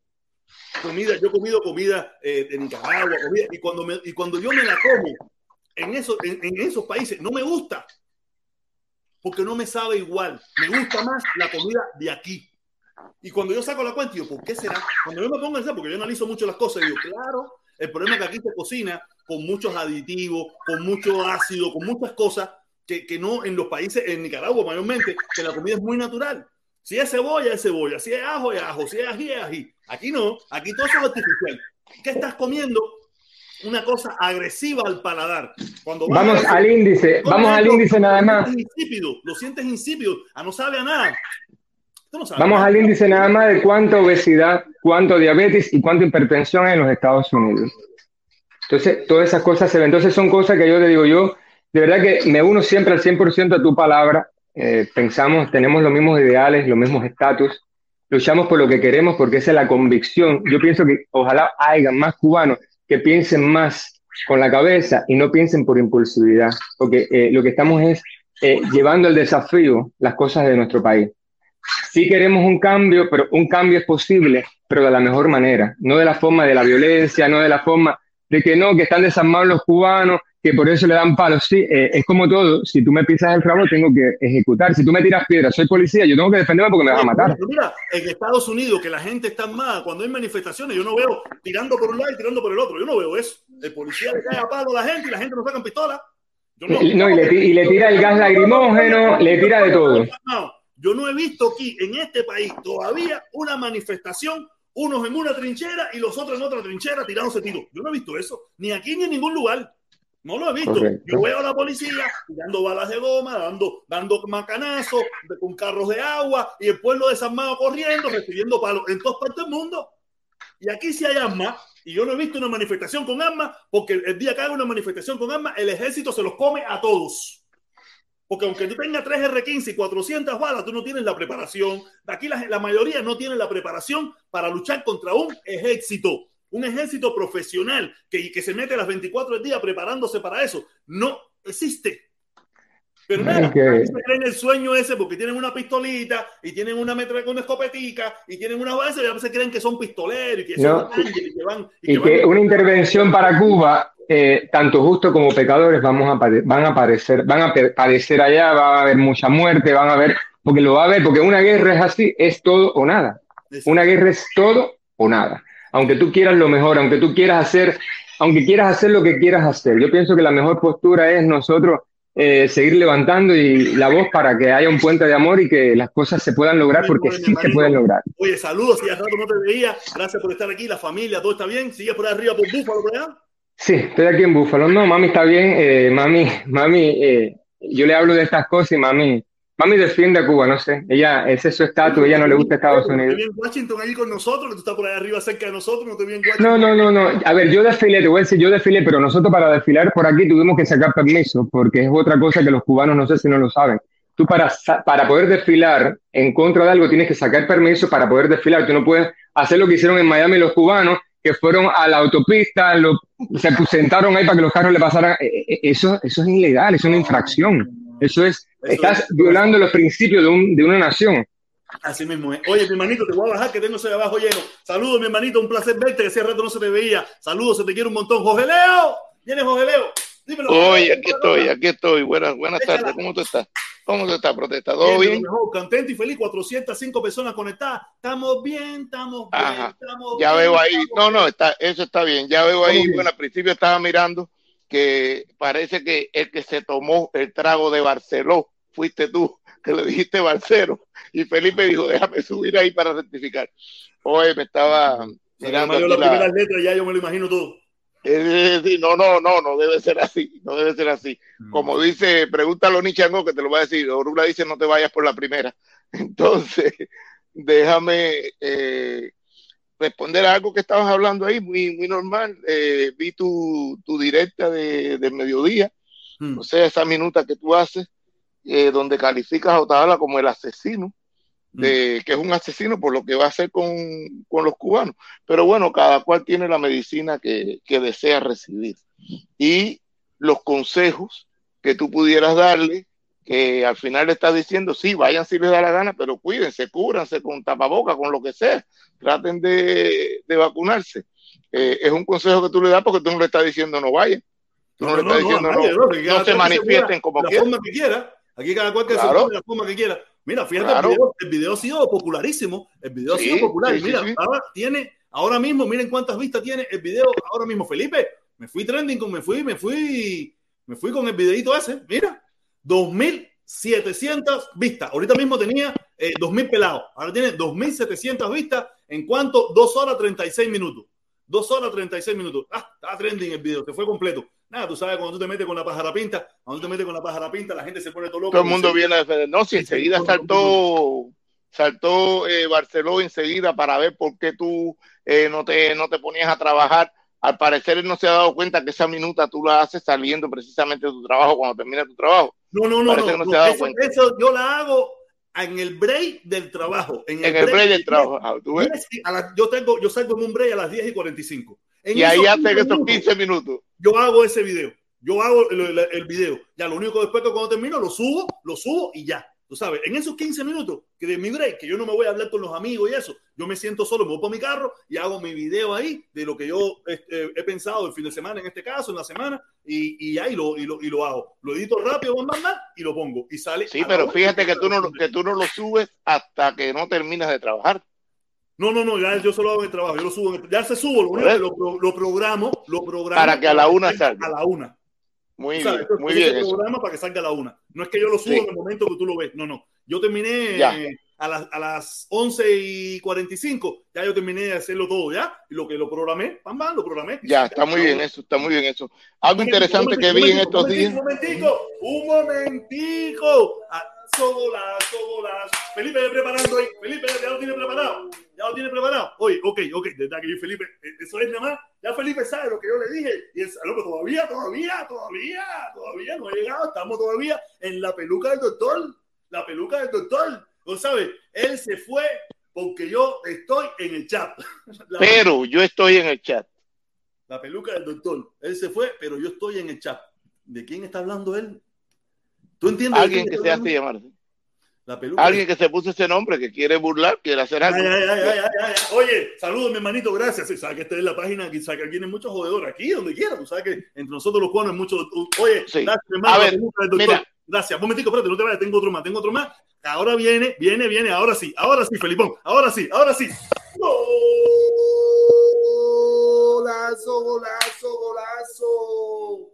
comida, yo he comido comida eh, de Nicaragua, comida, y, cuando me, y cuando yo me la como en, eso, en, esos países, no me gusta, porque no me sabe igual. Me gusta más la comida de aquí. Y cuando yo saco la cuenta, digo, ¿por qué será? Cuando yo me pongo a pensar, porque yo analizo mucho las cosas, digo, claro, el problema es que aquí se cocina con muchos aditivos, con mucho ácido, con muchas cosas que, que no en los países, en Nicaragua mayormente, que la comida es muy natural. Si es cebolla, es cebolla. Si es ajo, es ajo. Si es ají, es ají. Aquí no. Aquí todo eso es artificial. ¿Qué estás comiendo? Una cosa agresiva al paladar. Cuando vamos al índice, vamos al índice nada más. Insípido, lo sientes insípido, a no sabe a nada. No vamos al índice nada más de cuánta obesidad, cuánto diabetes y cuánta hipertensión hay en los Estados Unidos. Entonces, todas esas cosas se ven. Entonces, son cosas que yo te digo yo, de verdad que me uno siempre al 100% a tu palabra eh, pensamos, tenemos los mismos ideales, los mismos estatus, luchamos por lo que queremos porque esa es la convicción. Yo pienso que ojalá haya más cubanos que piensen más con la cabeza y no piensen por impulsividad, porque eh, lo que estamos es eh, llevando el desafío las cosas de nuestro país. Sí queremos un cambio, pero un cambio es posible, pero de la mejor manera, no de la forma de la violencia, no de la forma de que no, que están desarmados los cubanos, que por eso le dan palos. Sí, eh, es como todo. Si tú me pisas el rabo, tengo que ejecutar. Si tú me tiras piedras, soy policía, yo tengo que defenderme porque me vas a matar. Mira, en Estados Unidos, que la gente está más, cuando hay manifestaciones, yo no veo tirando por un lado y tirando por el otro. Yo no veo eso. El policía le cae a palo a la gente y la gente no saca pistola. Yo no, no y, le, y, le, tira el gas lacrimógeno, le tira de todo. Yo no he visto aquí, en este país, todavía una manifestación unos en una trinchera y los otros en otra trinchera tirándose tiros. Yo no he visto eso, ni aquí ni en ningún lugar. No lo he visto. Correcto. Yo veo a la policía tirando balas de goma, dando, dando macanazos con carros de agua y el pueblo desarmado corriendo, recibiendo palos en todas partes del mundo. Y aquí sí hay armas. Y yo no he visto una manifestación con armas, porque el día que haga una manifestación con armas, el ejército se los come a todos. Porque aunque tú tengas 3 R15 y 400 balas, tú no tienes la preparación. Aquí la, la mayoría no tienen la preparación para luchar contra un ejército un ejército profesional que, que se mete las 24 del día preparándose para eso. No existe. Pero nada, okay. se creen el sueño ese porque tienen una pistolita y tienen una metra con una escopetica y tienen una base y se creen que son pistoleros y que, no. son y que van. Y, y que, que una intervención para Cuba, eh, tanto justo como pecadores, vamos a van a aparecer, van a padecer allá, va a haber mucha muerte, van a haber, porque lo va a haber, porque una guerra es así, es todo o nada. Una guerra es todo o nada. Aunque tú quieras lo mejor, aunque tú quieras hacer, aunque quieras hacer lo que quieras hacer. Yo pienso que la mejor postura es nosotros eh, seguir levantando y la voz para que haya un puente de amor y que las cosas se puedan lograr, porque sí se pueden lograr. Oye, saludos, si hace rato no te veía, gracias por estar aquí, la familia, todo está bien, ¿sigues por arriba por Búfalo, por allá? Sí, estoy aquí en Búfalo, no, mami está bien, eh, mami, mami, eh, yo le hablo de estas cosas y mami, mami defiende a Cuba, no sé, ella, ese es su estatus, ella no le gusta Estados Unidos. ¿Te en Washington ahí con nosotros, tú estás por ahí arriba cerca de nosotros, no te vi en Washington? No, no, no, no, a ver, yo desfilé, te voy a decir, yo desfilé, pero nosotros para desfilar por aquí tuvimos que sacar permiso, porque es otra cosa que los cubanos no sé si no lo saben. Tú para, para poder desfilar en contra de algo tienes que sacar permiso para poder desfilar, tú no puedes hacer lo que hicieron en Miami los cubanos, que fueron a la autopista, lo, se sentaron ahí para que los carros le pasaran. Eso, eso es ilegal, es una infracción. Eso es, estás violando los principios de, un, de una nación. Así mismo es. Oye, mi hermanito, te voy a bajar que tengo ese de abajo lleno. Saludos, mi hermanito, un placer verte, que hace rato no se te veía. Saludos, se te quiere un montón. Jorge Leo, ¿vienes Jorge Leo? Dímelo. Oye, aquí estoy, aquí estoy. Buenas, buenas tardes, ¿cómo tú estás? ¿Cómo te está, protesta? ¿Todo bien? Mejor, contento y feliz, 405 personas conectadas. Estamos bien, estamos bien, Ajá. estamos Ya bien, veo ahí, no, bien. no, está, eso está bien. Ya veo ahí, bien. bueno, al principio estaba mirando que parece que el que se tomó el trago de Barceló fuiste tú, que le dijiste Barcelo. Y Felipe dijo, déjame subir ahí para rectificar. Oye, me estaba mirando yo aquí las la- primeras letras, ya yo me lo imagino todo. Eh, sí, no, no, no, no debe ser así, no debe ser así. Como dice, pregúntalo a Nichango que te lo va a decir. Orula dice no te vayas por la primera. Entonces, déjame eh, responder a algo que estabas hablando ahí, muy, muy normal. Eh, vi tu, tu directa de, del mediodía, Mm. o sea, esa minuta que tú haces, eh, donde calificas a Otaola como el asesino, de, que es un asesino por lo que va a hacer con, con los cubanos. Pero bueno, cada cual tiene la medicina que, que desea recibir. Y los consejos que tú pudieras darle, que al final le estás diciendo, sí, vayan si les da la gana, pero cuídense, cúbranse con tapaboca, con lo que sea, traten de, de vacunarse. Eh, es un consejo que tú le das porque tú no le estás diciendo no vayan. Tú no, le estás diciendo nadie, no, que no cada se manifiesten como la quieran. forma que quiera. Aquí cada cual que Claro. se ponga la forma que quiera. Mira, fíjate, Claro. el, video, el video ha sido popularísimo. El video Sí, ha sido popular. sí, sí, Mira, sí. ahora tiene, ahora mismo, miren cuántas vistas tiene el video ahora mismo. Felipe, me fui trending con, me fui, me fui, me fui con el videito ese. Mira, 2700 vistas. Ahorita mismo tenía eh, 2000 pelados. Ahora tiene 2700 vistas en cuanto 2 horas 36 minutos. 2 horas 36 minutos. Ah, está trending el video, se fue completo. Nada, tú sabes, cuando tú te metes con la pájara pinta, cuando tú te metes con la pájara pinta, la gente se pone todo loco. Todo el mundo Se- viene a defender. No, si enseguida saltó, saltó eh, Barceló enseguida para ver por qué tú eh, no, te, no te ponías a trabajar. Al parecer él no se ha dado cuenta que esa minuta tú la haces saliendo precisamente de tu trabajo cuando termina tu trabajo. No, no, no, no. eso, yo la hago en el break del trabajo. En el, En el break del trabajo. Ah, ¿tú ves? Mira, a la- yo, tengo, yo salgo en un break a las 10 y 45. En Y ahí 15 esos minutos, 15 minutos. Yo hago ese video. Yo hago el, el- el video. Ya lo único después que cuando termino lo subo, lo subo y ya. Tú sabes, en esos 15 minutos que de mi break, que yo no me voy a hablar con los amigos y eso, yo me siento solo, me voy para mi carro y hago mi video ahí de lo que yo este, he pensado el fin de semana, en este caso, en la semana, y, y ahí lo, y lo, y lo hago. Lo edito rápido, bam, y lo pongo. Y sale. Sí, pero fíjate que tú, no, que tú no lo subes hasta que no terminas de trabajar. No, no, no, ya yo solo hago el trabajo, yo lo subo, ya se subo, lo, lo, lo programo, lo programo Para que a la una salga. A la una. Muy bien, muy bien programa para que salga a la una. No es que yo lo subo Sí. en el momento que tú lo ves. No, no. Yo terminé Ya. a, las, a las 11 y 45. Ya yo terminé de hacerlo todo, ¿ya? Y lo que lo programé, pam, pam, lo programé. Ya, está muy bien eso, está muy bien eso. Algo interesante que vi en estos días. Un momentico, un momentico. Ah, Golazo, golazo. Felipe, ya preparando ahí. Felipe, ya lo tiene preparado. Ya lo tiene preparado. Oye, ok, ok. De verdad que yo, Felipe, eh, eso es nada más. Ya Felipe sabe lo que yo le dije. Y es algo que todavía, todavía, todavía, todavía no ha llegado. Estamos todavía en la peluca del doctor. La peluca del doctor. ¿No sabes? Él se fue porque yo estoy en el chat. La, Pero yo estoy en el chat. la peluca del doctor. Él se fue, pero yo estoy en el chat. ¿De quién está hablando él? ¿Tú entiendes? Alguien que se hace llamar. La peluca. Alguien que se puso ese nombre, que quiere burlar, quiere hacer algo. Ay, ay, ay. Oye, saludos, mi hermanito, gracias. Sí, sabes que esta es la página, que sabes que vienen muchos jodedores aquí, donde quiera. Tú sabes que entre nosotros los cubanos hay muchos. Oye, Sí. gracias, hermano. A ver, mira. Gracias. Un momentico, espérate, no te vayas, tengo otro más, tengo otro más. Ahora viene, viene, viene, ahora sí, ahora sí, Felipón, ahora sí, ahora sí. Golazo, golazo, golazo.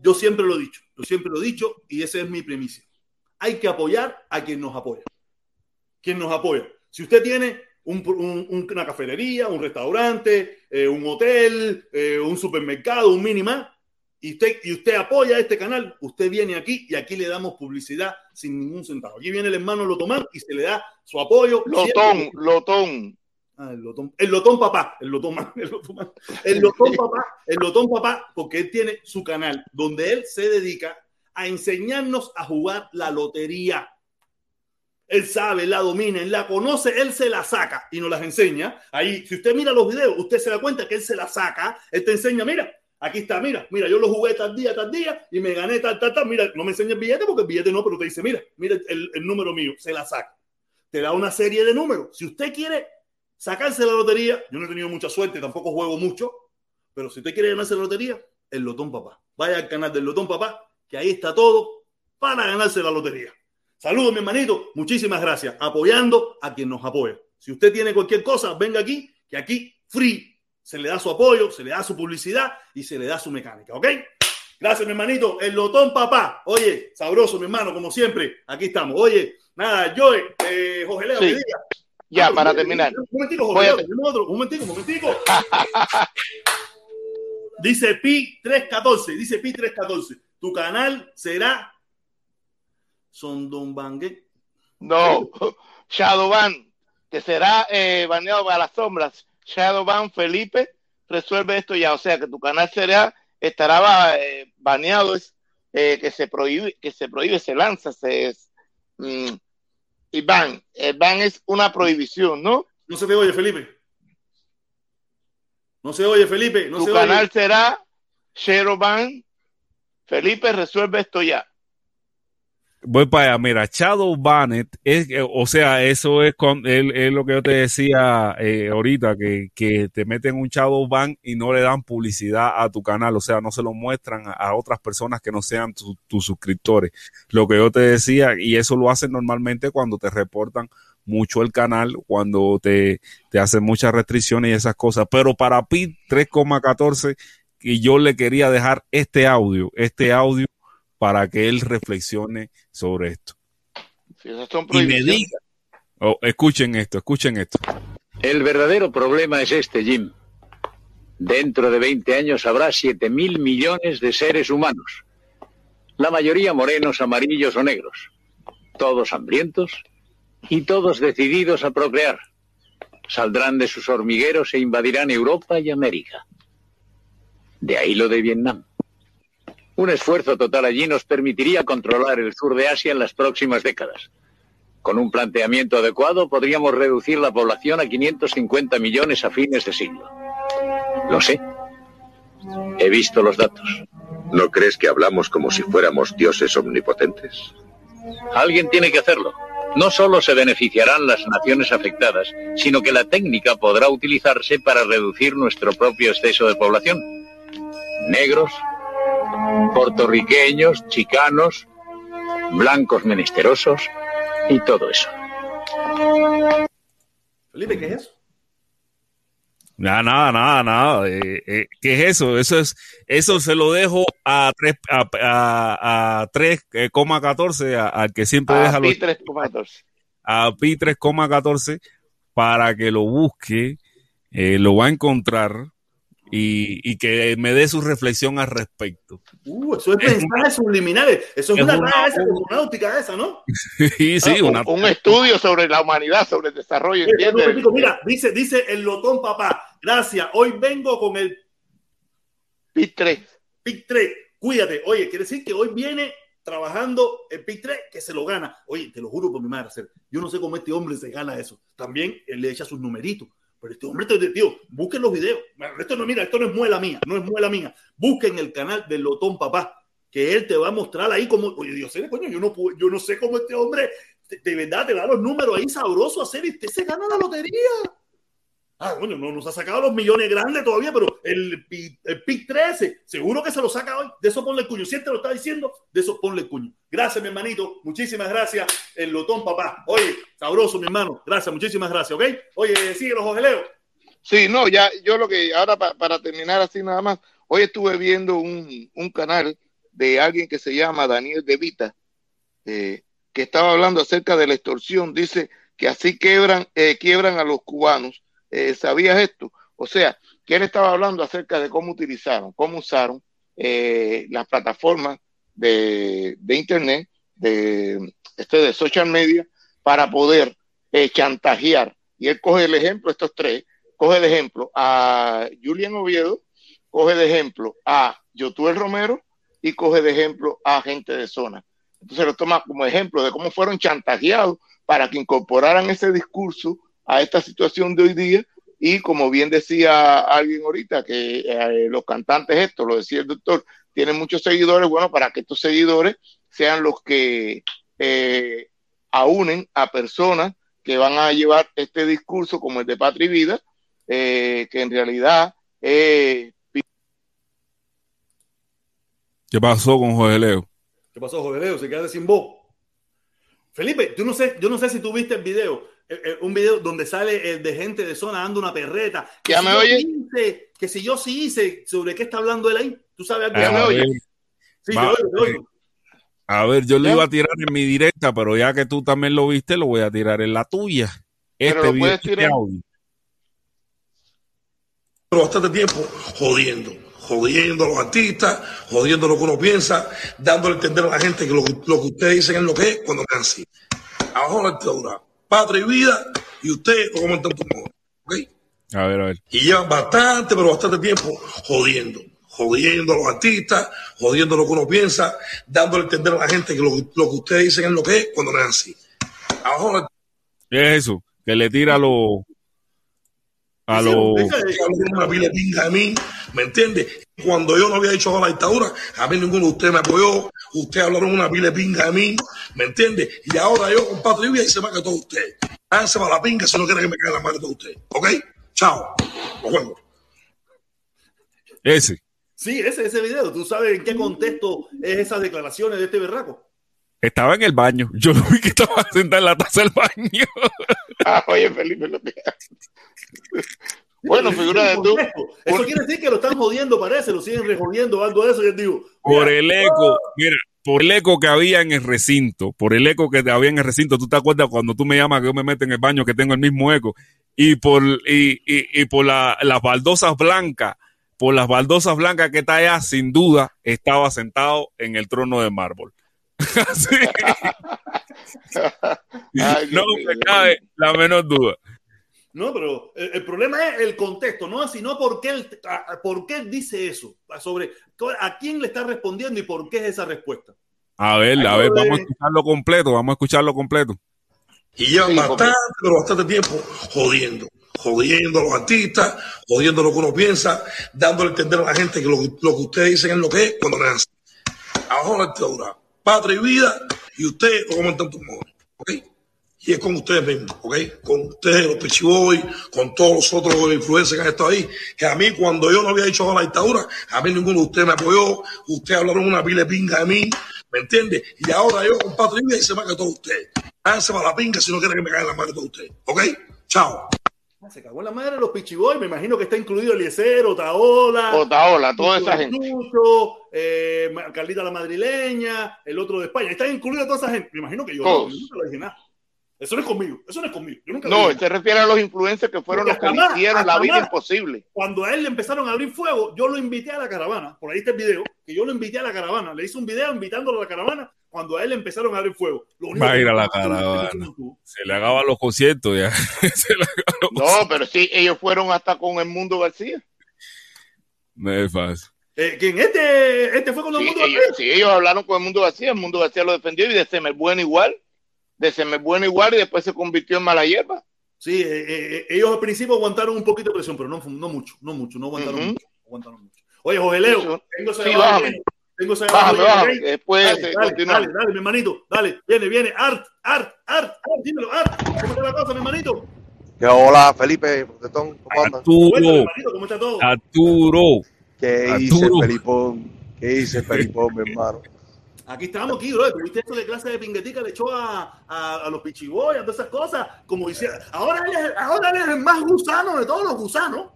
Yo siempre lo he dicho, yo siempre lo he dicho y esa es mi premisa. Hay que apoyar a quien nos apoya. Quien nos apoya. Si usted tiene un- un- un- una cafetería, un restaurante, eh, un hotel, eh, un supermercado, un minimá, y usted, y usted apoya este canal, usted viene aquí y aquí le damos publicidad sin ningún centavo. Aquí viene el hermano Lotomán y se le da su apoyo. Lotón, siempre. lotón. Ah, el lotón, el lotón papá, el lotón, el lotón, el lotón papá, el lotón papá, porque él tiene su canal donde él se dedica a enseñarnos a jugar la lotería. Él sabe, la domina, él la conoce, él se la saca y nos las enseña. Ahí, si usted mira los videos, usted se da cuenta que él se la saca, él te enseña, mira, aquí está, mira, mira, yo lo jugué tal día, tal día y me gané tal, tal, tal. Mira, no me enseña el billete porque el billete no, pero te dice, mira, mira el, el número mío, se la saca. Te da una serie de números. Si usted quiere sacarse la lotería, yo no he tenido mucha suerte, tampoco juego mucho, pero si usted quiere ganarse la lotería, el Lotón Papá. Vaya al canal del Lotón Papá, que ahí está todo para ganarse la lotería. Saludos, mi hermanito. Muchísimas gracias. Apoyando a quien nos apoya. Si usted tiene cualquier cosa, venga aquí, que aquí, free, se le da su apoyo, se le da su publicidad y se le da su mecánica, ¿ok? Gracias, mi hermanito. El Lotón Papá. Oye, sabroso, mi hermano, como siempre. Aquí estamos. Oye, nada, yo, eh, Jorge Leo, Sí. Ya, para terminar. Un momentico, Jorge otro. Un momentico, un momentico. Dice Pi 314, dice Pi 314. Tu canal será Sondombangue. No, Shadowban, que será eh, baneado para las sombras. Shadowban Felipe resuelve esto ya, o sea que tu canal será estará eh, baneado, es eh, que se prohíbe, que se prohíbe, se lanza, se mm, y ban, el ban es una prohibición, ¿no? No se te oye, Felipe. No se oye, Felipe. No tu se canal oye. será Shadowban Felipe resuelve esto ya. Voy para allá. Mira, Shadow Banned, es, eh, o sea, eso es, con, es, lo que yo te decía eh, ahorita, que, que te meten un Shadow Ban y no le dan publicidad a tu canal, o sea, no se lo muestran a, otras personas que no sean tu- tus suscriptores. Lo que yo te decía, y eso lo hacen normalmente cuando te reportan mucho el canal, cuando te, te hacen muchas restricciones y esas cosas. Pero para PIT 3,14, y yo le quería dejar este audio, este audio para que él reflexione sobre esto. Si esas son Y me diga, oh, escuchen esto, escuchen esto. El verdadero problema es este, Jim. Dentro de 20 años habrá 7 mil millones de seres humanos. La mayoría morenos, amarillos o negros. Todos hambrientos y todos decididos a procrear. Saldrán de sus hormigueros e invadirán Europa y América. De ahí lo de Vietnam. Un esfuerzo total allí nos permitiría controlar el sur de Asia en las próximas décadas. Con un planteamiento adecuado podríamos reducir la población a 550 millones a fines de siglo. Lo sé. He visto los datos. ¿No crees que hablamos como si fuéramos dioses omnipotentes? Alguien tiene que hacerlo. No solo se beneficiarán las naciones afectadas, sino que la técnica podrá utilizarse para reducir nuestro propio exceso de población. Negros, puertorriqueños, chicanos, blancos menesterosos y todo eso. Felipe, ¿qué es eso? Nada, nada, nada, nada. Eh, eh, ¿Qué es eso? Eso es, eso se lo dejo a tres, a, a, a 3,14, a- al que siempre A deja los, Pi 3,14. a Pi 3,14 para que lo busque, eh, lo va a encontrar y, y que me dé su reflexión al respecto. Uh, eso es mensajes subliminales. Eso es, es una una- raya esa cosmonáutica esa, ¿no? sí, sí, Ah, una, un, un estudio sobre la humanidad, sobre el desarrollo, Eh, momentico, Mira, dice, dice el lotón papá. Gracias. Hoy vengo con el Pi 3. Pick 3. Cuídate. Oye, quiere decir que hoy viene trabajando el Pick 3 que se lo gana. Oye, te lo juro por mi madre. Yo no sé cómo este hombre se gana eso. También él le echa sus numeritos. Pero este hombre, te- tío, busquen los videos. Esto no, mira, esto no es muela mía, no es muela mía. Busquen el canal del Lotón Papá. que él te va a mostrar ahí como, oye, Dios, coño, yo no, yo no sé cómo este hombre de, verdad te da los números ahí sabrosos a hacer y usted se gana la lotería. Ah, bueno, no nos ha sacado los millones grandes todavía, pero el, el PIC 13, seguro que se lo saca hoy. De eso ponle el cuño. Si él te lo está diciendo, de eso ponle el cuño. Gracias, mi hermanito. Muchísimas gracias, el lotón, papá. Oye, sabroso, mi hermano. Gracias, muchísimas gracias, ¿ok? Oye, sigue los Leo. Sí, no, ya, yo lo que, ahora para terminar así nada más, hoy estuve viendo un, un canal de alguien que se llama Daniel De Vita, eh, que estaba hablando acerca de la extorsión. Dice que así quiebran, eh, quiebran a los cubanos eh, ¿sabías esto? O sea, que él estaba hablando acerca de cómo utilizaron, cómo usaron eh, las plataformas de, Internet, de, este, de social media, para poder eh, chantajear. Y él coge el ejemplo, estos tres, coge de ejemplo a Julian Oviedo, coge de ejemplo a Yotuel Romero y coge de ejemplo a gente de zona. Entonces lo toma como ejemplo de cómo fueron chantajeados para que incorporaran ese discurso a esta situación de hoy día y como bien decía alguien ahorita, que eh, los cantantes, esto lo decía el doctor, tienen muchos seguidores, bueno, para que estos seguidores sean los que eh, aunen a personas que van a llevar este discurso como el de Patria y Vida, eh, que en realidad... ¿Qué pasó con Jorge Leo? ¿Qué pasó, Jorge Leo? Se queda sin voz. Felipe, yo no sé, yo no sé si tú viste el video eh, eh, un video donde sale el de gente de zona dando una perreta. Que ¿Ya si me oye? Hice, que si yo sí hice, ¿sobre qué está hablando él ahí? ¿Tú sabes algo? ¿Ya me oye? Sí, yo oigo, A ver, yo lo iba a tirar en mi directa, pero ya que tú también lo viste, lo voy a tirar en la tuya. Este pero video tirar... Pero bastante tiempo jodiendo, jodiendo a los artistas, jodiendo lo que uno piensa, dándole a entender a la gente que lo, lo que ustedes dicen es lo que es cuando me así. Abajo la dictadura patria y vida, y usted lo comentan tu modo. ¿Ok? A ver, a ver. Y llevan bastante, pero bastante tiempo jodiendo. Jodiendo a los artistas, jodiendo lo que uno piensa, dándole a entender a la gente que lo, lo que ustedes dicen es lo que es cuando no es así. Abajo ¿Qué es eso? Que le tira a los a pinga a mí, ¿me entiende? Cuando yo no había hecho a la dictadura, a mí ninguno de ustedes me apoyó, usted hablaron una pile pinga a mí, ¿me entiende? Y ahora yo comparto y se me todo usted. Háganse para la pinga si no quieren que me caiga la madre de usted. ¿Ok? Chao. Nos vemos. Ese. Sí, ese, ese video. ¿Tú sabes en qué contexto es esas declaraciones de este berraco? Estaba en el baño. Yo lo vi que estaba sentado en la taza del baño. Ah, oye, Felipe, lo que Bueno, figura de tú. Eso quiere decir que lo están jodiendo, parece, lo siguen rejodiendo, algo de eso. Yo digo, por el eco, mira, por el eco que había en el recinto, por el eco que había en el recinto, tú te acuerdas cuando tú me llamas que yo me meto en el baño que tengo el mismo eco, y por, y, y, por la, las baldosas blancas, por las baldosas blancas que está allá, sin duda, estaba sentado en el trono de mármol. no me cabe la menor duda. No, pero el, problema es el contexto, no sino por qué, él, por qué dice eso, sobre a quién le está respondiendo y por qué es esa respuesta. A ver, a ver, vamos a escucharlo completo, vamos a escucharlo completo. Y llevan bastante, pero bastante tiempo jodiendo, jodiendo a los artistas, jodiendo lo que uno piensa, dándole a entender a la gente que lo, lo que ustedes dicen es lo que es cuando me así. Abajo la dictadura patria y vida, y usted lo comentan tu modo, ¿ok? Y es con ustedes mismos, ¿ok? Con ustedes, los Pichiboy, con todos los otros influencers que han estado ahí, que a mí cuando yo no había hecho la dictadura, a mí ninguno de ustedes me apoyó, ustedes hablaron una pile pinga de mí, ¿me entiende? Y ahora yo con patria y vida y se me ha todos ustedes. Háganse para la pinga si no quieren que me caigan la madre de ustedes, ¿ok? Chao. Se cagó en la madre de los Pichiboy, me imagino que está incluido Eliezer, Otaola. Otaola, toda esa gente. Eh, Carlita la madrileña, el otro de España. Está incluido toda esa gente. Me imagino que yo, no, nunca lo dije nada. Eso no es conmigo, eso no es conmigo. no, se refiere a los influencers que fueron los que hicieron la vida imposible. Cuando a él le empezaron a abrir fuego, yo lo invité a la caravana. Por ahí está el video, que yo lo invité a la caravana. Le hice un video invitándolo a la caravana cuando a él empezaron a abrir fuego. Va a ir a la caravana. Se le acaban los conciertos ya. no, pero sí, ellos fueron hasta con el Mundo García. No es fácil. Eh, ¿Quién? Este, este fue con el Mundo García. Sí, ellos hablaron con el Mundo García. El Mundo García lo defendió y de Semer Bueno igual. De Semer Bueno igual y después se convirtió en mala hierba. Sí, eh, eh, ellos al principio aguantaron un poquito de presión, pero no, no mucho, no mucho, no aguantaron, mucho, no aguantaron mucho. Oye, José Leo, tengo sí, bájame. Tengo esa Bájame, bájame. ahí. Después Dale, dale, dale, dale, mi hermanito, dale, viene, viene, Art, Art, Art, Art, dímelo, Art, ¿cómo está la cosa, mi hermanito? Que hola, Felipe, ¿cómo andas? Bueno, mi Arturo, hermanito, ¿cómo está todo? Arturo. ¿Qué hice, Arturo. Felipón? ¿Qué hice, Felipón, mi hermano? Aquí estamos, aquí, bro. Tuviste esto de clase de pinguetica, le echó a, a, a los pichiboyas, todas esas cosas, como hiciera. Ahora él, es, ahora él es el más gusano de todos los gusanos,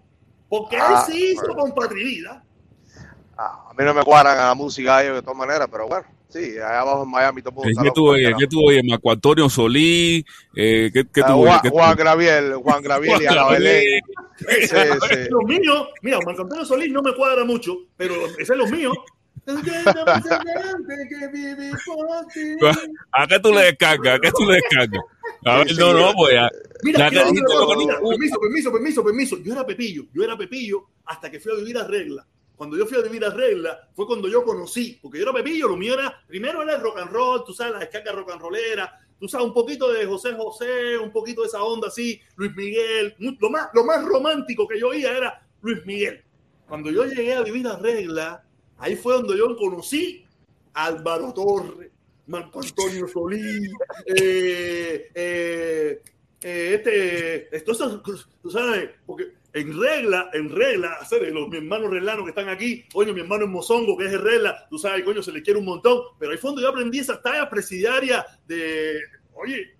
porque Ah, él sí hizo bueno. Ah, a mí no me cuadran a la música ellos de todas maneras, pero bueno, sí, allá abajo en Miami todo el mundo ¿Qué, está qué loco tú por oyes? el ¿Qué tú oyes? Marco Antonio Solís. Eh, ¿Qué, qué Ah, oyes? Juan, ¿Qué tú- Juan Graviel, Juan Graviel y Ana Belén. Sí, sí. Los míos, mira, Marco Antonio Solís no me cuadra mucho, pero ese es los míos. ¿A qué tú le descargas? ¿A qué tú le descargas? A ver, no, no, pues ya. Mira, lo cosa, que mira, permiso, permiso, permiso, permiso. Yo era Pepillo, yo era Pepillo hasta que fui a vivir a Regla. Cuando yo fui a vivir a Regla fue cuando yo conocí, porque yo era Pepillo, lo mío era, primero era el rock and roll, tú sabes, la descarga rock and rollera, tú sabes, un poquito de José José, un poquito de esa onda así, Luis Miguel, lo más, lo más romántico que yo oía era Luis Miguel. Cuando yo llegué a vivir a Regla, ahí fue donde yo conocí a Álvaro Torres, Marco Antonio Solís, eh, eh, eh, este, esto, tú sabes, porque en regla, en regla, los mis hermanos reglanos que están aquí, coño, mi hermano en Mozongo, que es en regla, tú sabes, coño, se le quiere un montón, pero ahí fue donde yo aprendí esas tallas presidiarias de, oye,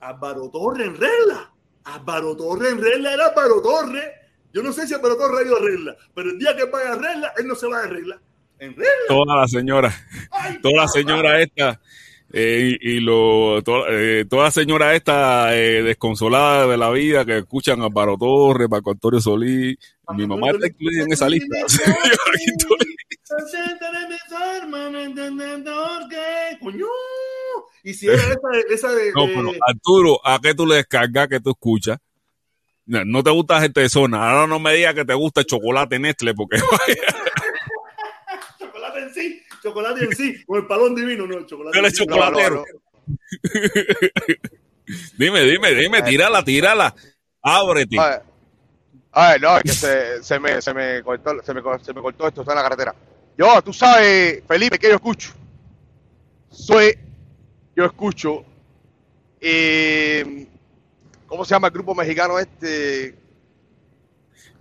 Álvaro Torre en regla, Álvaro Torre en regla era Álvaro Torre, yo no sé si Álvaro Torre ha ido a regla, pero el día que vaya a regla, él no se va de regla, en regla. Toda la señora, Ay, toda la señora esta. eh, y, y lo, to- eh, toda la señora esta eh, desconsolada de la vida que escuchan a Paro Torres, Marco Antonio Solís. Mi mamá está incluida en esa lista. Y si era esa, de- esa de, No, pero Arturo, ¿a qué tú le descargas que tú escuchas? No, no te gusta gente de zona. Ahora no me digas que te gusta el chocolate Nestle, porque chocolate en sí, chocolate en sí, con el palón divino, no, el chocolate. Él en es sí. chocolatero. dime, dime, dime, tírala, tírala. Ábrete. Ay, ay, no, es que se, se me, se, me cortó, se, me, se me cortó esto, está en la carretera. Yo, tú sabes, Felipe, que yo escucho. Soy, yo escucho, eh, ¿cómo se llama el grupo mexicano este?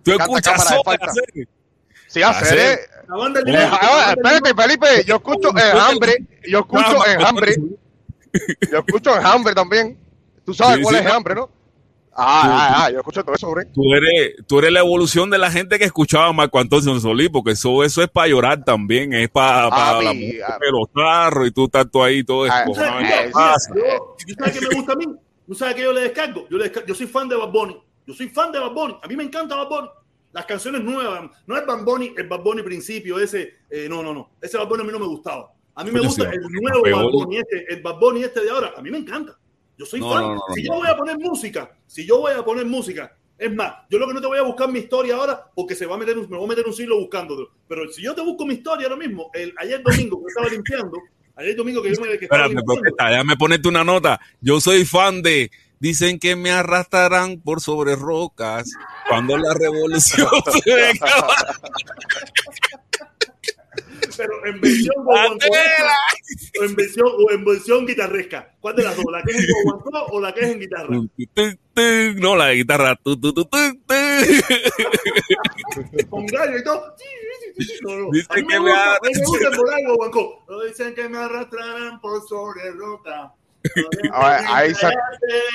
Tú escuchas. Sí, hace, Hacer. eh, eh, ah, espérate, Felipe, yo escucho Enjambre, yo escucho Enjambre, yo escucho Enjambre también. Tú sabes Sí, cuál sí, es no. Enjambre, ¿no? Ah, ah, ah, yo escucho todo eso, hombre. Tú eres, tú eres la evolución de la gente que escuchaba a Marco Antonio Solís, porque eso, eso es para llorar también, es para, Ah, la ah. de los carros y tú estás tú ahí todo Ah, ¿Tú sabes, descojonado. mira, ¿Qué mira, pasa? yo, ¿tú sabes qué me gusta a mí? ¿Tú sabes que yo le descargo? Yo, le descargo- yo soy fan de Bad Bunny. Yo soy fan de Bad Bunny. A mí me encanta Bad Bunny. Las canciones nuevas. No es Bad Bunny, el Bad Bunny principio, ese. eh, no, no, no. Ese Bad Bunny a mí no me gustaba. A mí me gusta el nuevo Bad. Bunny este, el Bad Bunny este de ahora. A mí me encanta. Yo soy No, fan. no, no, si yo voy a poner música, si yo voy a poner música, es más, yo lo que no te voy a buscar mi historia ahora porque se va a meter un, me voy a meter un siglo buscándolo. Pero si yo te busco mi historia ahora mismo, el, ayer domingo que estaba limpiando, ayer domingo que yo me que Espérate, protesta, déjame ponerte una nota. Yo soy fan de Dicen que me arrastrarán por sobre rocas cuando la revolución se venga. Pero en versión guaguancóesca, o en versión o en versión guitarresca. ¿Cuál de las dos? ¿La que es en guaguancó o la que es en guitarra? No, la de guitarra. Con gallo y todo. No, no. Dicen A mí que me gusta, a gusta guaguancó. No Dicen que me arrastrarán por sobre roca. Ahí- ahí sa-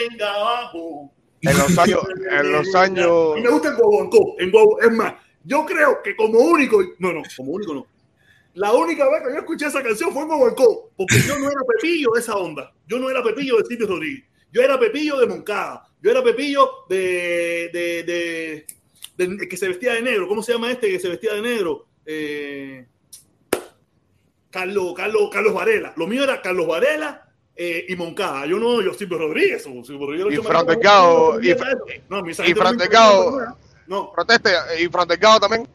Venga abajo. En los años, en los A años, mí me gusta el guaguancó. En guagu- Es más, yo creo que como único, no, no, como único no. La única vez que yo escuché esa canción fue en Guaguancó, porque yo no era Pepillo de esa onda. Yo no era Pepillo de Silvio Rodríguez. Yo era Pepillo de Moncada. Yo era Pepillo de, de, de, de- de- que se vestía de negro. ¿Cómo se llama este que se vestía de negro? Eh, Carlos, Carlos, Carlos Varela. Lo mío era Carlos Varela eh, y Moncada. Yo no, yo Silvio Rodríguez. o Silvio Rodríguez Y lo Fran chamaco- Delgado, y no, y sargento Fran no proteste, y Fran Delgado también.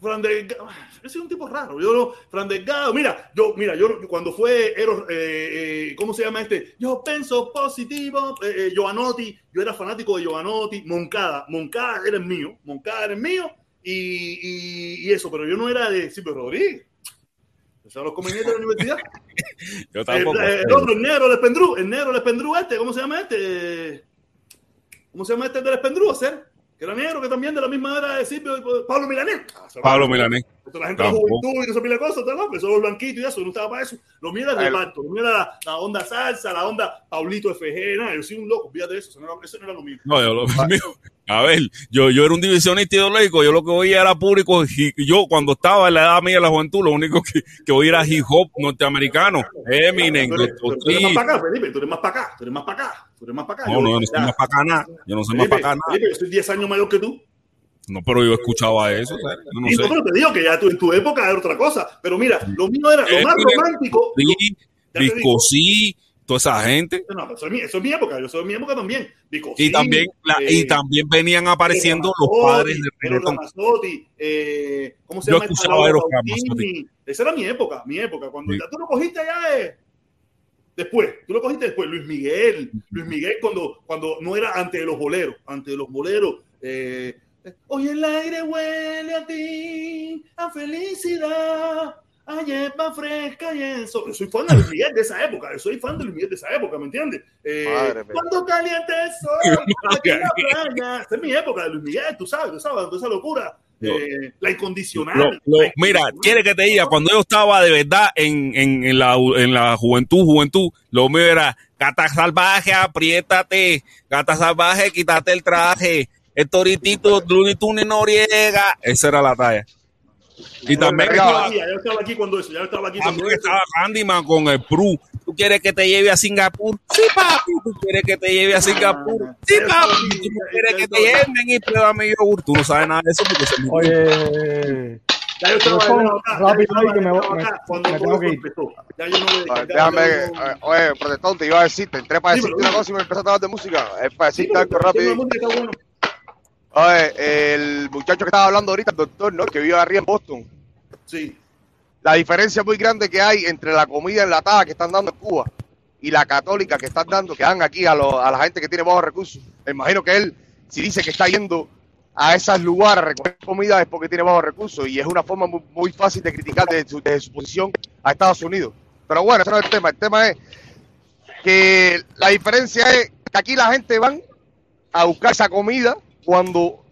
Fran Delgado, ese es un tipo raro. Yo no, Fran Delgado, mira, yo, mira, yo cuando fue Eros, eh, eh, ¿cómo se llama este? Yo pienso positivo, eh, eh, Giovanotti, yo era fanático de Giovanotti, Moncada, Moncada era el mío, Moncada era el mío y, y- y eso, pero yo no era de Silvio Rodríguez. Los comediantes de la universidad. Yo El, tampoco. el sé. otro, el negro del Espendrú, el negro del Espendrú este, ¿cómo se llama este? ¿Cómo se llama este del Espendrú, hacer? Que era negro, que también de la misma era de Silvio, Pablo Milanés. Pablo Milanés. La gente de la juventud y no se pila cosas, ¿no? Eso los blanquitos y eso, yo no estaba para eso. Lo mío era El- reparto, lo mío era la, la onda salsa, la onda Paulito FG, nada, yo soy un loco, fíjate de eso, eso no era, eso no era lo mío. No, yo lo mío- A ver, yo, yo era un divisionista ideológico, yo lo que oía era público. y Yo, cuando estaba en la edad mía de la juventud, lo único que, que oía era hip hop norteamericano. Eminem, Tú eres, tú eres más para acá, Felipe, tú eres más para acá, tú eres más para acá, tú eres más para acá. No, no, yo no soy más para acá nada. Yo no soy más Felipe, para acá nada. Felipe, yo soy 10 años mayor que tú. No, pero yo escuchaba eso. o sea, yo no y no, sé. pero te digo que ya tú, en tu época era otra cosa. Pero mira, lo mío era lo más Eminem, romántico. Sí. Viscosí, toda esa gente. No, pero eso es mi, eso es mi época, yo soy mi época también. Y también, la- y eh, también venían apareciendo los padres reggaetón. Ramazzotti, eh, ¿cómo se Yo llama? esta escuchaba Laura Eros Pausini? Ramazzotti. Esa era mi época, mi época. Cuando Sí. ya tú lo cogiste ya de... Después, tú lo cogiste después, Luis Miguel. Luis Miguel cuando, cuando no era ante los boleros, ante los boleros. Eh, Hoy el aire huele a ti, a felicidad, a hierba fresca y eso. Yo soy fan de Luis Miguel de esa época, yo soy fan de Luis Miguel de esa época, ¿me entiendes? Eh, cuando caliente el sol, aquí en la playa. Esa es mi época de Luis Miguel, tú sabes, tú sabes, toda esa locura. Eh, la incondicional. Lo- lo- La mira, quiere que te diga, cuando yo estaba de verdad en, en, en la, en la juventud, juventud, lo mío era gata salvaje, apriétate, gata salvaje, quítate el traje, el toritito, Looney Tunes Noriega, esa era la talla. Y también Ya Venga, estaba aquí, ya estaba aquí cuando eso, ya estaba aquí cuando también estaba Candyman con el Pru. ¿Tú quieres que te lleve a Singapur? Sí, papi. ¿Tú quieres que te lleve a Singapur? Sí, papi. ¿Tú quieres que te lleven y pruébame yogur? Tú no sabes nada de eso porque se me Oye, Ya yo estaba yo rápido ahí que me- me- cuando tengo que ir. empezó. Ya yo no le- Ah, ya- Déjame, yo no- eh, oye, protestón, te iba a decir, te entré para decirte una cosa y me empezaste a hablar de música. Es para Sí, decirte algo rápido. la música está bueno. Oye, el muchacho que estaba hablando ahorita, el doctor, ¿no? Que vive arriba en Boston. Sí. La diferencia muy grande que hay entre la comida enlatada que están dando en Cuba y la católica que están dando, que dan aquí a, lo- a la gente que tiene bajos recursos. Me imagino que él, si dice que está yendo a esos lugares a recoger comida es porque tiene bajos recursos y es una forma muy, muy fácil de criticar desde su, desde su posición a Estados Unidos. Pero bueno, ese no es el tema. El tema es que la diferencia es que aquí la gente van a buscar esa comida cuando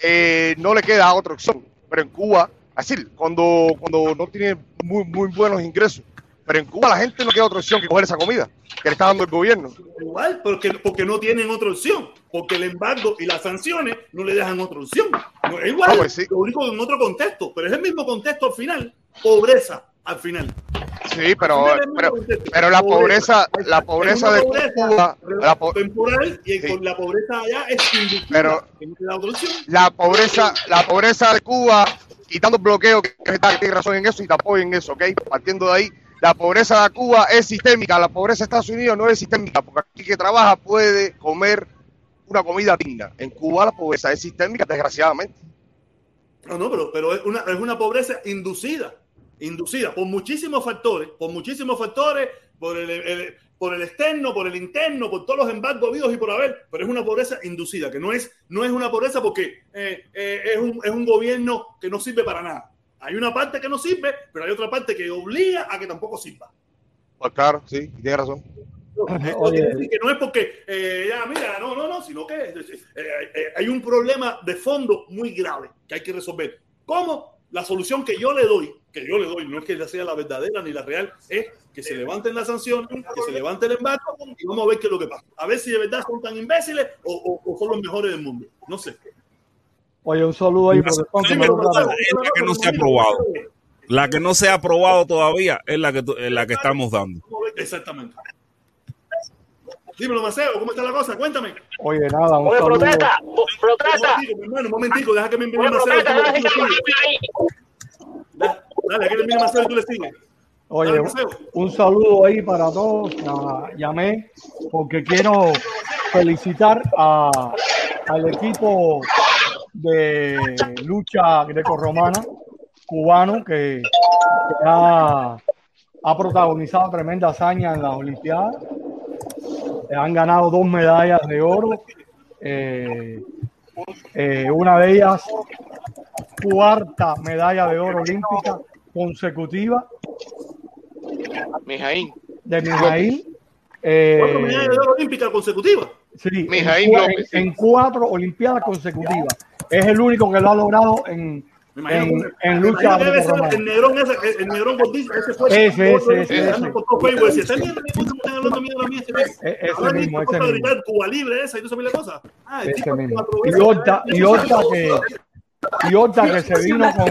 eh, no le queda otra opción. Pero en Cuba, así, cuando, cuando no tiene muy, muy buenos ingresos. Pero en Cuba la gente no queda otra opción que coger esa comida que le está dando el gobierno. Igual, porque, porque no tienen otra opción. Porque el embargo y las sanciones no le dejan otra opción. No, es igual, Ah, pues sí. lo único en otro contexto, pero es el mismo contexto al final. Pobreza al final. Sí, pero, pero, pero la pobreza, la pobreza de Cuba, la, po- temporal y Sí. la pobreza allá es Pero- no la pobreza, la pobreza de Cuba, quitando bloqueo, que está, tiene razón en eso y te apoyo en eso, ¿ok? Partiendo de ahí, la pobreza de Cuba es sistémica, la pobreza de Estados Unidos no es sistémica, porque aquí que trabaja puede comer una comida digna. En Cuba la pobreza es sistémica, desgraciadamente. No, no, pero, pero es, una, es una pobreza inducida, inducida por muchísimos factores, por muchísimos factores, por el, el- por el externo, por el interno, por todos los embargos habidos y por haber, pero es una pobreza inducida, que no es, no es una pobreza porque eh, eh, es, un, es un gobierno que no sirve para nada. Hay una parte que no sirve, pero hay otra parte que obliga a que tampoco sirva. Pues claro, sí, tiene razón. Que no es porque, eh, ya, mira, no, no, no, sino que eh, eh, hay un problema de fondo muy grave que hay que resolver. ¿Cómo? La solución que yo le doy, que yo le doy, no es que sea la verdadera ni la real, es que se levanten las sanciones, que se levante el embargo y vamos a ver qué es lo que pasa. A ver si de verdad son tan imbéciles o, o- o son los mejores del mundo. No sé. oye, un saludo ahí, Una- protestón, que Sí, me pero, gusta. Gonzalo, es la que no se ha aprobado. La que no se ha aprobado todavía es la que, la que estamos dando. Exactamente. Dímelo, Maceo, ¿cómo está la cosa? Cuéntame. Oye, nada, un Oye, saludo. protesta, Un protesta. momentico, hermano, un momentico, deja que me envíe Maceo. protesta, dale, dale, que le envíe Maceo y tú le sigues. Oye, Dale, un saludo ahí para todos. Ya- llamé porque quiero felicitar a, al equipo de lucha grecorromana cubano que, que ha, ha protagonizado tremenda hazaña en las Olimpiadas. Han ganado dos medallas de oro. eh, eh, una de ellas, cuarta medalla de oro olímpica consecutiva Mijaín. de Mijaíl. eh, Cuatro medallas de oro olímpicas consecutivas. sí, en, sí. en cuatro Olimpiadas consecutivas. Es el único que lo ha logrado en, Me imagino en, lucha debe ser el negrón ese, el negrón gordito, ese fue Ese. E- ese Ahora mismo, listo, ese para mismo. gritar Cuba libre esa y la cosa. Ah, Ese mismo. Y Horta, Horta que, y Horta que se vino con,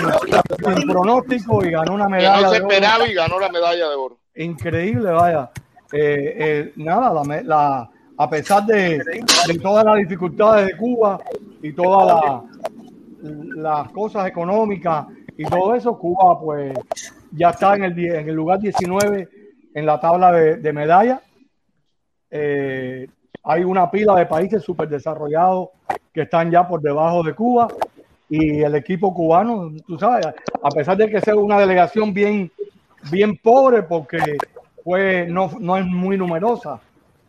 pronóstico y ganó una Que medalla no se de oro. y ganó la medalla de oro. increíble, vaya. Eh, eh, nada, la, me- la- a pesar de, de todas las dificultades de Cuba y todas la- las cosas económicas y todo eso, Cuba pues ya está en el, en el lugar 19 en la tabla de, de medallas. Eh, hay una pila de países súper desarrollados que están ya por debajo de Cuba y el equipo cubano, tú sabes, a pesar de que sea una delegación bien, bien pobre porque pues no, no es muy numerosa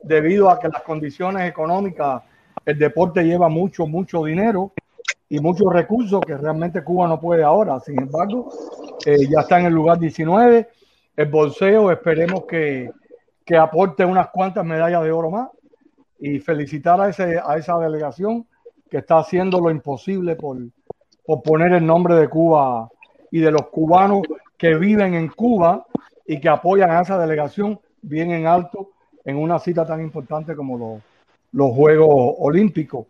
debido a que las condiciones económicas, el deporte lleva mucho, mucho dinero y muchos recursos que realmente Cuba no puede ahora. Sin embargo, eh, ya está en el lugar 19. El bolseo esperemos que, que aporte unas cuantas medallas de oro más y felicitar a, ese, a esa delegación que está haciendo lo imposible por, por poner el nombre de Cuba y de los cubanos que viven en Cuba y que apoyan a esa delegación bien en alto en una cita tan importante como los, los Juegos Olímpicos.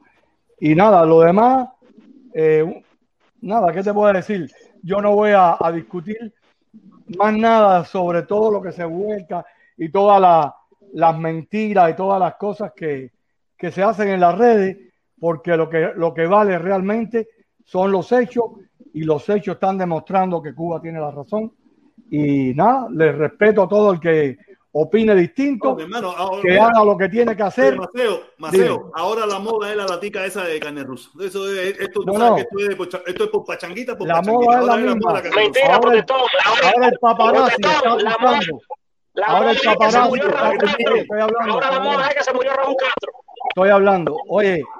Y nada, lo demás, eh, nada, ¿qué te puedo decir? Yo no voy a, discutir más nada sobre todo lo que se vuelca y todas la- las mentiras y todas las cosas que, se hacen en las redes, porque lo que, lo que vale realmente son los hechos y los hechos están demostrando que Cuba tiene la razón. Y nada, les respeto a todo el que opine distinto, No, mi hermano, ahora- que haga lo que tiene que hacer. Maceo, Maceo, ahora la moda es la latica esa de carne rusa. Eso es, esto, tú No, sabes no. que esto, es, esto es por pachanguita, por La pachanguita. moda es la Ahora misma. rusa. Mentira, Ahora el-. Ahora, Ahora el paparazzi está protestón, la la Ahora moda el es que paparazzi murió está. Castro. Estoy hablando. Ahora la moda es que se murió Raúl Castro. Estoy hablando. Oye.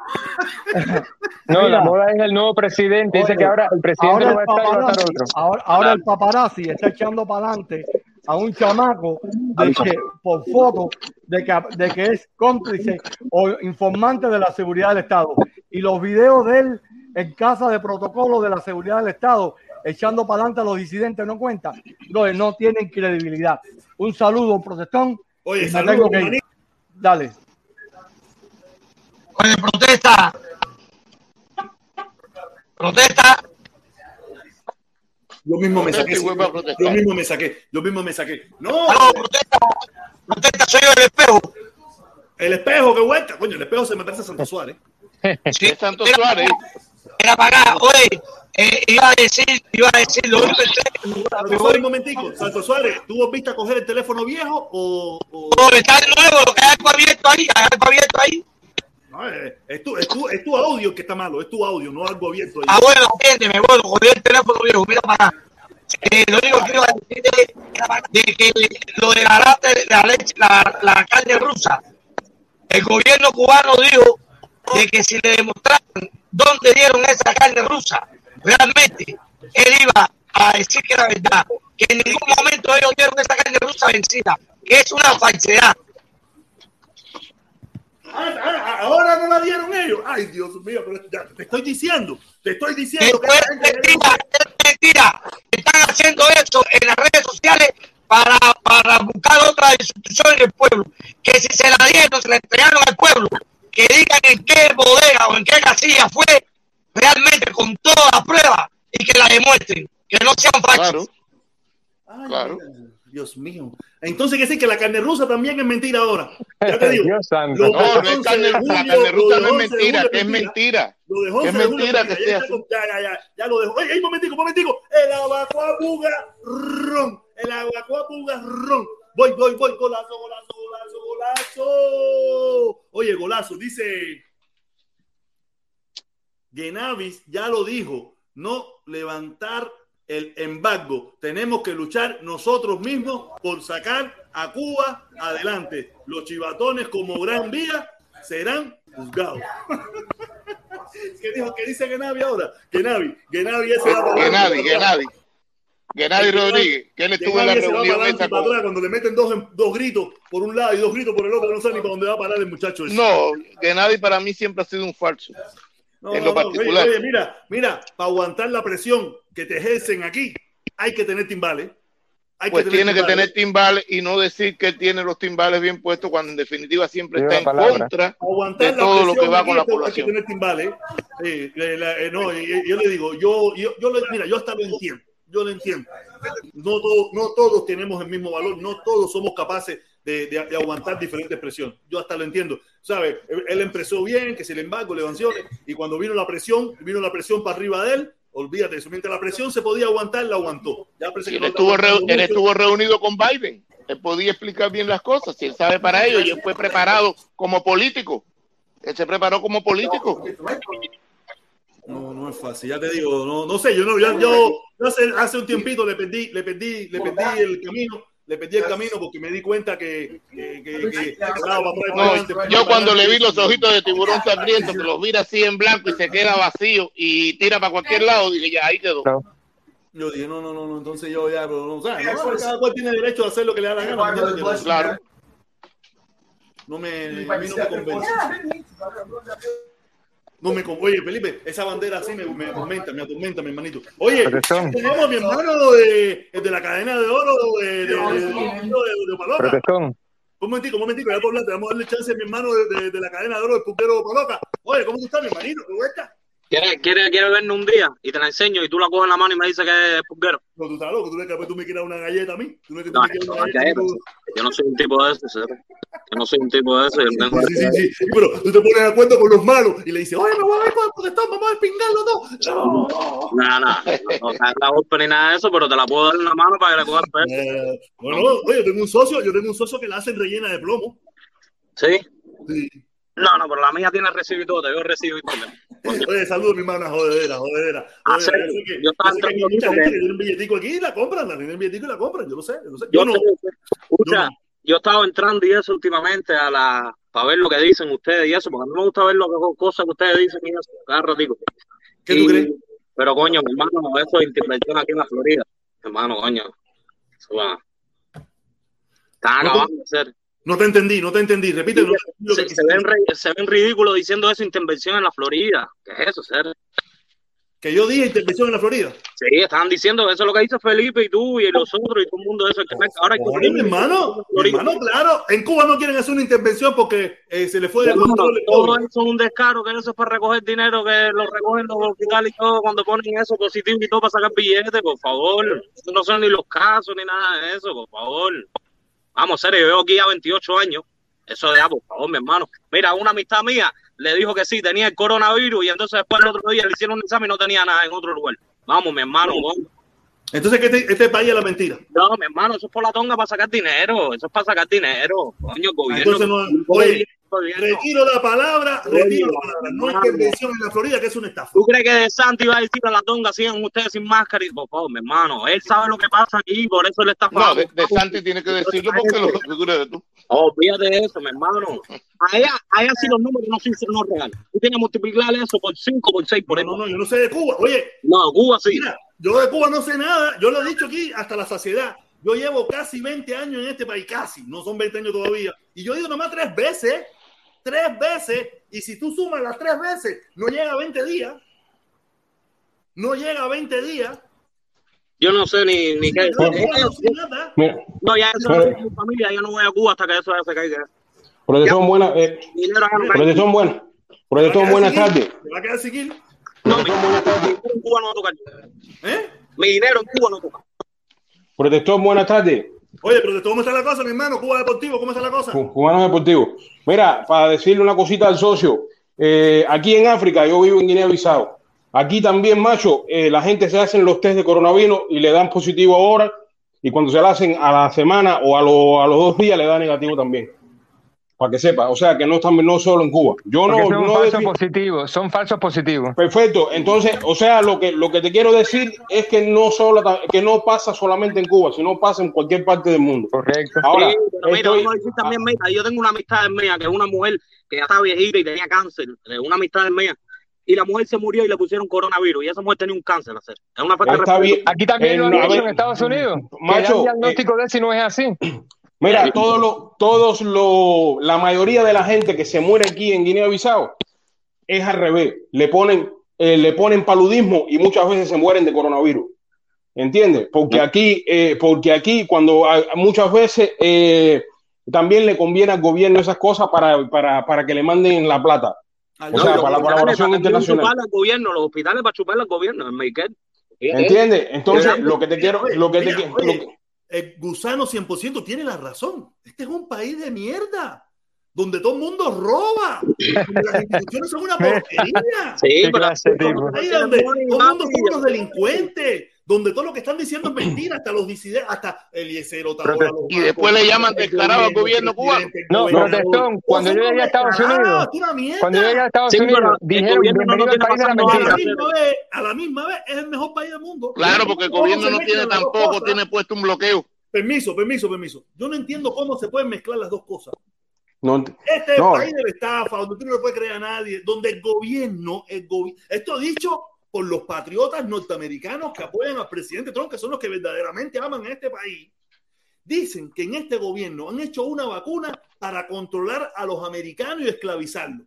No, Mira. la moda es el nuevo presidente. Dice Oye, que ahora el presidente ahora no va a estar y va a estar otro. ahora, ahora el paparazzi está echando para adelante a un chamaco de que, por foto de que, de que es cómplice o informante de la seguridad del Estado. Y los videos de él en casa de protocolo de la seguridad del Estado echando para adelante a los disidentes no cuentan. No, no tienen credibilidad. Un saludo, protestón. Oye, tengo que. Dale. Oye, protesta. Protesta. Yo mismo me saqué. Yo mismo me saqué. Yo mismo me saqué. No, No, protesta. Protesta, soy yo el espejo. el espejo que vuelta. Coño, el espejo se me parece a Santo Suárez. Sí, Santo Suárez. Para acá. Oye, eh, iba a decir, iba a decir, lo único que sé, Santo Suárez, un momentico. Santo Suárez, ¿tú viste a coger el teléfono viejo o.? o- no, está de nuevo, lo que hay algo abierto ahí, hay algo abierto ahí. Eh, es, tu, audio que está malo, es tu audio, no algo abierto. ahí. Ah, bueno, entiéndeme, bueno, cogí el teléfono viejo, mira para acá. Eh, lo único que a decir de que lo de la, leche, la, la carne rusa, el gobierno cubano dijo de que si le demostraran dónde dieron esa carne rusa, realmente él iba a decir que era verdad, que en ningún momento ellos dieron esa carne rusa vencida, que es una falsedad. Ah, ah, ahora no la dieron ellos. Ay, Dios mío, pero ya, te estoy diciendo, te estoy diciendo que es la mentira, es mentira. Están haciendo eso en las redes sociales para, para buscar otras instituciones del pueblo. Que si se la dieron, se la entregaron al pueblo, que digan en qué bodega o en qué casilla fue realmente con todas las pruebas y que la demuestren, que no sean falsos. Ay, Claro. mira, Dios mío. Entonces, que decir que la carne rusa también es mentira ahora. Ya te digo. Dios santo. Lo- No, no es 11 carne rusa. La carne rusa no es 11 de mentira, que es mentira. Lo de Que 11 es mentira que ya, esté ya, ya, ya, ya, ya lo dejó. Oye, un momentico, un momentico. El aguacuapuga ron. El aguacuapuga ron. Voy, voy, voy. Golazo, golazo, golazo, golazo. Oye, golazo. Dice Genavis ya lo dijo. No levantar el embargo. Tenemos que luchar nosotros mismos por sacar a Cuba adelante. Los chivatones como Gran Vía serán juzgados. ¿Qué dijo? ¿Qué dice Genavi ahora? Genavi, Genavi ese que nadie. Gennady El que Rodríguez, que él estuvo en la reunión con- atrás cuando le meten dos, dos gritos por un lado y dos gritos por el otro, no sabe ni para dónde va a parar el muchacho. ese. No, Gennady para mí siempre ha sido un falso. No, en no, lo no, particular. Oye, oye, mira, mira, para aguantar la presión que te ejercen aquí, hay que tener timbales. Hay Pues tiene que tener timbales y no decir que él tiene los timbales bien puestos cuando en definitiva siempre Lleva está en palabra. contra aguantar de todo lo que va con la hay que población. tener timbales. Eh, eh, la- eh, no, yo le digo, yo, yo, yo le- mira, yo hasta lo entiendo, yo lo entiendo. No, todo- no todos tenemos el mismo valor, no todos somos capaces de, de- de aguantar diferentes presiones. Yo hasta lo entiendo. ¿Sabes? Él, él empezó bien, que sin embargo le sanciones, y cuando vino la presión, vino la presión para arriba de él, olvídate de eso. Mientras la presión se podía aguantar, la aguantó. Ya que él no estuvo, aguantando él estuvo reunido con Biden. Él podía explicar bien las cosas. Si él sabe para ello y él fue preparado como político. Él se preparó como político. No, no es fácil, ya te digo, no, no sé, yo no, yo, yo, yo hace, hace un tiempito le perdí, le perdí, le perdí el camino, le perdí el camino porque me di cuenta que, que, que, que- claro, para atrás, para No, para yo cuando le vi los ojitos de tiburón sangriento, que los mira así en blanco y se queda vacío y tira para cualquier lado, dije, ya, ahí quedó. Yo dije, no, no, no, no, entonces yo ya, pero no, o sea, no, cada cual tiene derecho a hacer lo que le da la gana, Claro. No me, a mí no me convence. No me con- Oye, Felipe, esa bandera así me, me atormenta, me atormenta, mi hermanito. Oye, tenemos mi hermano de, el de la cadena de oro de, de, de, de, de- de Paloca. Protestón. Un momentico, un momentico, ya por hablar, te vamos a darle chance a mi hermano de, de, de la cadena de oro del puntero Paloca. Oye, ¿cómo tú estás, mi hermanito? ¿Cómo estás? ¿Quieres quiere, quiere verme un día y te la enseño y tú la coges en la mano y me dices que es pulguero? No, tú estás loco, tú ves que tú me quieras una galleta a mí. Tú ves que tú No, me quieres no, una no, galleta. cállate. Yo no soy un tipo de ese, ¿sabes? Yo no soy un tipo de ese. Yo tengo- Sí, sí, sí, pero tú te pones de acuerdo con los malos y le dices, oye, me voy a ver por el protestón, vamos a despingarlo todo. No. Nada, nada. No te la golpe ni nada de eso, pero te la puedo dar en la mano para que le cojas. Eh, bueno, oye, yo tengo un socio, yo tengo un socio que la hacen rellena de plomo. ¿Sí? Sí. No, no, pero la mía tiene recibo y todo. Te veo recibo y todo. Oye, saludos, mi hermana, jodedera, jodedera. Ah, Jodedera. Yo sé que, yo estaba yo sé que hay entrando mucha gente que- tiene un billetico aquí y la compran, la tienen un billetico y la compran, yo lo sé, yo lo sé. Yo, Yo no. sé, escucha, Yo no. yo he estado entrando y eso últimamente a la para ver lo que dicen ustedes y eso, porque a mí me gusta ver lo que cosas que ustedes dicen y eso, cada ratico. ¿Qué tú Y- crees? Pero coño, mi hermano, eso de intervención aquí en la Florida, hermano, coño, eso va. Están acabando de hacer. No te entendí, no te entendí. Repite Se, se ven, se ven ridículos diciendo eso, intervención en la Florida. ¿Qué es eso, ser? Que yo dije intervención en la Florida. Sí, estaban diciendo eso es lo que dice Felipe y tú y los otros y todo el mundo eso. Que ahora hay que Oye, mi hermano, mi hermano, claro, en Cuba no quieren hacer una intervención porque eh, se le fue de control todo eso es un descaro, que eso es para recoger dinero, que lo recogen los hospitales y todo, cuando ponen eso positivo y todo para sacar billetes, por favor. No son ni los casos ni nada de eso, por favor. Vamos, serio, yo veo aquí a 28 años. Eso de, ah, por favor, mi hermano. Mira, una amistad mía le dijo que sí, tenía el coronavirus y entonces después el otro día le hicieron un examen y no tenía nada en otro lugar. Vamos, mi hermano, vamos. Entonces, que este, este país es la mentira. No, mi hermano, eso es por la tonga para sacar dinero. Eso es para sacar dinero. Coño, gobierno. Entonces, no, oye, retiro la palabra, retiro la palabra. No hay intervención en la Florida, que es una estafa. ¿Tú crees que De Santi va a decir a la tonga sigan ustedes sin máscara? Y, por favor, mi hermano, él sabe lo que pasa aquí, por eso le está No, de, de Santi tiene que decirlo porque lo figura de tú. Olvídate de eso, mi hermano. Allá, allá sí los números no son no reales. Tú tienes que multiplicar eso por 5, por 6, por No, no, yo no sé de Cuba. Oye, No, Cuba sí. mira, yo de Cuba no sé nada. Yo lo he dicho aquí hasta la saciedad. Yo llevo casi 20 años en este país, casi. No son 20 años todavía. Y yo he ido nomás tres veces. Tres veces. Y si tú sumas las tres veces, no llega a 20 días. No llega a 20 días. Yo no sé ni, ni qué. No. No, ya eso Pero- no es mi familia. Yo no voy a Cuba hasta que eso ya se caiga. Protestón, buenas. Eh, cae. protestón, buenas. Protestón, buenas tardes. Te va a quedar seguir. No, mi dinero en Cuba no va a tocar. ¿Eh? Mi dinero en Cuba no toca. Protestón, buenas tardes. Oye, todo cómo está la cosa, mi hermano. Cuba Deportivo, ¿cómo está la cosa? Cu- Cubano Deportivo. Mira, para decirle una cosita al socio, eh, aquí en África, yo vivo en Guinea-Bissau. Aquí también, macho, eh, la gente se hacen los test de coronavirus y le dan positivo ahora, y cuando se lo hacen a la semana o a, lo- a los dos días le da negativo también. Para que sepa, o sea que no están no solo en Cuba. Yo Porque no, son no falsos positivos, son falsos positivos. Perfecto. Entonces, o sea, lo que, lo que te quiero decir es que no solo que no pasa solamente en Cuba, sino pasa en cualquier parte del mundo. Correcto. Ahora, Sí, pero mira, estoy- vamos a decir también, mira, yo tengo una amistad mía, que es una mujer que ya está viejita y tenía cáncer, eh, una amistad mía, y la mujer se murió y le pusieron coronavirus y esa mujer tenía un cáncer. hacer. Es una falta de respeto. Aquí también Eh, lo han no, hecho en Estados Unidos. macho, que dan diagnóstico de si no es así. Mira, todos lo, todos lo, la mayoría de la gente que se muere aquí en Guinea-Bissau es al revés. Le ponen, eh, le ponen paludismo y muchas veces se mueren de coronavirus. ¿Entiendes? Porque aquí, eh, porque aquí cuando a- muchas veces eh, también le conviene al gobierno esas cosas para, para, para que le manden la plata. O No, sea, los para la colaboración para internacional. al gobierno, los hospitales para chuparle al gobierno, en Medicare. ¿Entiendes? Entonces, lo que te quiero, lo que te quiero, el gusano 100% tiene la razón. Este es un país de mierda, donde todo el mundo roba, donde las instituciones son una porquería. Sí, ¿Qué pero clase de Es un tipo? país donde todo el mundo son unos delincuentes, donde todo lo que están diciendo es mentira, hasta los disidentes, hasta Otaola, los Y después le llaman descarado al gobierno cubano. No, protestón, cuando yo llegué a Estados Unidos, cuando yo llegué a Estados Unidos, el dijeron gobierno bienvenido al país de la a la mentira. misma vez, a la misma vez es el mejor país del mundo. Claro, porque el ¿Cómo gobierno no tiene tampoco, tiene puesto un bloqueo. Permiso, permiso, permiso. Yo no entiendo cómo se pueden mezclar las dos cosas. no, Este es No. el país de la estafa, donde tú no le puedes creer a nadie, donde el gobierno, el gobi- esto dicho por los patriotas norteamericanos que apoyan al presidente Trump, que son los que verdaderamente aman a este país, dicen que en este gobierno han hecho una vacuna para controlar a los americanos y esclavizarlos.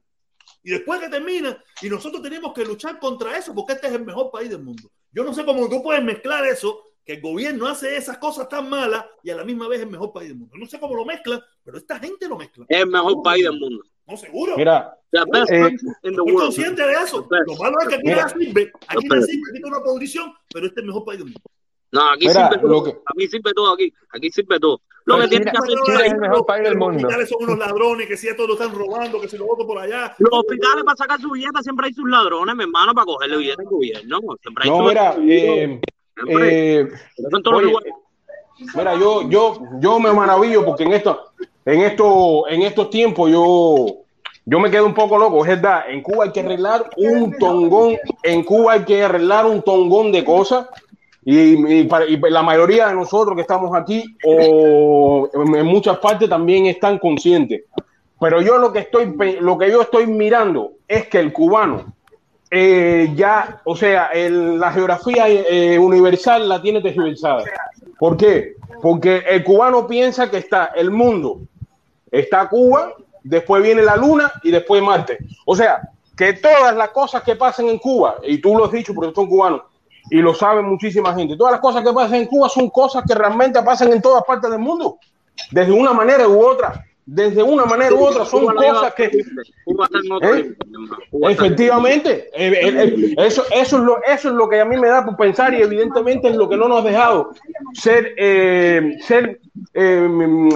Y después que termina, y nosotros tenemos que luchar contra eso, porque este es el mejor país del mundo. Yo no sé cómo tú puedes mezclar eso, que el gobierno hace esas cosas tan malas y a la misma vez es el mejor país del mundo. No sé cómo lo mezclan, pero esta gente lo mezcla. Es el mejor país del mundo. No, seguro. mira, Eh, Estoy consciente de eso. Lo malo es que aquí Mira. no sirve. Aquí no sirve, aquí tiene una posición, pero este es el mejor país del mundo. No, aquí Mira, sirve todo. que- Aquí sirve todo aquí. Aquí sirve todo. Lo que tiene que hacer Chile es el mejor país del Los mundo. hospitales son unos ladrones, que si esto lo están robando, que si lo voto por allá. Los hospitales para sacar su billete siempre hay sus ladrones, mi hermano, para cogerle billete al gobierno. Siempre hay no, sus mira, eh, Siempre. eh, los oye. Mira, yo, yo, yo me maravillo porque en esto, en esto, en estos tiempos yo, yo me quedo un poco loco, es verdad. En Cuba hay que arreglar un tongón, en Cuba hay que arreglar un tongón de cosas. Y, para- y la mayoría de nosotros que estamos aquí o en muchas partes también están conscientes. Pero yo lo que estoy, lo que yo estoy mirando es que el cubano eh, ya, o sea, el- la geografía eh, universal la tiene tergiversada. ¿Por qué? Porque el cubano piensa que está el mundo, está Cuba, después viene la Luna y después Marte. O sea, que todas las cosas que pasan en Cuba, y tú lo has dicho porque son cubanos, y lo sabe muchísima gente, todas las cosas que pasan en Cuba son cosas que realmente pasan en todas partes del mundo, desde una manera u otra. Desde una manera u otra son Cuba cosas que, Cuba está en otro ¿Eh? Efectivamente, eh, eh, eh, eso, eso, es lo, eso es lo que a mí me da por pensar y evidentemente es lo que no nos ha dejado ser, eh, ser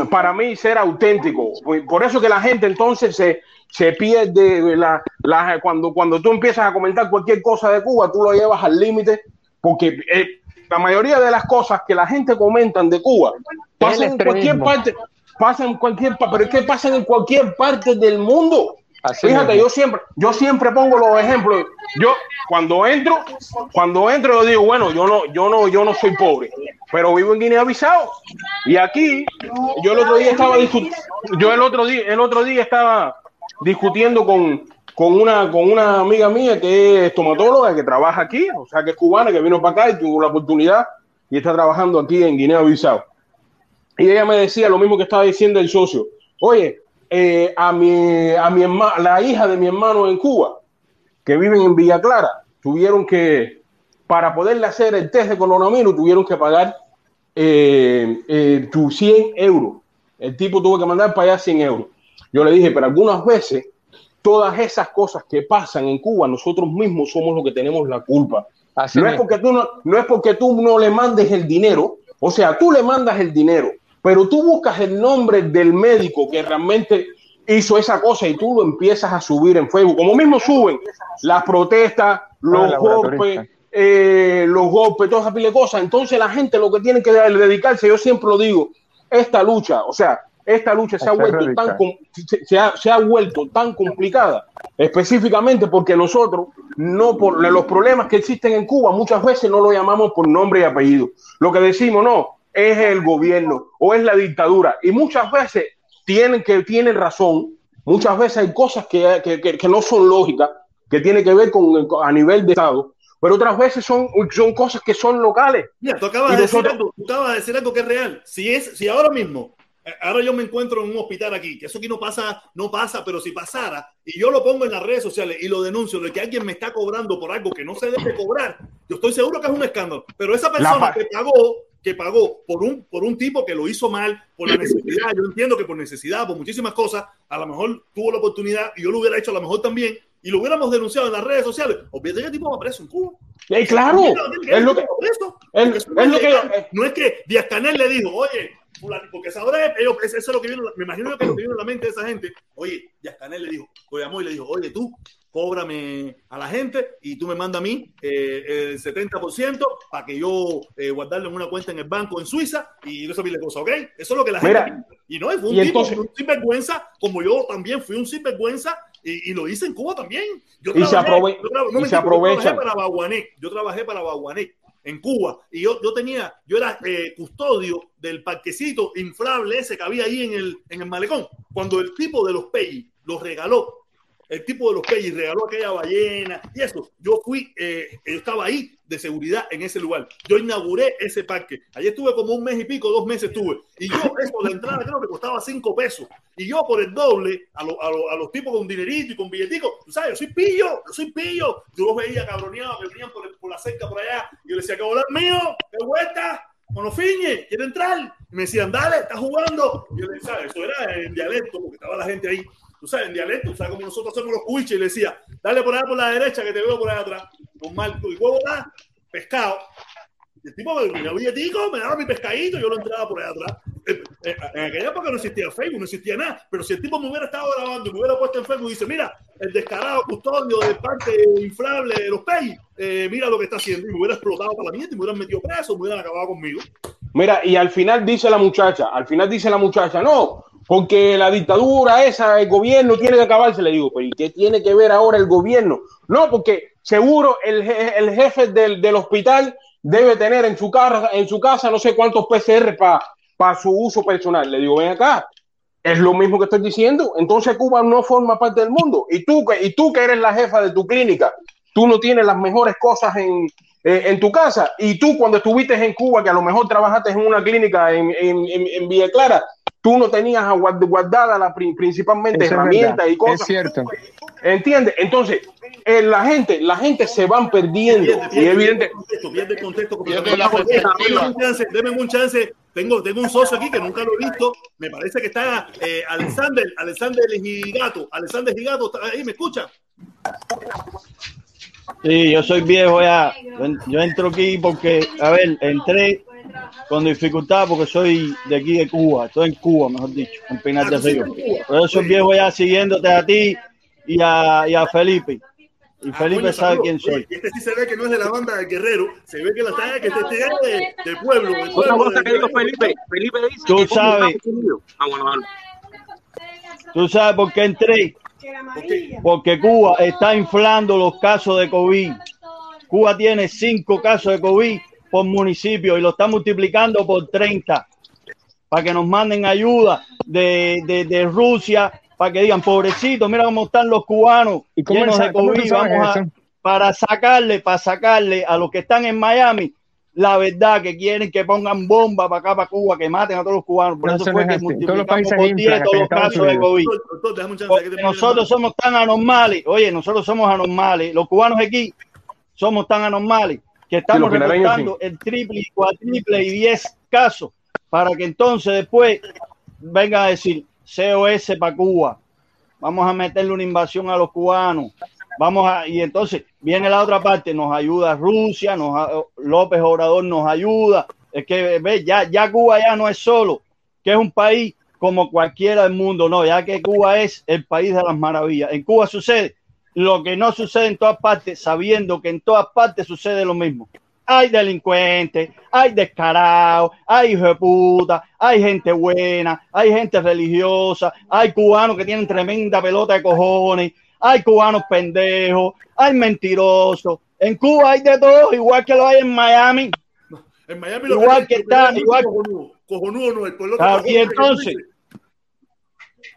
para mí, ser auténtico. Por eso que la gente entonces se, se pierde la, la- cuando, cuando tú empiezas a comentar cualquier cosa de Cuba, tú lo llevas al límite, porque eh, la mayoría de las cosas que la gente comentan de Cuba pasan en cualquier parte, pasan en cualquier pero es que pasan en cualquier parte del mundo. Así Fíjate, yo siempre, yo siempre pongo los ejemplos. Yo cuando entro, cuando entro, yo digo, bueno, yo no, yo no, yo no soy pobre, pero vivo en Guinea-Bissau y aquí, yo el otro día estaba discutiendo, yo el otro día, el otro día estaba discutiendo con, con una, con una amiga mía que es estomatóloga que trabaja aquí, o sea que es cubana que vino para acá y tuvo la oportunidad y está trabajando aquí en Guinea-Bissau. Y ella me decía lo mismo que estaba diciendo el socio. Oye, eh, a mi, a mi herma- la hija de mi hermano en Cuba, que viven en Villa Clara, tuvieron que, para poderle hacer el test de coronavirus, tuvieron que pagar eh, eh, tu 100 euros. El tipo tuvo que mandar para allá 100 euros. Yo le dije, pero algunas veces, todas esas cosas que pasan en Cuba, nosotros mismos somos los que tenemos la culpa. Así No es, mismo. porque tú no, no es porque tú no le mandes el dinero, o sea, tú le mandas el dinero, pero tú buscas el nombre del médico que realmente hizo esa cosa y tú lo empiezas a subir en Facebook. Como mismo suben las protestas, los laboratorista. golpes, eh, los golpes, todas esas pila de cosas. Entonces la gente lo que tiene que dedicarse, yo siempre lo digo, esta lucha, o sea, esta lucha se ha vuelto tan se ha, se ha vuelto tan complicada, específicamente porque nosotros no por los problemas que existen en Cuba muchas veces no lo llamamos por nombre y apellido. Lo que decimos no es el gobierno o es la dictadura y muchas veces tienen que tienen razón. Muchas veces hay cosas que, que, que- que no son lógicas, que tiene que ver con, con- a nivel de Estado, pero otras veces son, son cosas que son locales. Mira, tú acabas, de decir nosotros- algo, tú acabas de decir algo que es real. Si es, si ahora mismo, eh, ahora yo me encuentro en un hospital aquí, que eso aquí no pasa, no pasa, pero si pasara, y yo lo pongo en las redes sociales y lo denuncio de que alguien me está cobrando por algo que no se debe cobrar, yo estoy seguro que es un escándalo. Pero esa persona que pagó, que pagó por un, por un tipo que lo hizo mal, por la necesidad, yo entiendo que por necesidad, por muchísimas cosas, a lo mejor tuvo la oportunidad y yo lo hubiera hecho a lo mejor también, y lo hubiéramos denunciado en las redes sociales, que el tipo va preso en Cuba. Eh, claro, es lo que, es, lo que, no es que Díaz Canel le dijo, oye, fulano, porque ahora ellos, eso es lo que viene, me imagino yo que lo que viene en la mente de esa gente, oye, Díaz Canel le dijo, lo llamó y le dijo, oye, tú, cóbrame a la gente y tú me mandas a mí eh, el 70% para que yo eh, guardarlo en una cuenta en el banco en Suiza y eso mil cosas, ¿ok? Eso es lo que la Mira, gente... Y no, fue un y tipo, entonces- un sinvergüenza, como yo también fui un sinvergüenza y, y lo hice en Cuba también. Yo Y se aprove- yo traba- y no, se mentira, yo trabajé para Baguané, yo trabajé para Baguané en Cuba y yo, yo tenía, yo era eh, custodio del parquecito inflable ese que había ahí en el, en el malecón. Cuando el tipo de los Peggy los regaló, el tipo de los Peggy regaló aquella ballena y eso, yo fui, eh, yo estaba ahí de seguridad en ese lugar. Yo inauguré ese parque. Allí estuve como un mes y pico, dos meses estuve. Y yo, eso, la entrada creo que costaba cinco pesos. Y yo por el doble, a, lo- a, lo- a los tipos con dinerito y con billetico, tú sabes, yo soy pillo, yo soy pillo. Yo los veía cabroneados que venían por, el- por la cerca por allá. Y yo les decía, volar mío, qué vuelta, con los fiñes, quiero entrar. Y me decían, dale, estás jugando. Y yo les decía, eso era en dialecto, porque estaba la gente ahí. Tú sabes, en dialecto, tú sabes como nosotros hacemos los cuiches. Y le decía, dale por allá por la derecha, que te veo por allá atrás. Normal, y huevo, pescado. El tipo me ponía billetico, me daba mi pescadito, yo lo entraba por allá atrás. Eh, eh, En aquella época no existía Facebook, no existía nada. Pero si el tipo me hubiera estado grabando y me hubiera puesto en Facebook y dice, mira, el descarado custodio del parque inflable de los Pei, eh, mira lo que está haciendo. Y me hubiera explotado para la mierda y me hubieran metido preso, me hubieran acabado conmigo. Mira, y al final dice la muchacha, al final dice la muchacha, no, porque la dictadura esa, el gobierno tiene que acabarse. Le digo, pero ¿y qué tiene que ver ahora el gobierno? No, porque seguro el, el jefe del, del hospital debe tener en su, casa, en su casa no sé cuántos PCR para su uso personal. Le digo, ven acá, es lo mismo que estoy diciendo. Entonces Cuba no forma parte del mundo. Y tú, y tú que eres la jefa de tu clínica, tú no tienes las mejores cosas en, eh, en tu casa. Y tú cuando estuviste en Cuba, que a lo mejor trabajaste en una clínica en, en, en- en Villa Clara, tú no tenías guard- guardada la, pri- principalmente Eso herramientas y cosas. Es cierto. ¿Entiendes? Entonces, eh, la gente, la gente se van perdiendo. Y evidente, contexto, pierde el contexto. Pierde la Oye, perspectiva. denme un chance, denme un chance. Tengo, tengo un socio aquí que nunca lo he visto. Me parece que está eh, Alexander, Alexander Gigato. Alexander Gigato, ¿está ahí? ¿Me escucha? Sí, yo soy viejo ya. Yo entro aquí porque, a ver, entré con dificultad porque soy de aquí de Cuba. Estoy en Cuba, mejor dicho, en Pinar de Río. Pero yo soy viejo ya siguiéndote a ti y a, y a Felipe. Y Felipe Coño, sabe quién soy. Este sí se ve que no es de la banda del Guerrero. Se ve que la está que este este es de- del pueblo. pueblo, cosa que dijo. Felipe, Felipe dice Tú que sabes. Ah, bueno, dale. ¿Tú sabes por qué entré? Porque Cuba está inflando los casos de COVID. Cuba tiene cinco casos de COVID por municipio y lo está multiplicando por 30 para que nos manden ayuda de, de, de Rusia, para que digan, pobrecitos, mira cómo están los cubanos ¿Y cómo llenos de COVID. Vamos a, para sacarle, para sacarle a los que están en Miami la verdad que quieren que pongan bomba para acá, para Cuba, que maten a todos los cubanos. Por No, eso fue es que así. Todos los multiplicamos por inflan 10 hasta todos los casos de. COVID. Porque nosotros somos tan anormales. Oye, nosotros somos anormales. Los cubanos aquí somos tan anormales que estamos pinareños reportando el triple y cuatriple y 10 casos para que entonces después vengan a decir COS para Cuba. Vamos a meterle una invasión a los cubanos. Vamos a, y entonces viene la otra parte, nos ayuda Rusia, nos, López Obrador nos ayuda. Es que ve, ya, ya Cuba ya no es solo, que es un país como cualquiera del mundo, no, ya que Cuba es el país de las maravillas. En Cuba sucede lo que no sucede en todas partes, sabiendo que en todas partes sucede lo mismo. Hay delincuentes, hay descarados, hay hijo de puta, hay gente buena, hay gente religiosa, hay cubanos que tienen tremenda pelota de cojones, hay cubanos pendejos, hay mentirosos. En Cuba hay de todo, igual que lo hay en Miami. En Miami lo Igual que lo está, es igual- cojonudo, cojonudo no, el pueblo y entonces,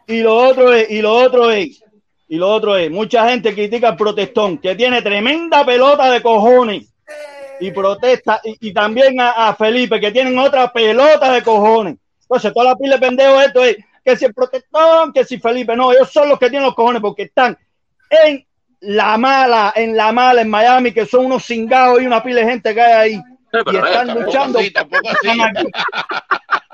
y lo otro es, y lo otro es y lo otro es, mucha gente critica al protestón, que tiene tremenda pelota de cojones y protesta, y, y también a, a Felipe, que tienen otra pelota de cojones. Entonces, toda la pila de pendejos esto es que si el protestón, que si Felipe, no, ellos son los que tienen los cojones porque están en la mala, en la mala en Miami, que son unos cingados y una pila de gente que hay ahí. y están luchando. así.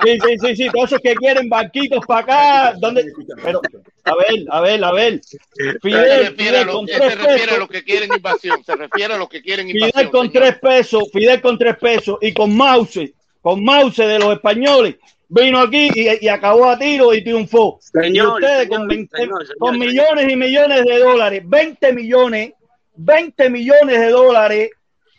Sí, sí, sí, sí, todos esos que quieren barquitos para acá. ¿dónde? Pero, a ver, a ver, a ver. se Fidel, refiere, a lo, con se tres refiere a pesos. los que quieren invasión. Se refiere a los que quieren invasión. Fidel con señor. tres pesos, Fidel con tres pesos y con Mouse, con Mouse de los españoles, vino aquí y, y acabó a tiro y triunfó. Señor, y ustedes señor, con, 20 señor, señor, con millones y millones de dólares, 20 millones, 20 millones de dólares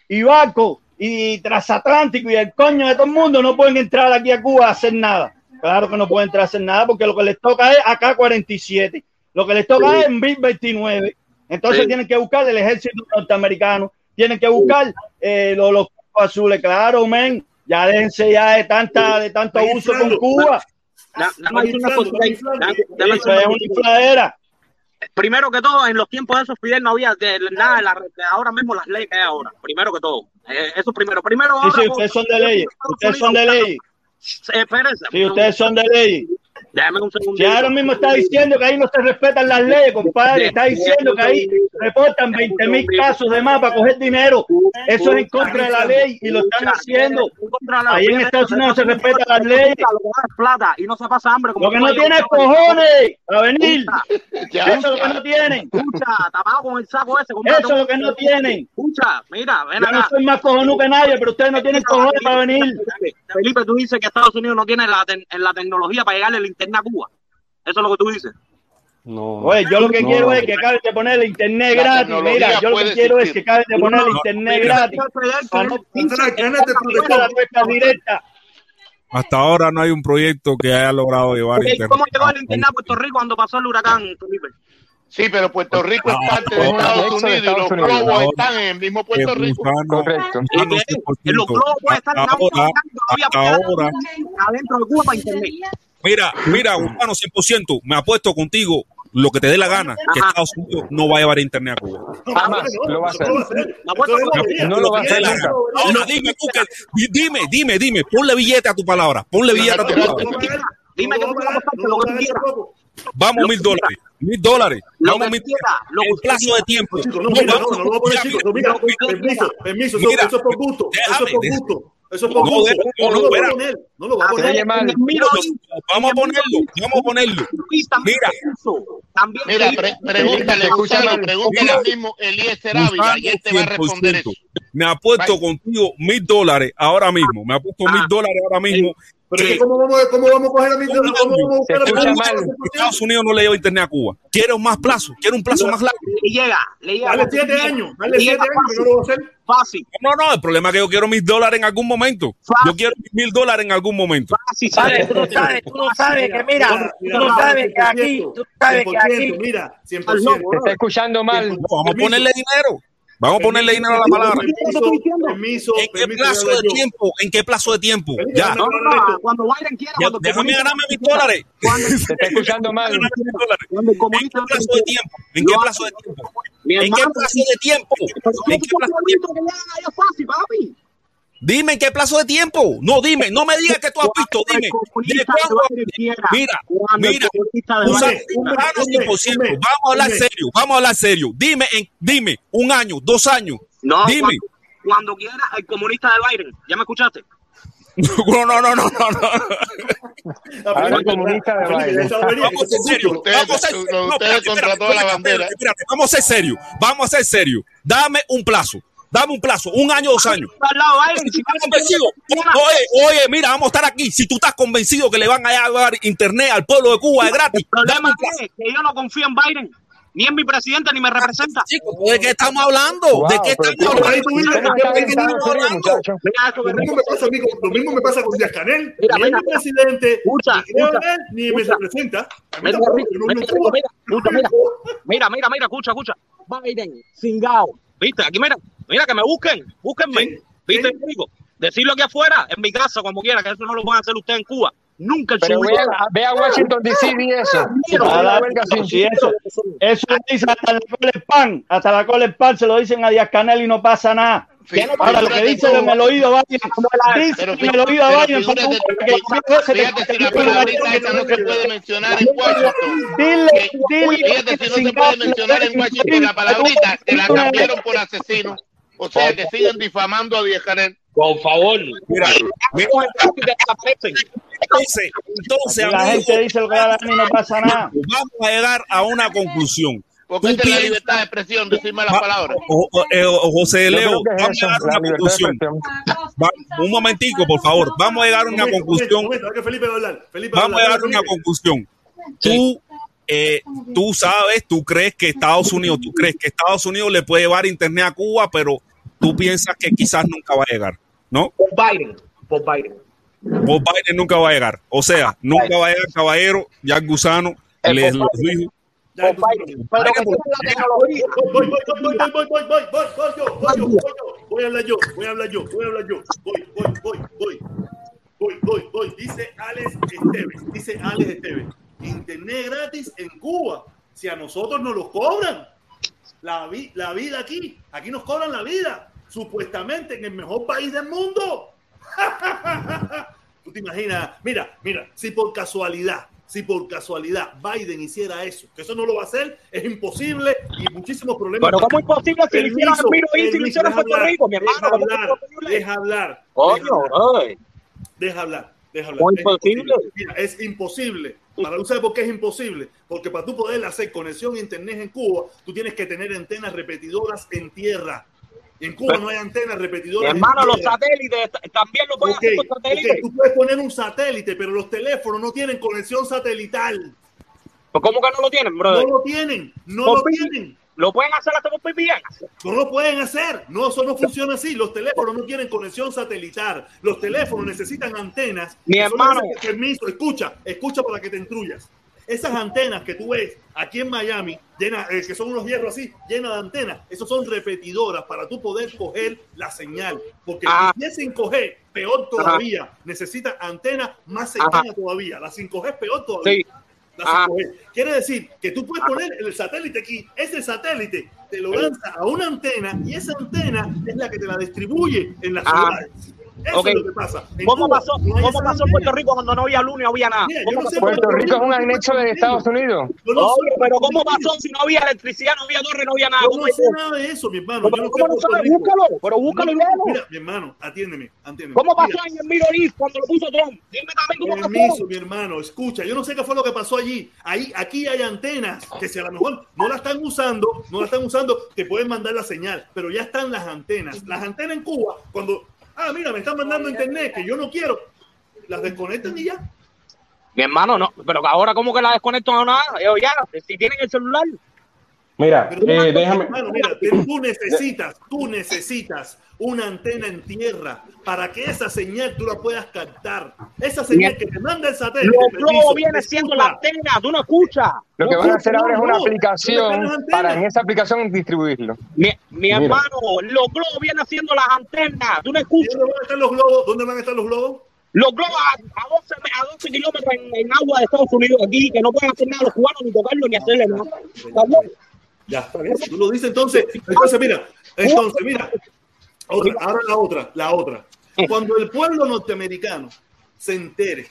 y barco y transatlántico y el coño de todo el mundo no pueden entrar aquí a Cuba a hacer nada. Claro que no pueden hacer nada porque lo que les toca es acá 47, lo que les toca Sí. es en BIC 29. Entonces Sí. tienen que buscar el ejército norteamericano, tienen que buscar eh, los, azules. Claro, men, ya déjense ya de tanta de tanto abuso con. Cuba. Da- Eso es una cosita. infladera. Primero que todo, en los tiempos de esos Fidel no había de- nada de, la, de ahora mismo las leyes que hay ahora. Primero que todo. Eh, eso primero. Primero Sí, ahora, sí, ustedes son de leyes. Ustedes son de leyes. Eh, espérense. Sí, ustedes son de leyes. Déjame un segundo. Si ahora mismo está diciendo que ahí no se respetan las leyes, compadre, está diciendo que ahí reportan 20 mil casos de más para coger dinero. Eso es en contra de la ley y lo están haciendo. Ahí en Estados Unidos no se respetan las leyes. Lo que da es plata y no se pasa hambre. Lo que no tiene es cojones a venir. Ya, Eso es lo que no tienen. Escucha, tapado con el saco ese. Eso es lo que no tienen. Escucha, mira, ven Yo no soy más cojonudo que nadie, pero ustedes no tienen cojones para venir. Felipe, tú dices que Estados Unidos no tiene la, te- la tecnología para llegarle el internet a Cuba. Eso es lo que tú dices. No. Oye, yo lo que No. quiero es que acaben de poner el internet gratis. Mira, yo lo que quiero es que acaben de poner el internet gratis. Directa. Hasta ahora no hay un proyecto que haya logrado llevar internet. ¿Cómo llegó el internet a Puerto Rico cuando pasó el huracán, Felipe? Sí, pero Puerto Rico es parte de Estados de Unidos y los Unidos. globos están en el mismo Puerto Rico. Buscando, Correcto. buscando ¿Y qué? 100%. Los globos Hasta agua ahora, hasta ahora, adentro de Cuba para internet. mira, mira, Gusano, 100%, me apuesto contigo lo que te dé la gana, que Ajá. Estados Unidos no va a llevar internet a Cuba. Jamás lo va a hacer. No lo va a hacer nunca. Ahora dime tú que, dime, dime, dime, ponle billete a tu palabra, ponle billete a tu palabra. Dime que a lo que. Vamos mil dólares, mil dólares, Lo vamos mil lo El plazo de tiempo. No, mira, no, vamos- no lo voy a poner, mira, chicos. mira, No, mira, permiso, permiso, eso, Mira, eso es por gusto. Eso es por gusto. Eso es por No, gusto. no, No no, lo voy a poner. No lo voy a poner. Vamos a ponerlo, vamos a ponerlo. Mira. Mira, pregúntale, mal. pregúntale al mismo Eliezer Ávila y él te va a responder eso. Me apuesto contigo mil dólares ahora mismo. Me apuesto mil Ah. dólares ahora mismo. Pero es que ¿cómo vamos, a- cómo vamos a coger a mi ¿Cómo vamos a buscar a Se Estados Unidos no le lleva internet a Cuba. Quiere un más plazo, quiere un plazo más largo. Le llega, le llega. Dale siete años, dale Le siete años que no lo voy a hacer. Fácil, No, no, el problema es que yo quiero mil dólares en algún momento. Yo quiero mil dólares en algún momento. fácil. Vale, tú no sabes, tú no sabes que mira, tú no sabes que aquí, tú sabes que aquí, Mira, Te 100%. está escuchando mal. Vamos a ponerle dinero. Vamos a ponerle dinero a la palabra. Permiso, ¿En qué permiso, plazo de yo. tiempo? ¿En qué plazo de tiempo? Ya. No, no, no, cuando Biden quiera, Ya, cuando Déjame ganarme mis dólares. Cuando, Te está escuchando mal. ¿En qué plazo de tiempo? ¿En qué plazo de tiempo? ¿En qué plazo de tiempo? ¿En qué plazo de tiempo? Dime en qué plazo de tiempo. No, dime, no me digas que tú has visto, dime. ¿De cuándo? Mira, mira, un Biden ciudadano 100%. Vamos a hablar serio, vamos a hablar serio. Dime, en, dime, un año, dos años. No, Dime. cuando, cuando quiera el comunista de Biden. ¿Ya me escuchaste? No, no, no, no, no. no. Ahora comunista de Biden. Vamos a ser serios. Vamos a ser serios. Vamos a ser serios. Vamos a ser serios. Dame un plazo. Dame un plazo, un año, dos años. Si estás convencido, oye, oye, mira, vamos a estar aquí. Si tú estás convencido que le van a llevar internet al pueblo de Cuba de gratis, El problema es que yo no confío en Biden, ni en mi presidente, ni me representa. Chicos, ¿de qué estamos hablando? Wow, ¿De qué estamos ¿cómo- hablando? Lo mismo me pasa a mí con, lo mismo me pasa con Díaz Canel. Mira, ni es mi presidente, Escucha, ni creo en escucha, él, ni me representa. Mira, mira, mira, mira, escucha, mira. Mira, mira, mira, escucha, escucha. Biden, cingao. ¿Viste? Aquí mira, mira que me busquen, búsquenme. Sí, ¿Viste? sí. Digo, decirlo aquí afuera, en mi casa, como quiera, que eso no lo van a hacer ustedes en Cuba. Nunca en Pero ve a, ve a Washington DC y eso. Si te eso, eso lo dice hasta la cola pan, hasta la cola pan se lo dicen a Díaz Canel y no pasa nada. Ahora lo que dicen en el oído Biden, dicen en el oído a pero Biden, fíjate, si la palabrita esa no se puede mencionar en Washington. Dile, dile Fíjate si no se puede mencionar en Washington la palabrita, que la cambiaron por asesino. O sea, que siguen difamando a Díaz Canel. Por favor. Mira, mira, entonces, entonces, la amigo, gente dice lo que da la no pasa nada. vamos a llegar a una conclusión. Porque esta es la libertad de expresión, decir malas palabras. o- o- eh, o- José Leo, vamos eso, a llegar a la una conclusión. Va- un momentico, por favor. Vamos a llegar a una conclusión. Vamos a llegar a una conclusión. Tú, eh, tú sabes, tú crees que Estados Unidos, tú crees que Estados Unidos le puede llevar internet a Cuba, pero tú piensas que quizás nunca va a llegar, ¿no? Por Biden, por Biden. Bob Biden nunca va a llegar. O sea, nunca Biden. va a llegar Caballero, Jack Gusano, el les lo dijo. Voy, voy, voy a hablar yo, voy a hablar yo, voy a hablar yo, voy, voy, voy, voy, voy, voy, voy, dice Alex Esteves, dice Alex Esteves, Internet gratis en Cuba. Si a nosotros nos lo cobran. La, vi- la vida aquí, aquí nos cobran la vida. Supuestamente en el mejor país del mundo. ¿Tú te imaginas? Mira, mira, si por casualidad, si por casualidad Biden hiciera eso, que eso no lo va a hacer, es imposible y muchísimos problemas. Pero ¿cómo es posible si lo hicieran en Miro lo Puerto Rico, mi hermano? ¿Cómo Deja hablar, deja hablar. Deja hablar, ay. deja hablar, deja hablar. ¿Cómo Es es posible? Mira, es imposible. Para tú sabes por qué es imposible. Porque para tú poder hacer conexión a internet en Cuba, tú tienes que tener antenas repetidoras en tierra. En Cuba no hay antenas repetidoras. en hermano, los satélites también lo pueden Ok, hacer con satélites. tú puedes poner un satélite, pero los teléfonos no tienen conexión satelital. ¿Cómo que no lo tienen, No brother? lo tienen, no lo tienen. Lo pueden hacer hasta con VPN. No lo pueden hacer. No, eso no funciona así. Los teléfonos no tienen conexión satelital. Los teléfonos necesitan antenas. Mi hermano. Permiso, escucha, escucha para que te intruyas. Esas antenas que tú ves aquí en Miami, llenas, eh, que son unos hierros así, llenas de antenas, esos son repetidoras para tú poder coger la señal. Porque Ah. si coger, peor todavía. Necesita antenas más cercanas todavía. La 5G es peor todavía. Sí. La Ajá. 5G. Quiere decir que tú puedes poner el satélite aquí, ese satélite te lo lanza a una antena y esa antena es la que te la distribuye en las Ajá. ciudades. Eso es lo que pasa. En ¿Cómo Cuba pasó, no cómo pasó en. Puerto Rico cuando no había luz ni había nada? Mira, yo ¿Cómo no sé? Puerto Rico es un anexo de Estados Unidos. No pero ¿cómo pasó si no había electricidad, no había torre, no había nada? Yo ¿Cómo no sé nada de eso, mi hermano. Pero no ¿Cómo no sabes? Búscalo, pero búscalo y No, léelo. Mira, mi hermano, atiéndeme, atiéndeme. ¿Cómo pasó Mira, en el Middle East cuando lo puso Trump? Dime también cómo pasó. Permiso, mi hermano, escucha, yo no sé qué fue lo que pasó allí. Ahí, aquí hay antenas que si a lo mejor no la están usando, no la están usando, te pueden mandar la señal, pero ya están las antenas. Las antenas en Cuba, cuando, ah, mira, me están mandando internet que yo no quiero, las desconectan y ya. Mi hermano, no. Pero ahora, ¿cómo que la desconecto o nada? Yo ya, si tienen el celular. Mira, eh, déjame. hermano, mira, tú necesitas, tú necesitas una antena en tierra para que esa señal tú la puedas captar. Esa señal que te manda el satélite. Globos viene siendo la antena, tú no escuchas. Lo que No, van a hacer no, ahora es una no. aplicación para en esa aplicación distribuirlo. Mi, mi hermano, los globos vienen haciendo las antenas, tú no ¿Y escuchas. ¿Dónde van a estar los globos? ¿Dónde van a estar los globos? Los globos a, a 12, a 12 kilómetros en, en agua de Estados Unidos aquí, que no pueden hacer nada los cubanos, ni tocarlo, ni hacerle nada. Ya, está bien. Tú lo dices entonces. Entonces, mira, entonces, mira. Otra, ahora la otra, la otra. Cuando el pueblo norteamericano se entere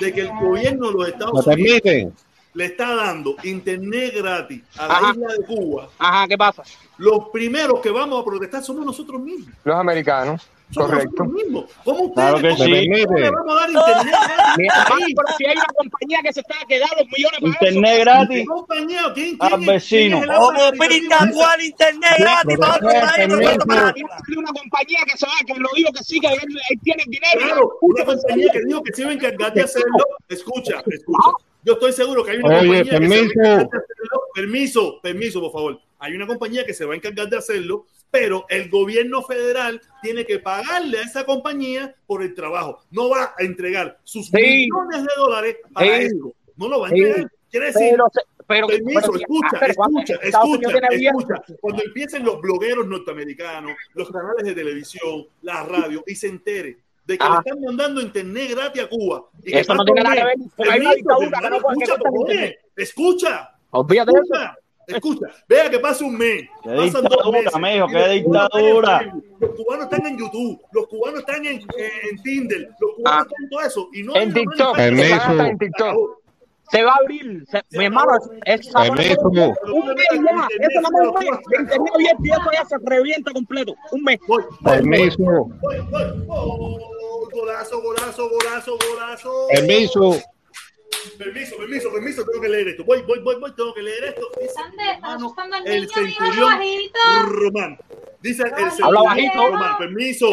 de que el gobierno de los Estados ¿Me Unidos le está dando internet gratis a la Ajá. isla de Cuba, Ajá, ¿qué pasa? los primeros que vamos a protestar somos nosotros mismos. Los americanos, Somos correcto. nosotros mismos. ¿Cómo ustedes? Claro que ¿Cómo- sí. cómo le vamos a dar internet gratis? pero si hay una compañía que se está que da los millones para Internet eso. gratis ¿Qué compañía? ¿Quién, al quién es- vecino. quién es el ¿Cómo autor pinta cuál internet gratis una compañía que se va, que lo digo que sí, que él, él tiene dinero. Claro, una compañía que dijo que se iba a encargar de hacerlo. Escucha, escucha. Yo estoy seguro que hay una Oye, compañía que se va a permiso. encargar de hacerlo. Permiso, permiso, por favor. Hay una compañía que se va a encargar de hacerlo, pero el gobierno federal tiene que pagarle a esa compañía por el trabajo. No va a entregar sus Sí. millones de dólares para Sí. eso. No lo va a Sí. entregar. Quiere decir, Pero, pero, Permiso, pero- escucha, ah, escucha, escucha, escucha. Cuando empiecen los blogueros norteamericanos, los canales de televisión, la radio, y se entere de que le están mandando internet gratis a Cuba. Y que Eso no tiene nada que ver, porque hay una Permiso, dictadura hermano, que no puede escucha, cojones, Olvídate escucha, escucha. Vea que pasa un mes, Qué pasan dos meses. mijo, qué los cubanos están en dictadura. Los cubanos están en YouTube, los cubanos están en, eh, en Tinder, los cubanos Ah. están en todo eso. Y no En TikTok, en TikTok. Se va a abrir, se- mi hermano, es, un mes ya, eso no es un mes, internet abierto y eso ya se revienta completo, un mes. Permiso. Oh, golazo, golazo, golazo, golazo. Permiso. Permiso, permiso, permiso, tengo que leer esto. Voy, voy, voy, voy, tengo que leer esto. Dice hermano, el centurión Román. Dice el centurión bajito. Román. Permiso.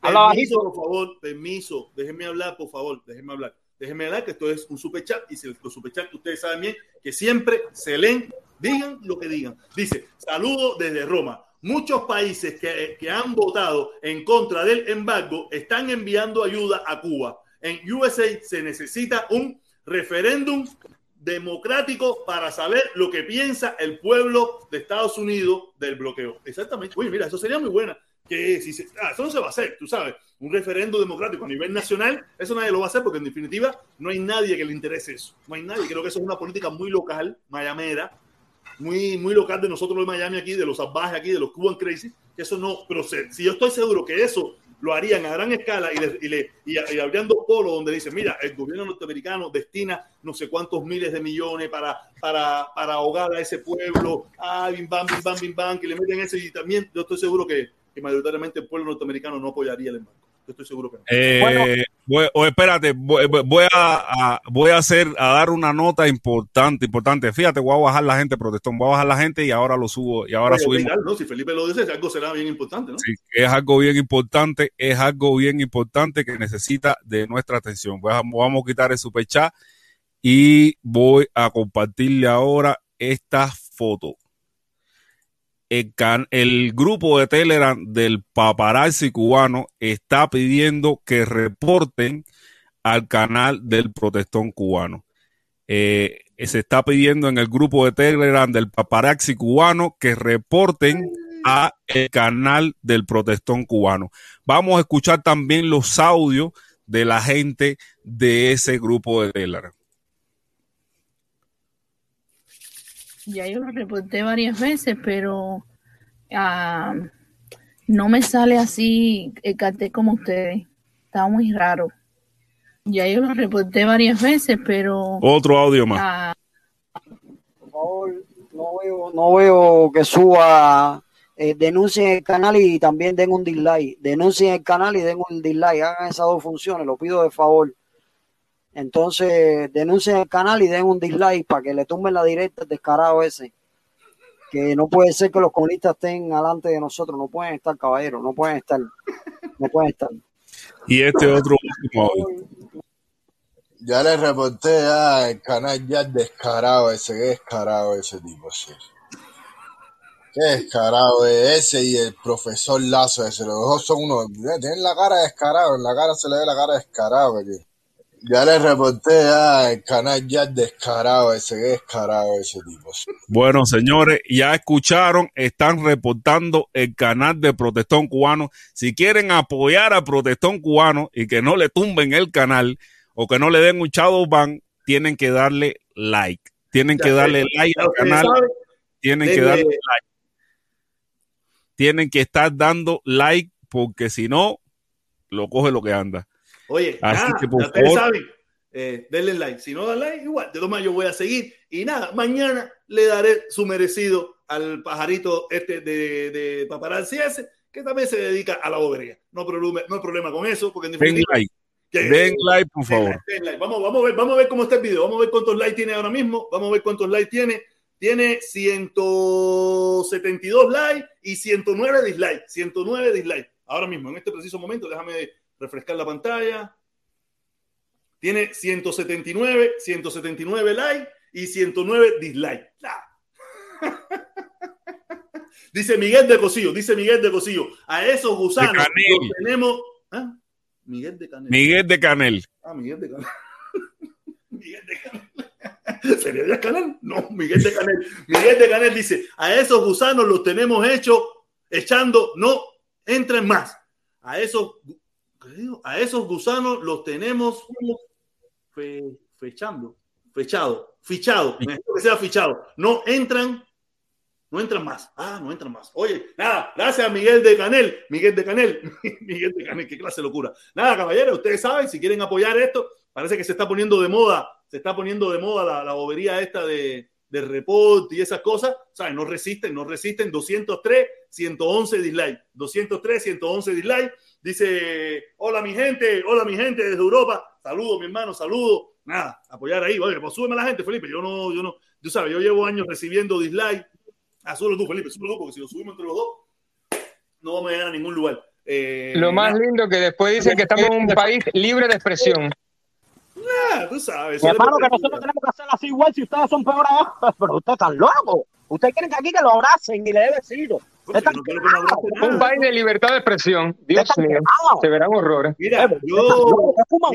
Habla Permiso, bajito. por favor, permiso. Déjenme hablar, por favor, déjenme hablar. Déjenme hablar que esto es un super chat y si los super chat ustedes saben bien que siempre se leen, digan lo que digan. Dice, saludo desde Roma. Muchos países que, que han votado en contra del embargo están enviando ayuda a Cuba. En USA se necesita un referéndum democrático para saber lo que piensa el pueblo de Estados Unidos del bloqueo. Exactamente. Uy, mira, eso sería muy buena. Que si se- ah, eso no se va a hacer, tú sabes. Un referéndum democrático a nivel nacional, eso nadie lo va a hacer porque en definitiva no hay nadie que le interese eso. No hay nadie. Creo que eso es una política muy local, mayamera, muy, muy local de nosotros de Miami aquí, de los salvajes aquí, de los Cuban Crazy, que eso no, pero se- si yo estoy seguro que eso lo harían a gran escala y, le, y, le, y, y habrían dos polos donde dicen, mira, el gobierno norteamericano destina no sé cuántos miles de millones para, para, para ahogar a ese pueblo, ah, bim, bam, bim, bam, bim, bam, que le meten eso y también yo estoy seguro que, que mayoritariamente el pueblo norteamericano no apoyaría el embargo. Yo estoy seguro que no. Eh, voy, o espérate, voy, voy a, a- voy a hacer, a dar una nota importante, importante. Fíjate, voy a bajar la gente, protestón, voy a bajar la gente y ahora lo subo, y ahora Oye, subimos. obligar, ¿no? Si Felipe lo dice, algo será bien importante, ¿no? Sí, es algo bien importante, es algo bien importante que necesita de nuestra atención. A- Vamos a quitar el super chat y voy a compartirle ahora esta foto. El, grupo de Telegram del paparazzi cubano está pidiendo que reporten al canal del protestón cubano. Eh, se está pidiendo en el grupo de Telegram del paparazzi cubano que reporten a el canal del protestón cubano. Vamos a escuchar también los audios de la gente de ese grupo de Telegram. Ya yo lo reporté varias veces, pero ah, no me sale así el cartel como ustedes. Está muy raro. Ya yo lo reporté varias veces, pero... Otro audio más. ah, Por favor, no veo, no veo que suba, eh, denuncien el canal y también den un dislike. Denuncien el canal y den un dislike. Hagan esas dos funciones, lo pido de favor. Entonces, denuncien el canal y den un dislike para que le tumben la directa al descarado ese. Que no puede ser que los comunistas estén alante de nosotros. No pueden estar, caballeros. No pueden estar. No pueden estar. Y este otro último. Ya le reporté al canal ya descarado ese, qué descarado ese tipo, sí. Qué descarado es ese y el profesor Lazo ese, los dos son unos, tienen la cara descarado, en la cara se le ve la cara descarado aquí. Ya le reporté al canal ya descarado ese, descarado ese tipo. Bueno, señores, ya escucharon, están reportando el canal de Protestón Cubano. Si quieren apoyar a Protestón Cubano y que no le tumben el canal o que no le den un shadow ban, tienen que darle like. Tienen Ya que sé, darle like ya al canal. Tienen que darle like. Tienen que estar dando like porque si no, lo coge lo que anda. Oye, Así nada, que, por ya ustedes favor. saben, eh, denle like. Si no dan like, igual, de todas maneras yo voy a seguir. Y nada, mañana le daré su merecido al pajarito este de, de paparazzi ese, que también se dedica a la bobería. No, problema, no hay problema con eso, porque en Den definitiva... like. que- Den like, por Den favor. like, den like. Vamos, vamos, a ver, vamos a ver cómo está el video. Vamos a ver cuántos likes tiene ahora mismo. Vamos a ver cuántos likes tiene. Tiene 172 likes y 109 dislikes. 109 dislikes. Ahora mismo, en este preciso momento, déjame refrescar la pantalla. Tiene 179, 179 likes y 109 dislikes. Ah. dice Miguel de Cosillo, dice Miguel de Cosillo. A esos gusanos los tenemos. ¿Ah? Miguel de Canel. Miguel de Canel. Ah, Miguel de Canel. Miguel de Canel. ¿Sería de Canel? No, Miguel de Canel. Miguel de Canel dice, a esos gusanos los tenemos hechos, echando, no entren más. A esos... A esos gusanos los tenemos fe- fechando, fechado, fichado, necesito que sea fichado. No entran, no entran más. Ah, no entran más. Oye, nada, gracias a Miguel de Canel, Miguel de Canel, Miguel de Canel, qué clase de locura. Nada, caballeros, ustedes saben, si quieren apoyar esto, parece que se está poniendo de moda, se está poniendo de moda la, la bobería esta de, de report y esas cosas, ¿sabes? No resisten, no resisten. 203, 111 dislike. 203, 111 dislike. Dice, hola mi gente, hola mi gente desde Europa. Saludos, mi hermano, saludos. Nada, apoyar ahí. Oye, pues súbeme a la gente, Felipe. Yo no, yo no, tú sabes, yo llevo años recibiendo dislike. Ah, súbelo tú, Felipe, súbelo tú, porque si lo subimos entre los dos, no vamos a llegar a ningún lugar. Eh, Lo más nada. lindo que después dicen que estamos en un país libre de expresión. Nah, tú sabes. Mi hermano, que nosotros tenemos que hacerlo así igual si ustedes son peores. Pero ustedes están locos. Ustedes quieren que aquí que lo abracen y le dé besitos. Pues Un país de libertad de expresión. Dios mío, se verán horrores. Mira, yo.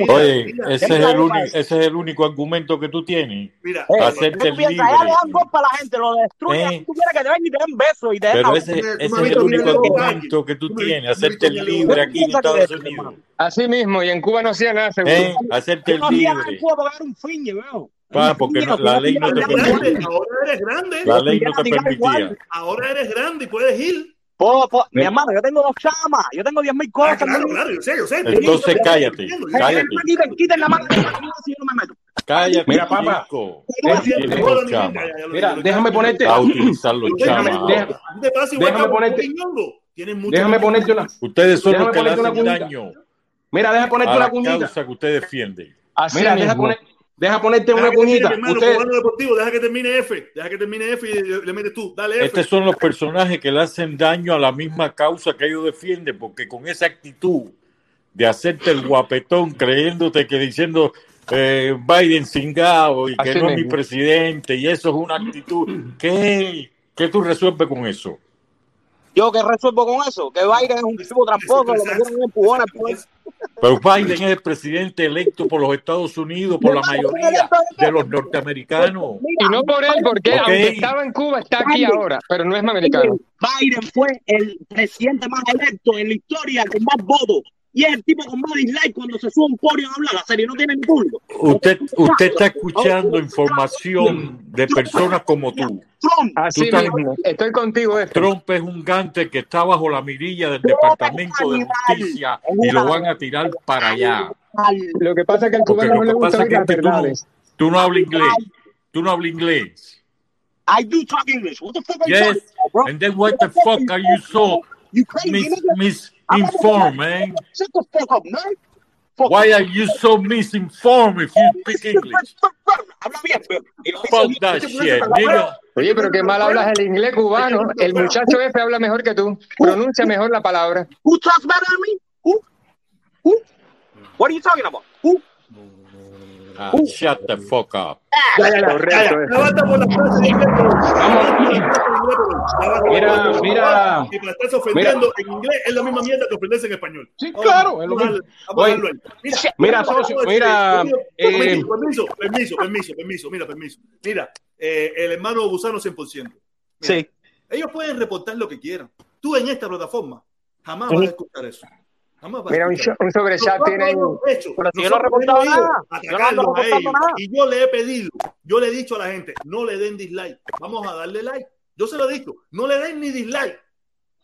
Oye, mira, ese, es el único, ese es el único argumento que tú tienes. Mira, Eh, hacerte libre. Allá le dan golpe a la gente, lo destruyen. Eh. Tú quieres que te vengan y te den besos y te den Pero ese, ese es el único argumento que tú tienes, hacerte el libre aquí en Estados Unidos. Así mismo, y en Cuba no hacía nada, seguro. Eh, hacerte el No hacía nada libre. en Cuba porque era un fiñe, weón. Pa, porque no- la ley no te permitía. Ahora eres grande. La ley no te permitía. Ahora eres grande y puedes ir. Po- po- Mi hermano, yo tengo dos chamas, yo tengo 10 mil cosas. Ah, claro, claro, yo sé, yo sé. Entonces cállate, cállate, Quiten, la mano, si yo no me meto. cállate. Mira, papá. Mira, déjame ponerte. A utilizar los Déjame, chamas. déjame, déjame ponerte. Ñongo. Tienes mucho Déjame ponerte una. Ustedes son déjame los que le ponerte hacen daño Mira, deja ponerte a una la cuñita. causa que usted defiende. Mira, deja, poner, deja ponerte Deja una cuñita. hermano, Usted, deportivo, deja que termine F. Deja que termine F y le, le metes tú. Dale F. Estos son los personajes que le hacen daño a la misma causa que ellos defienden, porque con esa actitud de hacerte el guapetón, creyéndote que diciendo eh, Biden cingado y que Así no es mi presidente, y eso es una actitud. ¿Qué, qué tú resuelves con eso? Yo que resuelvo con eso, que Biden es un tipo tramposo, lo metieron un empujón al poder. Pero Biden es el presidente electo por los Estados Unidos, por la mayoría de los norteamericanos. Y no por él, porque aunque estaba en Cuba, está aquí ahora, pero no es americano. Biden fue el presidente más electo en la historia con más votos. Y es el tipo con más dislike cuando se sube a un podio a hablar. La serie no tiene ni público. Usted, usted está escuchando información de personas como tú. Así Tú estás- mismo, estoy contigo, esto. Trump es un gante que está bajo la mirilla del Departamento de Justicia y lo van a tirar para allá. Lo que pasa es que al cubano no le gusta que tú no, tú no hablas inglés. Tú no hablas inglés. I do talk English. What the fuck are you Yes. talking about, bro? And then what the fuck are you so You crazy, mis, nigga? Misinformed, man? Shut the fuck up, man. Why are you so misinformed if you speak English? Habla bien, Fuck that shit, nigga. Oye, pero qué mal hablas el inglés cubano. El muchacho F habla mejor que tú. Pronuncia mejor la palabra. Who talks better than me? Who? Who? What are you talking about? Who? Ah, shut the fuck up. Correcto. Levanta por la frase de inglés, pero- Mira, mira. Y me estás ofendiendo en inglés es la misma mierda que ofenderse en español. Sí, claro, es lo Oye. Mira, mira, mira, socio, mira, eh, permiso, permiso, permiso, permiso, permiso, mira, permiso. Mira, eh, el hermano Gusano 100%. Mira, Sí. Ellos pueden reportar lo que quieran. Tú en esta plataforma jamás vas a escuchar eso. Mira, un, un sobrechat nosotros tiene Pero si yo no he reportado nada, a yo a ellos. nada. Y yo le he pedido, yo le he dicho a la gente, no le den dislike, vamos a darle like. Yo se lo he dicho, no le den ni dislike.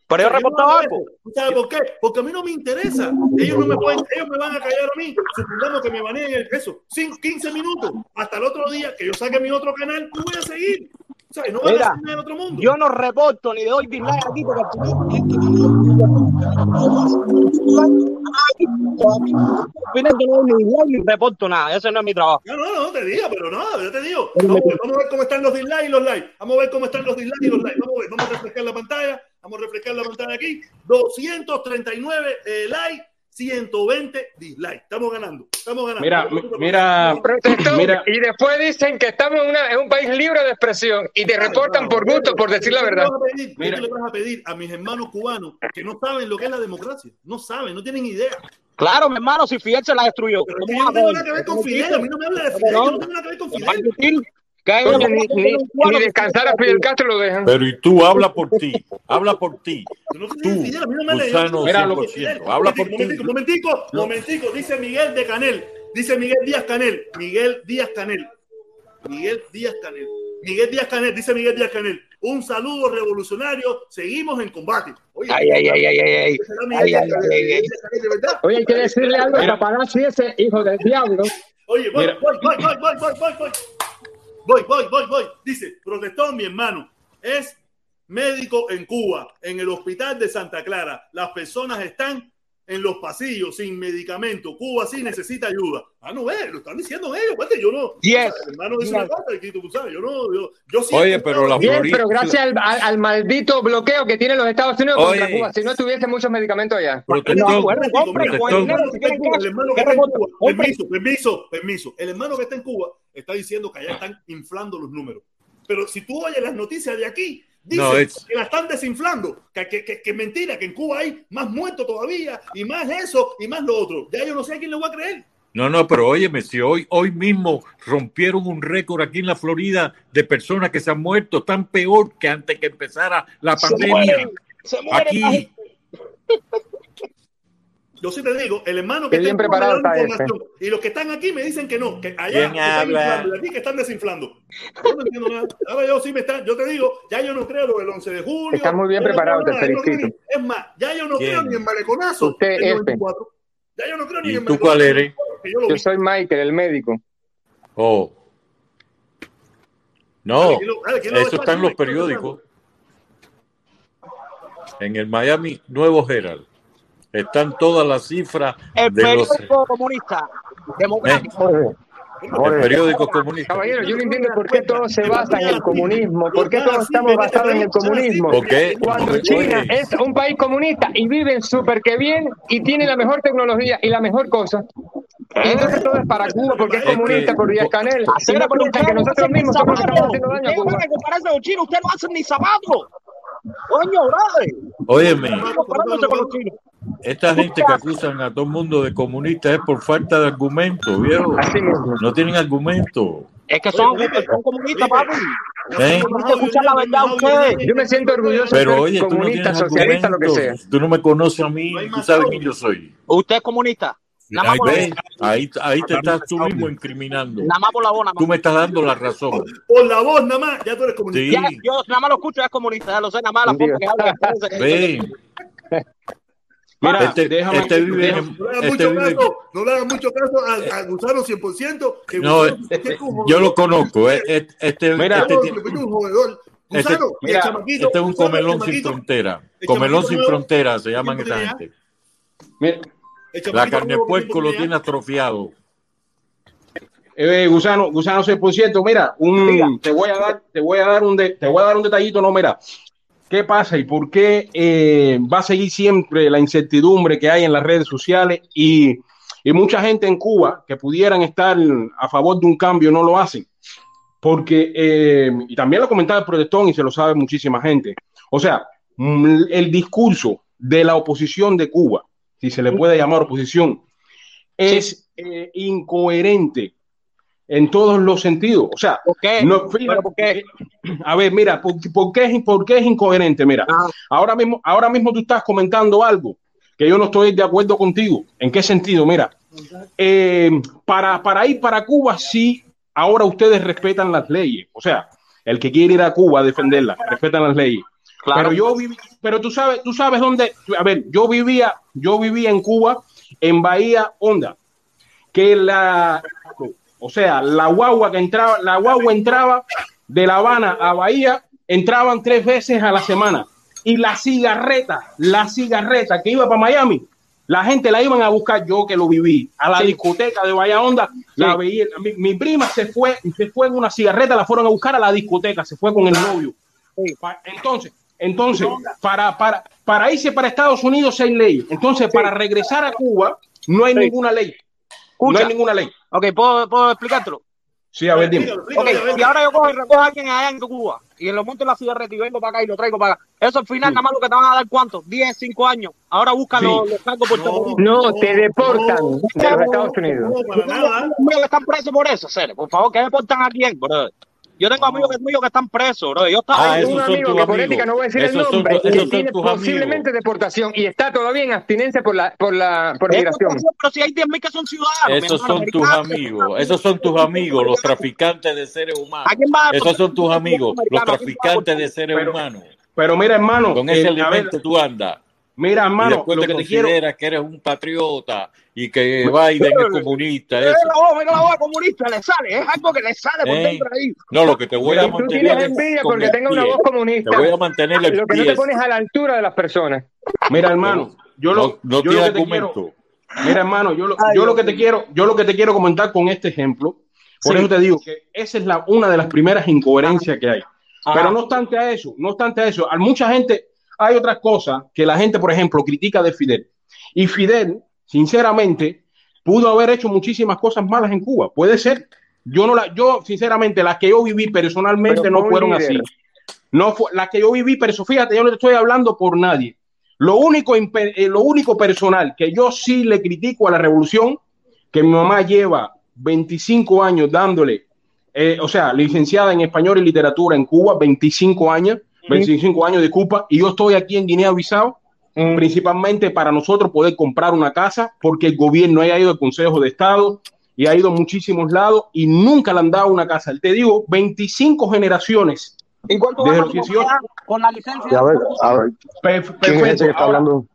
Pero yo he reportado algo. ¿Tú sabes por qué? Porque a mí no me interesa. Ellos no me pueden, ellos me van a callar a mí. Supongamos que me baneen el- eso, cinco, 15 minutos. Hasta el otro día que yo saque mi otro canal, yo voy a seguir. O sea, no van a Mira, hacer nada en otro mundo. yo no reporto ni doy dislike aquí porque al final yo no doy ni dislike ni reporto nada. Ese no es mi trabajo. No, no, no te digo, pero no, yo te digo. Vamos, a ver- vamos a ver cómo están los dislikes y los likes. Vamos a ver cómo están los dislikes y los likes. Vamos a ver, vamos a refrescar la pantalla. Vamos a refrescar la pantalla aquí. 239 eh, likes, 120 dislikes. Estamos ganando. Estamos ganando. Mira, mi- mira, Protestó, mira. y después dicen que estamos en, una- en un país libre de expresión y te reportan por gusto, por decir la ¿Qué verdad. le vas a pedir? ¿Qué Mira. tú le vas a pedir a mis hermanos cubanos que no saben lo que es la democracia? No saben, no tienen idea. Claro, mi hermano, si Fidel se la destruyó. Pero es que ¿Cómo yo no tengo nada que ver con ¿Cómo Fidel. A mí no me habla de Fidel. Yo no tengo nada que ver con ¿Cómo vas a Fidel. Oye, ni, ni- ni descansar a Fidel Castro lo dejan. Pero y tú, habla por ti, habla por ti. Tú, gusano Mira, lo que- 100%, habla por ti. Momentico, momentico, momentico, dice Miguel de Canel, dice Miguel Díaz Canel, Miguel Díaz Canel, Miguel Díaz Canel, Miguel Díaz Canel, dice Miguel Díaz Canel, un saludo revolucionario, seguimos en combate. Oye, Ay, ay, ay, ay, ay, ay. Ay. Oye, hay que decirle algo a Mira. Paparazzi ese hijo del diablo. Oye, voy, voy, voy, voy, voy, voy, voy, voy. Voy, voy, voy. Dice, protestó mi hermano. Es médico en Cuba, en el hospital de Santa Clara. Las personas están en los pasillos sin medicamento. Cuba sí necesita ayuda. Ah, no, ve, lo están diciendo ellos. Pues, yo no. Yes. o sea, el hermano dice Yes. una cosa y tú sabes, yo no. Yo, yo sí Oye, pero la Bien, pero gracias al, al- al maldito bloqueo que tienen los Estados Unidos contra. Cuba, si no tuviese muchos medicamentos allá. El el permiso, permiso, permiso. El hermano que está en Cuba está diciendo que allá están inflando los números. Pero si tú oyes las noticias de aquí, dicen No, es- que la están desinflando, que, que, que, que mentira, que en Cuba hay más muertos todavía, y más eso, y más lo otro. Ya yo no sé a quién le voy a creer. No, no, pero óyeme, si hoy, hoy mismo rompieron un récord aquí en la Florida de personas que se han muerto, tan peor que antes que empezara la Se pandemia. mueren, se mueren la Aquí, gente. Yo sí te digo, el hermano que está preparado está información, y los que están aquí me dicen que no, que allá ¿Quién que están inflando, y aquí que están desinflando. Yo no entiendo nada. Ahora yo sí me está, yo te digo, ya yo no creo lo del 11 de julio. Estás muy bien yo no te no felicito. Es más, ya yo no ¿Quién? creo ni en Maleconazo. Usted, F. 94. Ya yo no creo ni ¿Y en tú cuál eres? yo soy Michael, el médico. Oh. No, Dale, ¿quién lo- dale, ¿quién lo eso está en los periódicos. En el Miami Nuevo Herald están todas las cifras El de los periódico comunista democrático. el periódico comunista. Caballero, yo no entiendo por qué todo se basa en el comunismo, por qué todos estamos basados en el comunismo. ¿Por qué? Cuando. China es un país comunista y viven súper que bien y tiene la mejor tecnología y la mejor cosa. Entonces todo es para Cuba porque es comunista por Díaz Canel. Hacer, piensan ustedes que no nosotros mismos somos los que estamos haciendo daño a Ustedes Cuba. compararse con chinos, ustedes no hacen ni zapatos. Coño, brother. Óyeme, Esta gente que acusan a todo el mundo de comunista es por falta de argumento, mismo. No tienen argumento. Es que son, son comunistas, papi. ¿eh? La verdad ustedes. Yo me siento orgulloso de Pero ser oye, tú no comunista, tienes socialista, lo que sea. argumentos. Tú no me conoces a mí, tú sabes quién yo soy. Usted es comunista. Nada más Ahí, ves, ahí, ahí te estás tú mismo incriminando. Nada más por la voz, nada Tú más. me estás dando la razón. Por la voz nada más, ya tú eres Sí, comunista. Ya, yo nada más lo escucho, es comunista, ya lo sé, nada más la forma que habla. ven. Mira, Este, déjame- este vive No le hagan este mucho vive- caso, no le hagan mucho caso a, a Gusano 100%. Que No, Gusano, yo lo conozco. eh, eh, Este, Mira, este, este- Gusano, mira, chamaquito, este es un Gusano, comelón sin frontera. el Comelón sin frontera se llaman esta gente. Mira, La carne de puerco lo tiene atrofiado. eh, gusano, gusano 6%, mira, un, te voy a dar, te voy a dar un de- te voy a dar un detallito, no, mira. ¿Qué pasa y por qué eh, va a seguir siempre la incertidumbre que hay en las redes sociales y, y mucha gente en Cuba que pudieran estar a favor de un cambio no lo hacen? Porque, eh, y también lo comentaba el protestón y se lo sabe muchísima gente. O sea, mm, el discurso de la oposición de Cuba, si se le puede llamar oposición, es eh, incoherente en todos los sentidos. O sea, ¿Por qué? no, fíjate, ¿Pero por qué? a ver, mira, ¿por, por qué, es, por qué es incoherente? Mira, ahora mismo, ahora mismo tú estás comentando algo que yo no estoy de acuerdo contigo. ¿En qué sentido? Mira, eh, para, para ir para Cuba, sí, ahora ustedes respetan las leyes. O sea, el que quiere ir a Cuba a defenderlas, respetan las leyes. Claro. Pero yo viví, pero tú sabes, tú sabes dónde, a ver, yo vivía, yo vivía en Cuba, en Bahía Honda, que la, o sea, la guagua que entraba, la guagua entraba de La Habana a Bahía, entraban tres veces a la semana. Y la cigarreta, la cigarreta que iba para Miami, la gente la iban a buscar, yo que lo viví, a la discoteca de Bahía Honda, la veía, mi, mi prima se fue, se fue en una cigarreta, la fueron a buscar a la discoteca, se fue con el novio. Entonces, entonces, para, para, para irse para Estados Unidos hay ley. Entonces, para regresar a Cuba, no hay ninguna ley. No hay ninguna ley. Ok, ¿puedo, ¿puedo explicártelo? Sí, a ver, dime. Ok, si ahora yo cojo y recojo a alguien allá en Cuba y lo monto en la cigarreta y vengo para acá y lo traigo para acá, eso al final nada más lo que te van a dar cuánto, 10, 5 años. Ahora buscan Sí. los, los cargos por. No, te deportan de los Estados Unidos. Ustedes que están presos por eso, serio. Por favor, que deportan a quién, brother. Yo tengo amigos que- míos que están presos, bro. Yo estaba Ah, un amigo que por ética no voy a decir el Esos nombre, que son tiene posiblemente deportación y está todavía en abstinencia por la por la por migración. Pero si hay 10.000 que son ciudadanos. Esos son tus amigos, esos son tus amigos, los traficantes de seres humanos. ¿A quién va a Esos son tus amigos, los Americano, ¿a quién va a traficantes de seres humanos. Pero mira, hermano, Con ese elemento tú andas. Mira, Y hermano, después lo te que te quiero, que eres un patriota y que Biden es comunista. Mira Eso. la voz, mira la voz comunista, le sale, es algo que le sale por dentro ahí. No, lo que te voy a Y tú mantener tienes es envidia porque tenga una voz comunista. Te voy a mantener el Lo que no te pones a la altura de las personas. mira, hermano, yo lo, No, no yo tiene lo que te quiero, argumento. mira, hermano, yo lo, Ay, yo lo que te quiero, yo lo que te quiero comentar con este ejemplo, por Sí. eso te digo que esa es la, una de las primeras incoherencias que hay. Ajá. Pero no obstante a eso, no obstante a eso, a mucha gente hay otras cosas que la gente, por ejemplo, critica de Fidel. Y Fidel, sinceramente, pudo haber hecho muchísimas cosas malas en Cuba. Puede ser. Yo no la, yo, sinceramente, las que yo viví personalmente Pero no fueron líder. así. No fue, las que yo viví, pero fíjate, yo no te estoy hablando por nadie. Lo único, eh, lo único personal que yo sí le critico a la revolución, que mi mamá lleva 25 años dándole, eh, o sea, licenciada en español y literatura en Cuba, 25 años, 25 años de Cuba, y yo estoy aquí en Guinea-Bissau, principalmente para nosotros poder comprar una casa, porque el gobierno ha ido al Consejo de Estado y ha ido a muchísimos lados y nunca le han dado una casa. Te digo, 25 generaciones. ¿Y cuánto Desde los tú 18. con la licencia? A ver, a ver, Per- ¿quién es perfecto. que está hablando?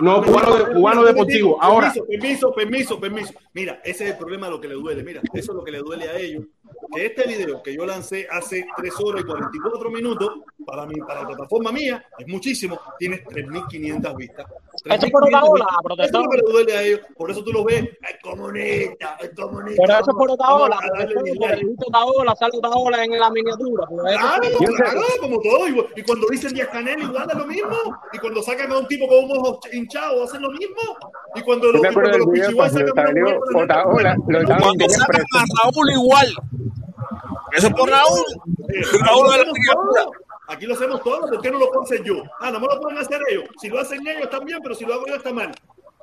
no, cubano, de- cubano deportivo. Ahora, Permiso, permiso, permiso, permiso. Mira, ese es el problema de lo que le duele. Mira, eso es lo que le duele a ellos. Que este video que yo lancé hace 3 horas y 44 minutos, para, mi, para la plataforma mía, es muchísimo, tiene 3.500 vistas. Eso es por otra 3.500 ola, protestón. Eso es lo que le duele a ellos. Por eso tú lo ves, es comunista, es comunista. Pero eso es por otra ola, otra ola, sale otra ola en la miniatura. pues, eso Claro, claro, como todo. Y, y cuando dicen Díaz Canel, igual es lo mismo. Y cuando sacan a un tipo con un ojo hinchado, hacen lo mismo. Y cuando Yo los, cuando los cuando sacan a una mujer lo Cuando sacan a Raúl igual. Eso es por Raúl. Raúl de la todo. Aquí lo hacemos todo. ¿Por qué no lo puedo hacer yo? Ah, no me lo pueden hacer ellos. Si lo hacen ellos está bien, pero si lo hago yo está mal.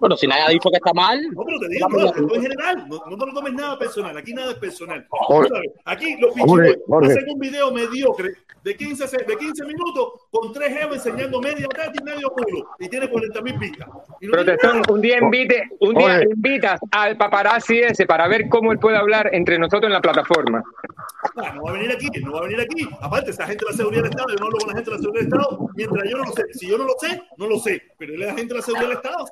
Pero si nadie ha dicho que está mal. No, pero te digo, no, esto en general. No, no te lo tomes nada personal. Aquí nada es personal. Jorge. Aquí los Jorge. hacen un video mediocre de 15, se- de 15 minutos con tres geos enseñando media teta y medio culo. Y tiene 40 mil vistas. No Protestón, un día invite, un día invitas al paparazzi ese para ver cómo él puede hablar entre nosotros en la plataforma. Ah, no va a venir aquí, no va a venir aquí. Aparte, esa gente de la seguridad del Estado, yo no hablo con la gente de la seguridad del Estado mientras yo no lo sé. Si yo no lo sé, no lo sé. Pero él es la gente de la seguridad del Estado.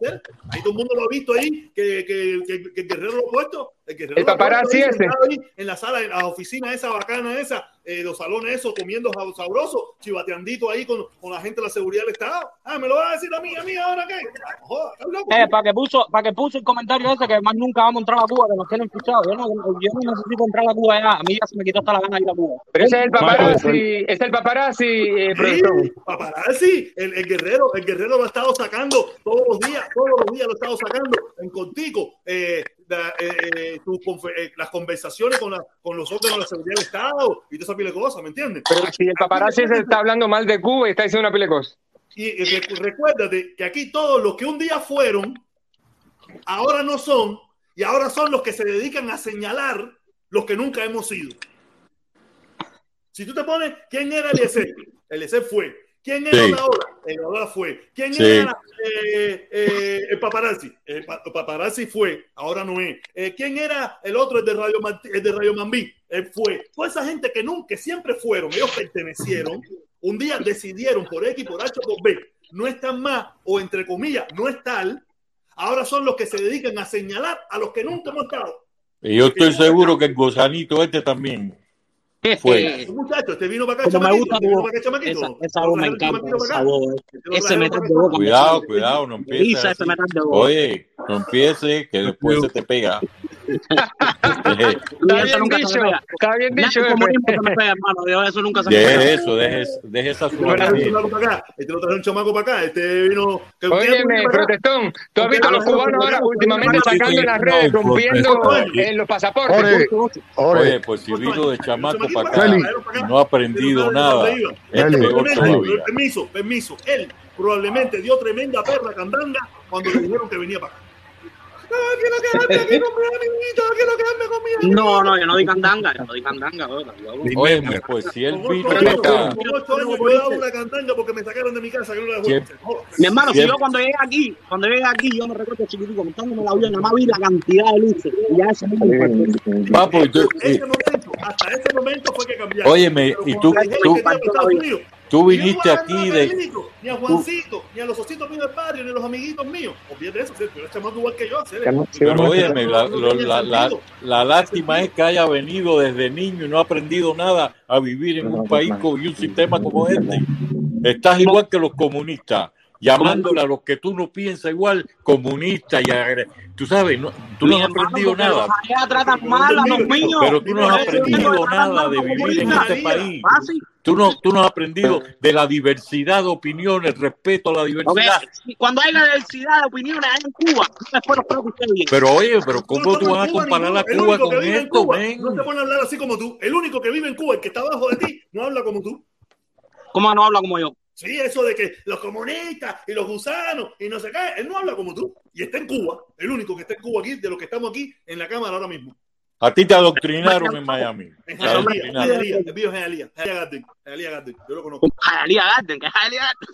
Ahí todo el mundo lo ha visto ahí, que, que, que, guerrero lo ha puesto. El, guerrero El paparazzi ahí, ese. ahí en la sala, en la oficina esa bacana esa, eh, los salones esos, comiendo sab- sabroso, chivateandito ahí con, con la gente de la seguridad del Estado. Ah, ¿me lo vas a decir a mí, a mí ahora qué? Joder. Eh, para que puso, para que puso el comentario ese que más nunca vamos a entrar a Cuba, que nos tienen fichados. Yo no, yo no necesito entrar a Cuba ya. A mí ya se me quitó hasta la gana ir a Cuba. Pero ese es el paparazzi, es el paparazzi, eh. Sí, paparazzi, el, el guerrero, el guerrero lo ha estado sacando todos los días, todos los días lo ha estado sacando en contigo. eh, la- eh, eh, tus eh, las conversaciones con, la- con los órganos de la seguridad del Estado y toda esa pila de cosas, ¿me entiendes? Pero si el paparazzi ese está hablando mal de Cuba y está diciendo una pila de cosas. Y, y recu- recuérdate que aquí todos los que un día fueron, ahora no son, y ahora son los que se dedican a señalar los que nunca hemos sido. Si tú te pones, ¿quién era Eliezer? Eliezer fue. ¿Quién era Sí. ahora? El ahora fue. ¿Quién Sí. era eh, eh, el paparazzi? El, pa- paparazzi fue, ahora no es. Eh, ¿Quién era el otro, el de Radio, Martí- el de Radio Mambí? Él fue. Toda esa gente que nunca, que siempre fueron, ellos pertenecieron, un día decidieron por X, por H, por B, no están más, o entre comillas, no es tal, ahora son los que se dedican a señalar a los que nunca hemos estado. Y yo estoy seguro que el gozanito este también fue. Un muchacho, este vino para acá, Como me gusta este tu vino para acá, chamaquito. Esa, esa voz me encanta, esa voz. Ese metal de boca. Cuidado, cuidado, no empieces. Oye, no empieces, que después se te pega. Pega. Está bien dicho, se me pega, hermano. Eso nunca se. Deje eso, deje, deje esa lo trajeron un suavidad. chamaco para acá. Este lo trajeron un chamaco para acá. Este vino. Óyeme, protestón, tú has visto a los cubanos ahora últimamente sacando en las redes, rompiendo en los pasaportes. Oye, pues si vino de chamaco para acá no ha aprendido nada, permiso, permiso. Él probablemente dio tremenda perra candanga cuando le dijeron que venía para acá. Quiero quedarme aquí con mi amiguito, quiero quedarme con mi amiguito. No, no, yo no di candanga, yo no di candanga, Óyeme, pues si él vino yo he dado una cantanga porque me sacaron de mi casa. no. Mi hermano, si yo cuando llegué aquí, cuando llegué aquí, yo me recuerdo chiquitico, montándome la vida, nada más vi la cantidad de luces. Y ya y- Ese momento, hasta ese momento fue que cambiaron. óyeme, y tú, tú, tú viniste aquí de, ni a Juancito, ni a los ositos míos del barrio, ni a los amiguitos míos. Olvídate de eso, tú eres chamaco igual que yo. hacer. Pero óyeme, la, lo- la, la, la lástima es que haya venido desde niño y no ha aprendido nada a vivir en un país con y un sistema como este. Estás igual que los comunistas, llamándole a los que tú no piensas igual comunistas y tú sabes, no, tú no has aprendido nada. allá tratan mal a los míos. Pero tú no has aprendido nada de vivir en este país. Tú no, tú no has aprendido de la diversidad de opiniones, respeto a la diversidad. si- cuando hay la diversidad de opiniones allá en Cuba. Pero oye, pero ¿cómo tú vas a comparar a Cuba con esto? No te pone a hablar así como tú. El único que vive en Cuba, el que está abajo de ti, no habla como tú. ¿Cómo no habla como yo? Sí, eso de que los comunistas y los gusanos y no sé qué, él no habla como tú. Y está en Cuba, el único que está en Cuba aquí, de los que estamos aquí en la cámara ahora mismo. A ti te adoctrinaron en Miami. En Jalía, el viejo es Jalía, Jalía Garden, Jalía Garden, yo lo conozco. Jalía Garden, que Jalía Garden.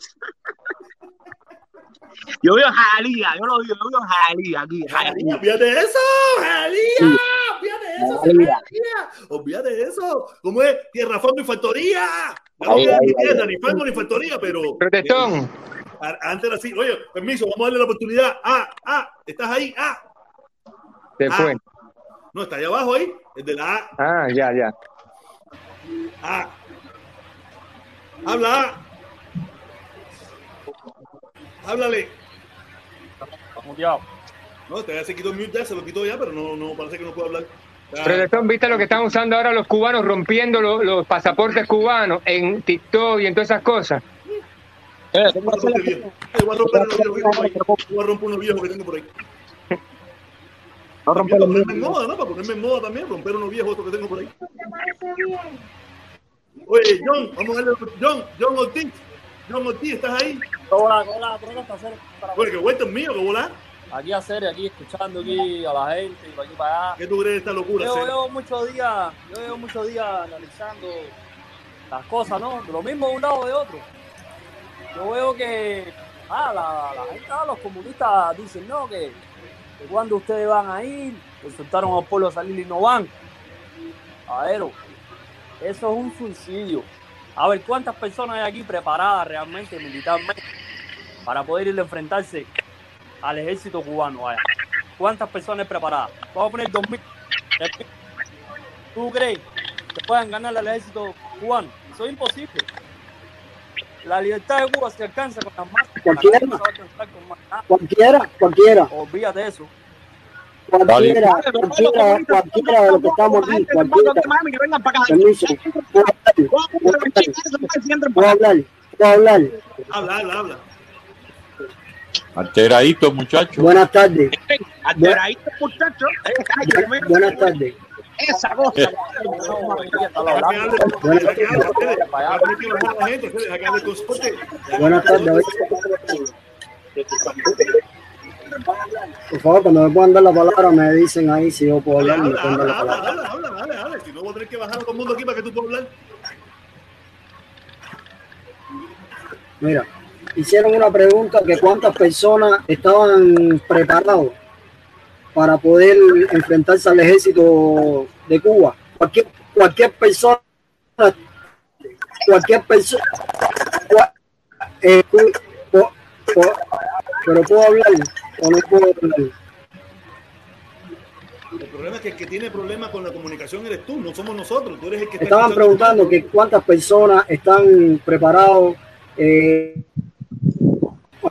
Yo veo Jalía, yo lo digo, yo veo Jalía aquí. Jalía, fíjate de eso, Jalía, fíjate eso, Jalía. Olvídate de eso. ¿Cómo es? Tierra, fondo y factoría. No Ahí, queda ahí, tierra, ni fango, ni factoría, pero. Protestón. A- Antes era así, oye, permiso, vamos a darle la oportunidad. Ah, ah, estás ahí, ah. Se fue. No, está ahí abajo ahí, el de la A. Ah, ya, ya. Ah. Habla. ah. Háblale. No, te se quitó el mute ya, se lo quitó ya, pero no, no parece que no puede hablar. ¿Viste lo que están usando ahora los cubanos rompiendo los, los pasaportes cubanos en TikTok y en todas esas cosas? Viejo. Eh, Voy a romper unos viejos que tengo por ahí. Voy a romper unos viejos que tengo por ahí. No romper Para los en moda, ¿no? Para ponerme en moda también, romper unos viejos otros que tengo por ahí. Oye, John, vamos a darle. John, John Ortiz. John Ortiz, ¿estás ahí? Hola, hola, ¿cómo estás? Hacer para Oye, que vuelta es mío, que volá. Aquí a hacer, aquí escuchando aquí a la gente y para aquí para allá. ¿Qué tú crees de esta locura? Yo llevo muchos días, yo llevo muchos días analizando las cosas, ¿no? Lo mismo de un lado de otro. Yo veo que ah, la, la gente, ah, los comunistas dicen, no, que, que cuando ustedes van a ir, que soltaron al pueblo a salir y no van. A ver, eso es un suicidio. A ver, ¿cuántas personas hay aquí preparadas realmente militarmente para poder ir a enfrentarse al ejército cubano? Vaya. ¿Cuántas personas preparadas? Vamos a poner 2.000. ¿Tú crees que puedan ganar al ejército cubano? Eso es imposible. La libertad de Cuba se alcanza con las masas. Cualquiera. No se va a alcanzar con más nada. Cualquiera, cualquiera, Olvídate de eso. cualquiera, cualquiera, cualquiera de los que estamos aquí, cualquiera. Permiso. ¿Puedo hablar? ¿Puedo hablar? ¿Puedo hablar? Habla, habla, habla. Alteradito, muchacho. Buenas tardes. Alteradito, muchacho. Bu- Buenas tardes. Esa cosa. Buenas tardes. Por favor, cuando me puedan dar la palabra, me dicen ahí si yo puedo hablar. Habla, habla, habla. Si no, voy a tener que bajar a todo el mundo aquí para que tú puedas hablar. Mira, hicieron una pregunta que cuántas personas estaban preparados para poder enfrentarse al ejército de Cuba. Cualquier, cualquier persona, cualquier persona, eh, cu- po- po- pero puedo hablar o no puedo hablar. El problema es que el que tiene problemas con la comunicación eres tú, no somos nosotros. Tú eres el que Estaban preguntando que cuántas personas están preparados, eh,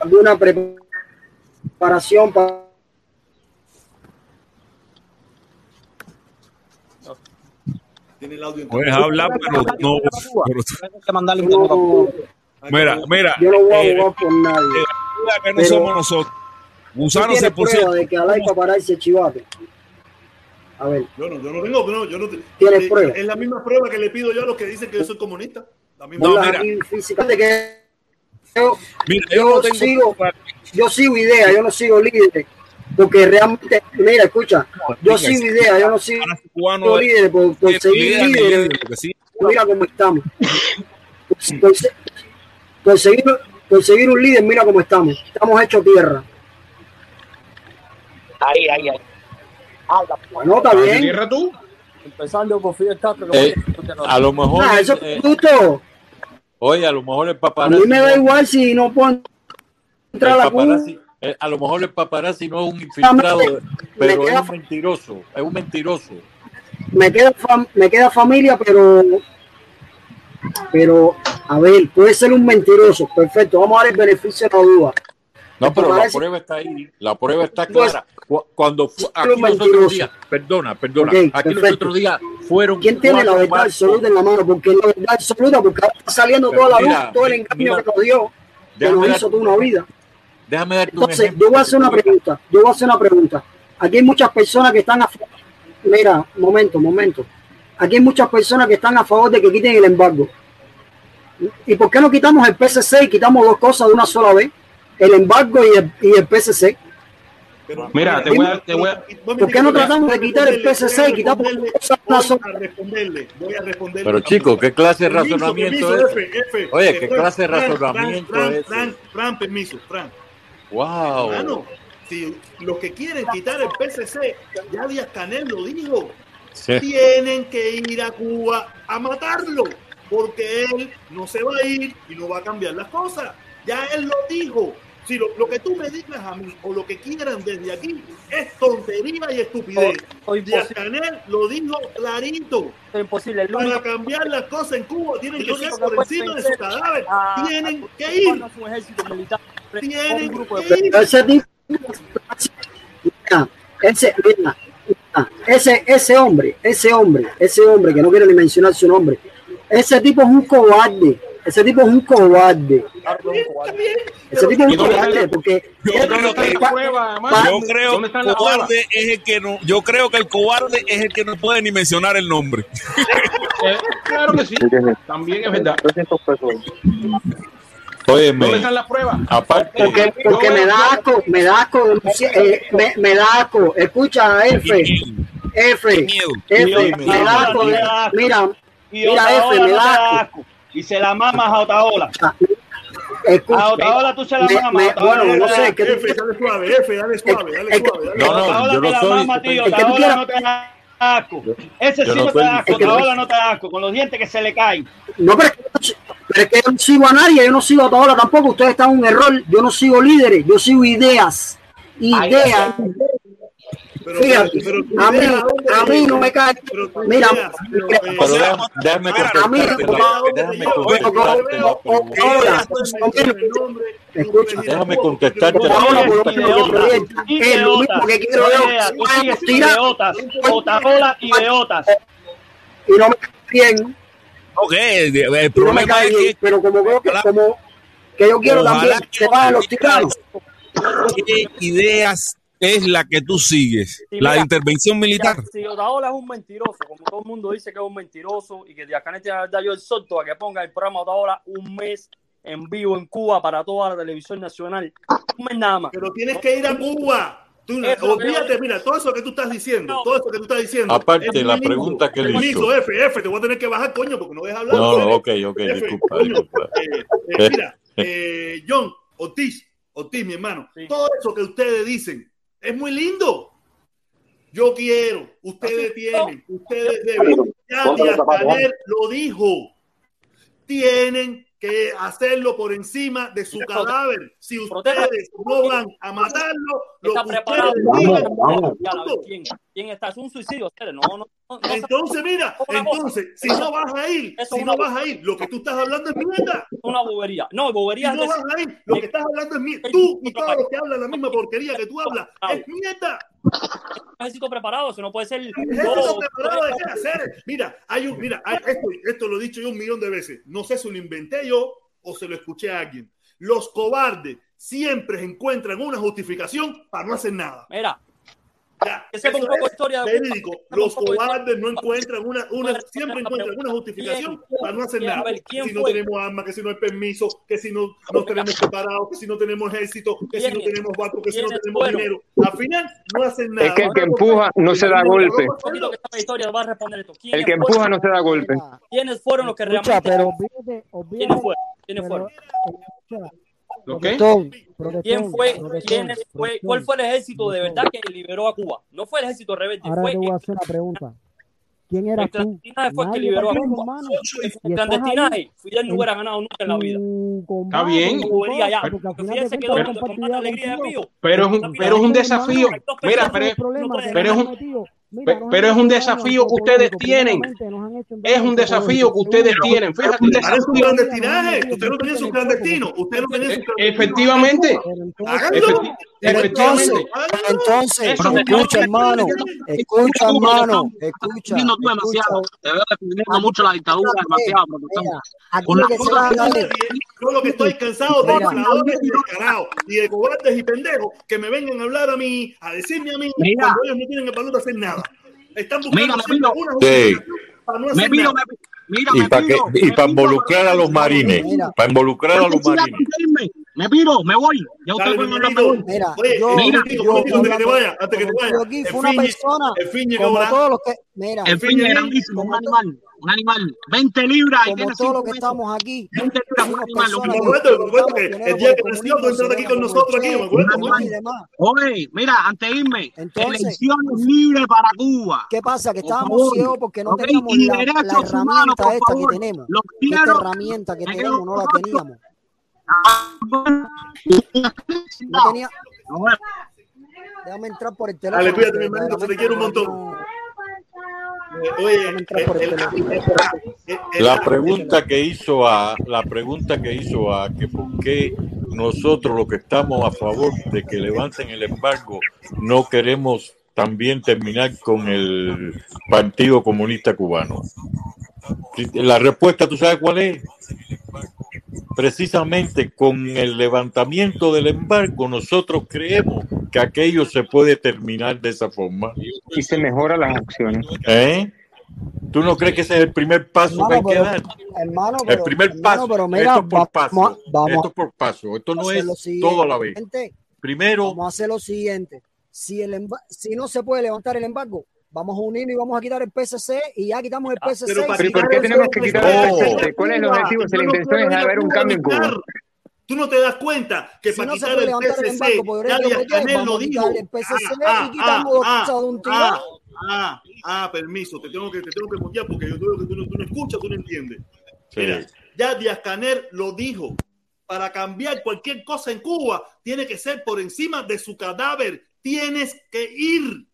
alguna preparación para Tiene el audio Puedes hablar, pero no. pero- mira, mira. Yo no voy a eh, jugar por nadie. mira que no somos nosotros. ¿Tú Gusano se prueba de que Alay para pararse es chivato? A ver, Yo no, yo no tengo, no, yo no te- ¿Tienes eh, prueba? Es la misma prueba que le pido yo a los que dicen que yo soy comunista. La misma ponla mira. aquí físicamente que yo, Mira, yo yo no tengo sigo, yo sigo ideas, yo no sigo líderes. porque realmente, mira, escucha, yo sigo idea, yo no sigo cubano es- líderes por, por tiene seguir líderes. líder, porque sí. Mira cómo estamos. Por, por se- por seguir, por seguir un líder, mira cómo estamos. Estamos hechos tierra. Ahí, ahí, ahí. Habla. Bueno, está bien. ¿Tierra tú? Empezando por Fidel Castro. Eh, a lo mejor, Ah, eso eh, es justo. Oye, a lo mejor el A paparazzi. mí me da igual si no puedo entrar a la paparazzi- eh, a lo mejor el paparazzi no es un infiltrado, pero queda- es un mentiroso, es un mentiroso. me queda me queda familia, pero pero a ver, puede ser un mentiroso, perfecto, vamos a dar el beneficio de la duda. No, pero la prueba está ahí, la prueba está Pues- clara. Cu- Cuando aquí Los otros días, perdona, perdona, aquí los otros días fueron ¿Quién tiene la verdad absoluta en la mano? Porque la verdad absoluta, porque ahora está saliendo Pero toda la luz, todo el engaño mira, que nos dio, que nos hizo toda una vida. Déjame darte un Entonces, ejemplo. yo voy a hacer una pregunta. Yo voy a hacer una pregunta. Aquí hay muchas personas que están a fa- Mira, momento, momento. Aquí hay muchas personas que están a favor de que quiten el embargo. ¿Y por qué no quitamos el PCC y quitamos dos cosas de una sola vez? El embargo y el, y el PCC. Mira, te voy a, te voy a, ¿Por qué no tratamos de quitar el PCC y quitamos dos cosas a responderle, voy a responderle. Pero chicos, ¿qué clase de razonamiento permiso, es? F, F. Oye, ¿qué Fran, clase de razonamiento Fran, es Fran, permiso, Fran. Wow. Hermano, si los que quieren quitar el PCC, ya Díaz Canel lo dijo, Sí. tienen que ir a Cuba a matarlo, porque él no se va a ir y no va a cambiar las cosas. Ya él lo dijo. Si lo, lo que tú me digas a mí o lo que quieran desde aquí es tontería y estupidez. O- o Díaz. Canel lo dijo clarito. Es imposible. Para cambiar las cosas en Cuba tienen que ser por encima de su cadáver. a- Tienen a- que ir. un ejército militar. Tienen un grupo de que ir. Ese tipo, mira, ese, mira, ese, ese hombre, ese hombre, ese hombre que no quiero ni mencionar su nombre, ese tipo es un cobarde, ese tipo es un cobarde, ese tipo es un ¿Y dónde está cobarde porque. Yo creo ¿Dónde que el cobarde es el que no, yo creo que el cobarde es el que no puede ni mencionar el nombre. Eh, claro que sí, también es verdad. Óyeme, ¿Dónde están las pruebas? aparte, porque, porque me da asco, me da asco, eh, me, me da asco, escucha F, F, F, me da asco, mira, mira F, me da asco. Y se la mamas a Otaola. Escucha, A Otaola tú se la me- mamas. me- a Otaola bueno, no sé, que F, dale suave, F, dale suave, dale suave. Dale no, no, Otaola yo no la soy. mama, tío. Es que tú Otaola quieras- no te da asco. Ese Yo sí no no te da asco. Es que- Otaola no te da asco. Con los dientes que se le caen. No, pero es, que, yo no si- pero es que yo no sigo a nadie, yo no sigo a todos tampoco. Ustedes están en un error. Yo no sigo líderes, yo sigo ideas. Ideas. Pero, Fíjate, pero a mí, idea, ¿dónde a mí no me cae. Mira, eh, déjame, déjame a mí, contestarte es lo mismo que quiero y no me cae bien. Ok, el problema es que pero como veo que como que yo quiero también que se vayan los tiranos. qué ideas es la que tú sigues. La mira, intervención militar. Si Otaola es un mentiroso, como todo el mundo dice que es un mentiroso y que Díaz Canel tiene la verdad, yo exhorto a que ponga el programa Otaola un mes en vivo en Cuba para toda la televisión nacional. Un mes nada más. Pero tienes que ir a Cuba. Tú, es que olvídate, mira, todo eso que tú estás diciendo, todo eso que tú estás diciendo. Aparte, es la pregunta que Permiso, hizo. F, F, te voy a tener que bajar, coño, porque no dejas hablar. No, no, ok, ok, F, disculpa, coño, disculpa. eh, eh, mira, eh, John, Ortiz, Ortiz, mi hermano, todo eso que ustedes dicen es muy lindo. Yo quiero, ustedes tienen, ustedes deben. Ya Díaz lo dijo. Tienen que hacerlo por encima de su cadáver. Si ustedes no van a matarlo, lo que ustedes digan, Ya la ves, ¿Quién, quién está? Es un suicidio. No, no, no, no. entonces, mira, entonces, si no vas a ir, si no vas a ir, lo que tú estás hablando es mierda. Una bobería. No, Si bobería no es vas a ir, lo que estás hablando es mierda. Tú y todos los que hablan la misma porquería que tú hablas, es mierda. ejército preparado, eso no puede ser. Ejército preparado de qué hacer. Mira, hay un, mira, hay- esto, esto lo he dicho yo un millón de veces. No sé si lo inventé yo o se lo escuché a alguien. Los cobardes siempre encuentran una justificación para no hacer nada. Mira, Ya, Que sepa un poco de es historia de verídico. Cuba. Los cobardes no encuentran una, una siempre encuentran una justificación para no hacer nada. A ver, ¿quién si no tenemos armas, que si no hay permiso, que si no nos tenemos preparados, que si no tenemos ejército, que si no tenemos barcos, que si no ¿Quiénes tenemos dinero. Al final no hacen nada. Es que el que empuja no se da golpe. El ¿Quiénes que empuja no se da golpe. ¿Quiénes fueron los que realmente... ¿Quiénes fueron? ¿Quiénes fueron? ¿Quién fue, quiénes fue, cuál fue el ejército de verdad que liberó a Cuba? No fue el ejército rebelde, Ahora fue te voy a el hacer una pregunta. ¿Quién eras el tú? clandestinaje fue el que Nadie liberó a Cuba. El clandestinaje, Fidel no hubiera ganado nunca en la vida. Está bien. Pero es un, Porque pero es un desafío. Mira, pero es, un. Mira, pero es un desafío que ustedes tienen. Es un desafío que ustedes tienen. Fíjate, un Hagan su desafío. clandestinaje. Usted no tenía su clandestino. Usted no tenía su E- clandestino. Efectivamente. Pero entonces, Háganlo. Pero entonces, pero entonces, Eso es escucha, hermano, escucha, hermano, escucha, Defendiendo tú demasiado. Te veo defendiendo mucho la dictadura, demasiado, que es, Yo lo que estoy cansado de mira, infladores y descarados y de cobardes y pendejos que me vengan a hablar a mí, a decirme a mí, Mira. cuando ellos no tienen el valor de hacer nada. Están buscando una para no me hacer pido, nada. me, mira, Y para y me para involucrar a los marines, para involucrar a los marines. Me pido, me voy. Ya usted Dale, puede mira, Oye, yo, Mira, antes que te vaya, antes que te vaya. aquí, fue una persona, el que como todos los que, mira, El fin es grandísimo, un animal, un animal. 20 libras y tiene todos los 5 que estamos aquí, 20 libras, un animal. Lo que me que acuerdo, me acuerdo luchamos que el día que nació, tú comunismo, entras aquí con nosotros aquí, me acuerdo. Oye, mira, antes de irme, Entonces, elecciones libres para Cuba. ¿qué pasa? Que estábamos ciegos porque no teníamos la, la derechos humanos, herramienta esta que tenemos. Los Esta herramienta que tenemos no la teníamos. No tenía, déjame entrar por el Dale, teléfono cuídate, mi hermanito, se te quiere un montón. Eh, Oye, La pregunta que hizo a la pregunta que hizo a que por qué nosotros los que estamos a favor de que levanten el embargo no queremos también terminar con el Partido Comunista Cubano. La respuesta, ¿tú sabes cuál es? Precisamente con el levantamiento del embargo, nosotros creemos que aquello se puede terminar de esa forma. Y se mejoran las acciones. ¿Eh? ¿Tú no crees que ese es el primer paso que hay que dar? hermano, El primer hermano, paso. pero mira, Esto es por paso. vamos, a- vamos Esto es por paso. Esto no es todo a la vez. Primero, vamos a hacer lo siguiente. Si, el si no se puede levantar el embargo, vamos a unirnos y vamos a quitar el PSC y ya quitamos el PSC. Pero y para Pero ¿y por qué tenemos que quitar el Oh. PSC? ¿Cuál es el objetivo si la intención es haber un cambio en Cuba? Tú no te das cuenta que Si para no se quitar el por Y, Canel lo dijo. quitar el PSC Ah, y quitamos dos ah, cosas de un ah, tirón. ah, ah, permiso, te tengo que, te tengo que mutear porque yo creo que tú no, tú no escuchas, tú no entiendes. Mira, sí. ya Díaz Canel lo dijo. Para cambiar cualquier cosa en Cuba, tiene que ser por encima de su cadáver. Tienes que ir.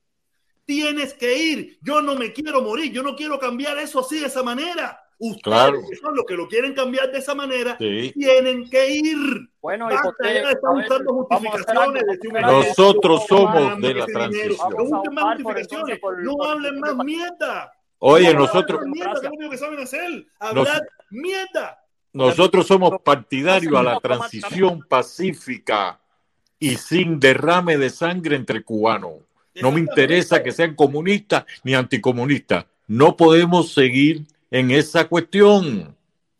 Tienes que ir. Yo no me quiero morir. Yo no quiero cambiar eso así de esa manera. Ustedes, Claro. que son los que lo quieren cambiar de esa manera, Sí. tienen que ir. Bueno, y Basta por ya de estar a ver, justificaciones. de. Nosotros somos de la transición. No busquen más justificaciones. por- No hablen más mierda. Oye, No nosotros, más mierda, que es lo único que saben hacer. Nos- Hablar mierda. nosotros somos partidarios a la transición pacífica y sin derrame de sangre entre cubanos. No me interesa que sean comunistas ni anticomunistas. No podemos seguir en esa cuestión.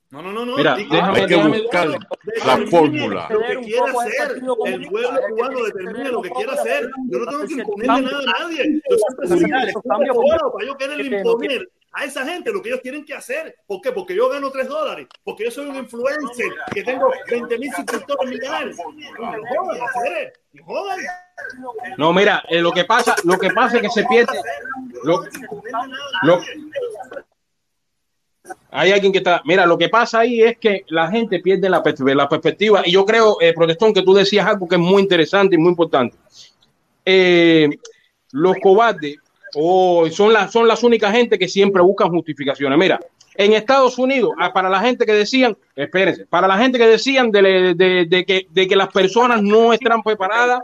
No, no, no, no. Mira, déjame- Hay que déjame- buscar la Determine fórmula. Lo que quiera hacer. El pueblo cubano determina lo que quiera hacer. Yo no tengo que imponerle nada a nadie. Yo siempre soy para yo quererle imponer a esa gente lo que ellos tienen que hacer. ¿Por qué? Porque yo gano 3 dólares. Porque yo soy un influencer que tengo 20 mil suscriptores en mi canal. No jodan, no jodan. No, mira, eh, lo que pasa, lo que pasa es que se pierde. Lo, lo- hay alguien que está. Mira, lo que pasa ahí es que la gente pierde la, perspe- la perspectiva. Y yo creo, eh, Protestón, que tú decías algo que es muy interesante y muy importante. Eh, los cobardes son, las son las únicas gente que siempre buscan justificaciones. Mira, en Estados Unidos, ah, para la gente que decían, espérense, para la gente que decían de, de- de que, de que las personas no están preparadas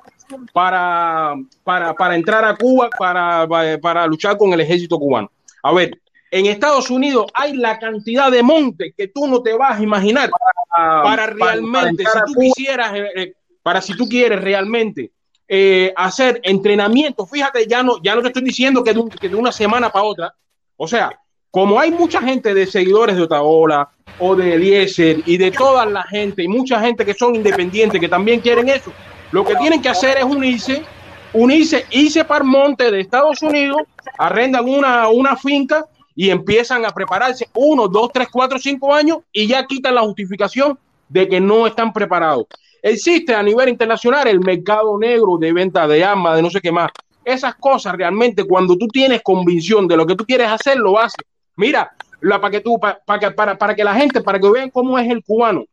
para, para, para entrar a Cuba, para, para luchar con el ejército cubano. A ver, en Estados Unidos hay la cantidad de montes que tú no te vas a imaginar para, realmente, entrar a si tú quisieras, eh, eh, para si tú quieres realmente eh, hacer entrenamiento. Fíjate, ya no, ya no te estoy diciendo que de, un- que de una semana para otra. O sea, como hay mucha gente de seguidores de Otaola o de Eliezer y de toda la gente y mucha gente que son independientes que también quieren eso, lo que tienen que hacer es unirse, unirse, irse para el monte de Estados Unidos, arrendan una, una finca y empiezan a prepararse uno, dos, tres, cuatro, cinco años y ya quitan la justificación de que no están preparados. Existe a nivel internacional el mercado negro de venta de armas, de no sé qué más. Esas cosas realmente, cuando tú tienes convicción de lo que tú quieres hacer, lo haces. Mira, la, para, que tú, pa- para, que, para, para que la gente, para que vean cómo es el cubano,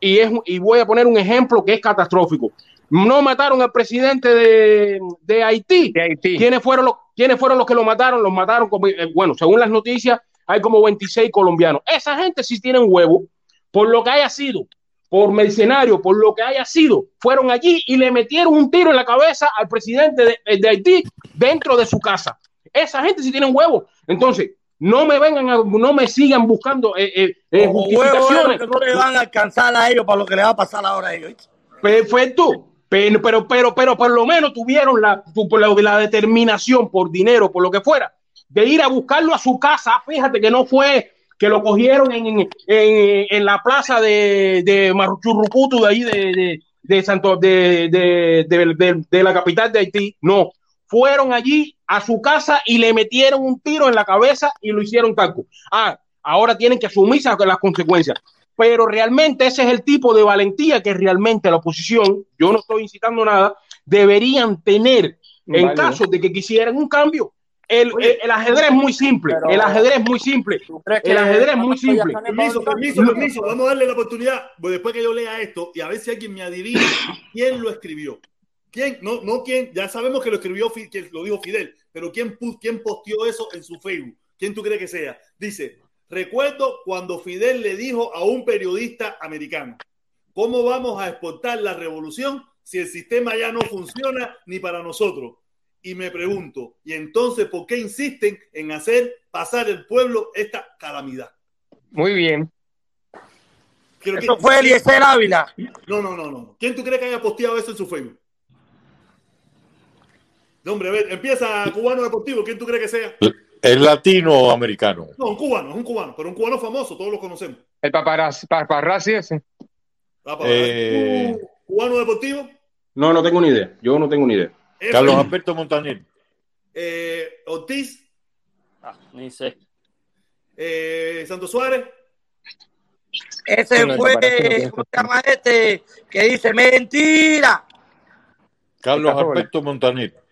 y, es, y voy a poner un ejemplo que es catastrófico. No mataron al presidente de, de Haití. ¿Quiénes, fueron los, ¿Quiénes fueron los que lo mataron? Los mataron, como, eh, bueno, según las noticias, hay como 26 colombianos. Esa gente sí tienen huevo, por lo que haya sido, por mercenario, por lo que haya sido, fueron allí y le metieron un tiro en la cabeza al presidente de, de Haití dentro de su casa. Esa gente sí tienen huevo. Entonces, no me vengan, a- no me sigan buscando eh, eh, eh, huevo, justificaciones. que no le van a alcanzar a ellos para lo que le va a pasar ahora a ellos. Perfecto. Pero, pero, pero, pero por lo menos tuvieron la, la, la determinación por dinero, por lo que fuera, de ir a buscarlo a su casa. Fíjate que no fue que lo cogieron en, en, en- en la plaza de, de Maruchurrucutu, de ahí de, de, de Santo, de- de- de la capital de Haití. No. Fueron allí a su casa y le metieron un tiro en la cabeza y lo hicieron taco. Ah, ahora tienen que asumirse las consecuencias pero realmente ese es el tipo de valentía que realmente la oposición, yo no estoy incitando nada, deberían tener en Vale. caso de que quisieran un cambio. El, el- el ajedrez es muy simple, el ajedrez es muy simple, el ajedrez es muy simple. Permiso, permiso, permiso. Vamos a darle la oportunidad pues, después que yo lea esto y a ver si alguien me adivina quién lo escribió. ¿Quién? No, no quién. Ya sabemos que lo escribió, que lo dijo Fidel, pero ¿quién, quién posteó eso en su Facebook? ¿Quién tú crees que sea? Dice, recuerdo cuando Fidel le dijo a un periodista americano, ¿cómo vamos a exportar la revolución si el sistema ya no funciona ni para nosotros? Y me pregunto, ¿y entonces por qué insisten en hacer pasar el pueblo esta calamidad? Muy bien. Creo que- Eso fue Eliezer Ávila. No, no, no, no. ¿Quién tú crees que haya posteado eso en su Facebook? No, hombre, a ver, empieza cubano deportivo. ¿Quién tú crees que sea? ¿Es latino o americano? No, un cubano, es un cubano, pero un cubano famoso, todos lo conocemos. El paparazzi, paparazzi ese. Eh. ¿Cubano deportivo? No, no tengo ni idea. Yo no tengo ni idea. Carlos Alberto Montaner. Eh, Ortiz, Ni sé. eh, Santos Suárez. Ese No, fue, ¿cómo se llama este? Que dice, mentira. Carlos Alberto Montaner.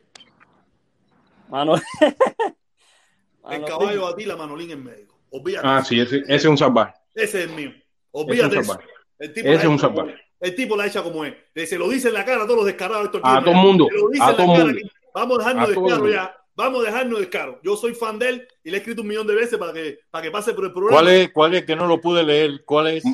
Mano. El caballo a ti, la manolín en medio. Olvídate. Ah, sí, ese, ese es un salvaje. Ese es el mío. Ese Olvídate es un eso. salvaje. El tipo Ese la es un echa como salvaje. es. El tipo la echa como es. Se lo dice en la cara a todos los descarados. estos A tíos. todo mundo, Se lo dice a en la todo cara mundo. aquí. Vamos a dejarnos A descaro ya. Vamos a dejarnos de descaro. Yo soy fan de él y le he escrito un millón de veces para que, para que pase por el programa. ¿Cuál es? ¿Cuál es que no lo pude leer? ¿Cuál es?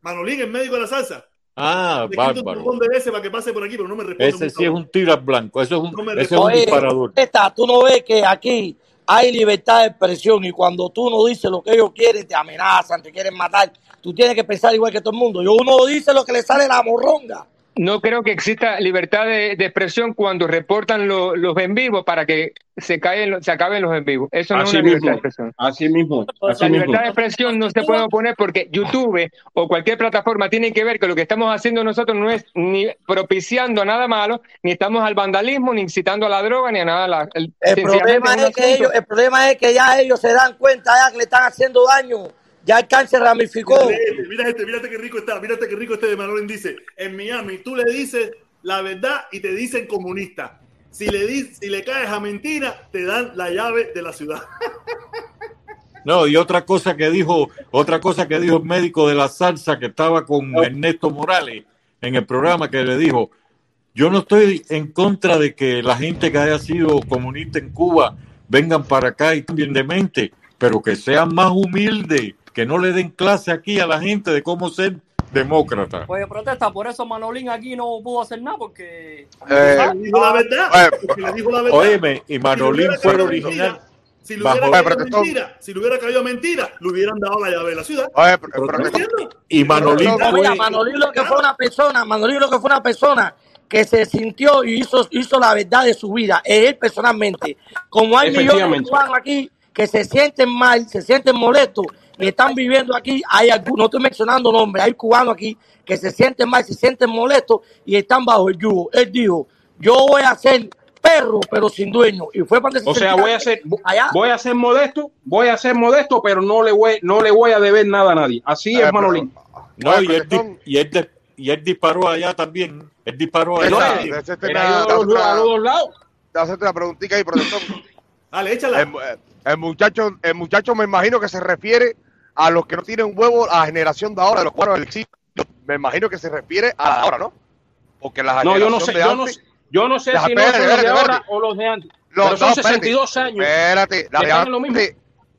Manolín, el médico de la salsa. Ah, un bárbaro. de veces para que pase por aquí, pero no me responde. Ese sí es un tiro al blanco. Eso es un, me ese es un Oye, disparador. esta, tú no ves que aquí hay libertad de expresión y cuando tú no dices lo que ellos quieren, te amenazan, te quieren matar. Tú tienes que pensar igual que todo el mundo. Yo uno dice lo que le sale la morronga. No creo que exista libertad de, de expresión cuando reportan lo- los en vivo para que se, caen, se acaben los en vivo. Eso no es una libertad de expresión. Así mismo. Así La mismo. libertad de expresión no se puede oponer porque YouTube o cualquier plataforma tiene que ver que lo que estamos haciendo nosotros no es ni propiciando nada malo, ni estamos al vandalismo, ni incitando a la droga, ni a nada. La, el, El problema, es que ellos, el problema es que ya ellos se dan cuenta ya que le están haciendo daño. Ya el cáncer ramificó. Mira este, mira este, mira este que rico está, mira este que rico este de Manolín dice, en Miami tú le dices la verdad y te dicen comunista. Si le, di- si le caes a mentira, te dan la llave de la ciudad. No, y otra cosa que dijo, otra cosa que dijo el médico de la salsa que estaba con Ernesto Morales en el programa que le dijo, yo no estoy en contra de que la gente que haya sido comunista en Cuba vengan para acá y cambien de mente, pero que sean más humildes, que no le den clase aquí a la gente de cómo ser demócrata. Pues protesta, por eso Manolín aquí no pudo hacer nada porque. Eh, Le dijo la verdad. eh, porque le dijo la verdad. Óyeme, y Manolín fue el original. Si le bajo- hubiera caído mentira, si le hubiera caído mentira, le hubieran dado la llave de la ciudad. ¿No entiendes? Y Manolín No, fue, mira, Manolín lo que fue una persona, Manolín lo que fue una persona que se sintió y hizo, hizo la verdad de su vida, él personalmente. Como hay millones de cubanos aquí que se sienten mal, se sienten molestos y están viviendo aquí, hay algunos, no estoy mencionando nombres, hay cubanos aquí que se sienten mal, se sienten molestos y están bajo el yugo. Él dijo, yo voy a ser perro, pero sin dueño. Y fue para O sea, voy a ser, voy a ser modesto, voy a ser modesto, pero no le voy, no le voy a deber nada a nadie. Así es, Manolín. No, y él, di- y, él de- y él disparó allá también. Él disparó allá. A los- esta- a los dos lados. Te voy a hacerte una preguntita ahí, protector. Dale, échala. El, el muchacho, el muchacho me imagino que se refiere a los que no tienen huevo, a la generación de ahora, de los cubanos del exilio. Me imagino que se refiere a la ahora, ¿no? Porque la No, yo no generación sé, de yo no, antes- sé- yo no sé Deja, si no espérate, son los de espérate, ahora o los de antes. Los- pero son no, espérate. 62 años. Espérate, la de en lo mismo. antes-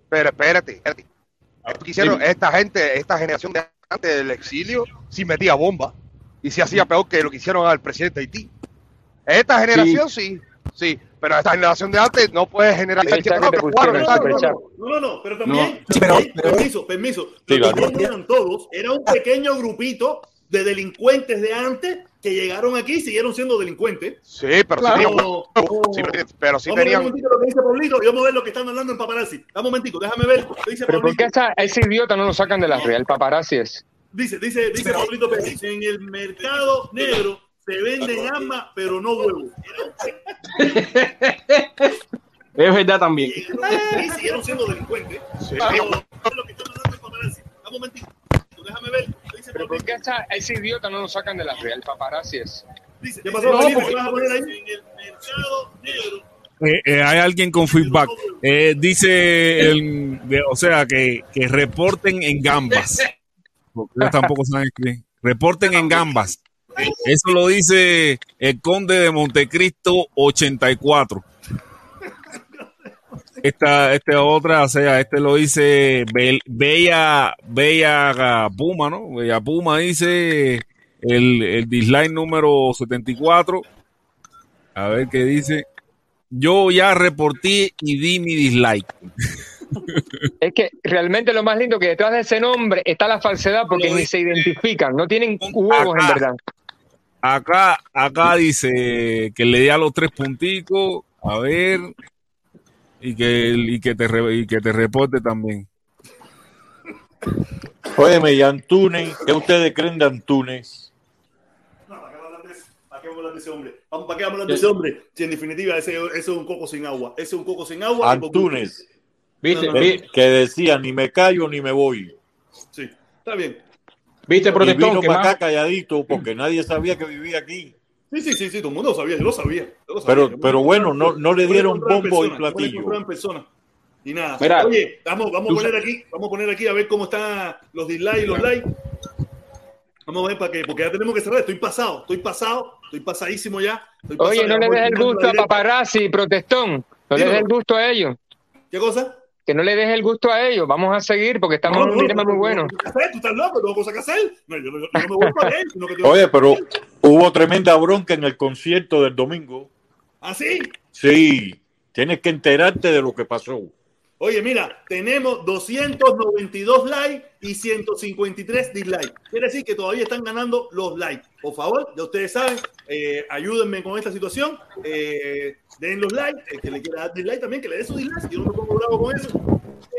Pero espérate, espérate. Esto que hicieron Dime. esta gente, esta generación de antes del exilio, sí metía bomba y sí hacía peor que lo que hicieron al presidente de Haití. Esta generación sí, sí, pero esta generación de antes no puede que no, no Super saben". Chat. No, no, no, pero también, No. también- permiso, permiso. Sí, claro. que no eran todos, era un pequeño grupito de delincuentes de antes que llegaron aquí y siguieron siendo delincuentes. Sí, pero Claro. sí huevo, sí, pero sí un tenían. momentito lo que dice Pablito y vamos a ver lo que están hablando en paparazzi. Dame un momentico, déjame ver. Dice Pero ¿por qué esa- ese idiota no lo sacan de la real paparazzi es? dice, dice, dice Pablito Pérez, en el mercado negro se venden armas, pero no huevos. Es verdad también. Y siguieron siendo delincuentes. Pero, lo que paparazzi. Dame un momentito, déjame ver. Dice Pero ¿por qué esa- ese idiota no lo sacan de la real paparazzi es? Dice, ¿Qué pasó, no, porque vas a poner ahí en el mercado negro. Eh, eh, hay alguien con feedback. Eh, dice, el, de- o sea, que, que reporten en gambas. Porque ellos tampoco saben escribir. Reporten en gambas. Eso lo dice el conde de Montecristo 84. Esta, esta otra, o sea, este lo dice Bel- Bella, Bella Puma, ¿no? Bella Puma dice el, el dislike número 74. A ver qué dice. Yo ya reporté y di mi dislike. Es que realmente lo más lindo que detrás de ese nombre está la falsedad porque ni se identifican, no tienen huevos en verdad. Acá, acá dice que le dé a los tres punticos, a ver, y que, y que te y que te reporte también. Óyeme, y Antunes, ¿qué ustedes creen de Antunes? ¿Para qué vamos a hablar de ese- para qué vamos a hablar de ese hombre? ¿Para qué de ese hombre? Si en definitiva ese, ese es un coco sin agua. Ese es un coco sin agua. Antunes. ¿Viste? No, no, no. Que decía, ni me callo ni me voy. Sí, está bien. ¿Viste, Y protector? vino Que para acá calladito porque nadie sabía que vivía aquí. Sí, sí, sí, sí, todo el mundo lo sabía, yo lo sabía. yo lo sabía. Pero, pero bueno, no, no le dieron bombo y persona, lo platillo. en persona. Y nada. Mira, Oye, vamos, vamos a poner aquí, vamos a poner aquí a ver cómo están los dislikes y los likes. Vamos a ver para qué, porque ya tenemos que cerrar. Estoy pasado, estoy pasado, estoy pasadísimo ya. Estoy pasado, Oye, no ya le des el gusto a paparazzi, protestón. No le des el gusto a ellos. ¿Qué cosa? Que no le des el gusto a ellos. Vamos a seguir porque estamos No, en un dilema no, muy no, bueno. ¿Tengo cosas que hacer? No, yo, no- yo no me voy para él, sino que tengo Oye, pero hubo tremenda bronca en el concierto del domingo. ¿Ah, sí? Sí, tienes que enterarte de lo que pasó. Oye, mira, tenemos 292 likes y 153 dislikes. Quiere decir que todavía están ganando los likes. Por favor, ya ustedes saben, eh, ayúdenme con esta situación. Eh, den los likes. El que le quiera dar dislike también, que le dé su dislike. Yo no me pongo bravo con eso.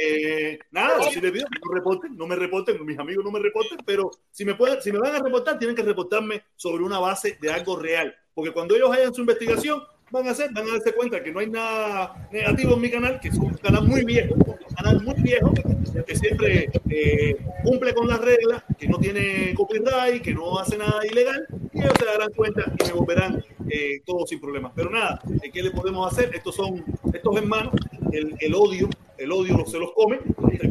Eh, nada, si les pido no reporten, no me reporten, mis amigos no me reporten, pero si me, pueden, si me van a reportar, tienen que reportarme sobre una base de algo real. Porque cuando ellos hagan su investigación, van a hacer, van a darse cuenta que no hay nada negativo en mi canal, que es un canal muy viejo, un canal muy viejo, que siempre eh, cumple con las reglas, que no tiene copyright, que no hace nada ilegal, y ellos se darán cuenta y me volverán eh, todo sin problemas. Pero nada, eh, ¿qué le podemos hacer? Estos son, estos hermanos, el, el odio, el odio se los come.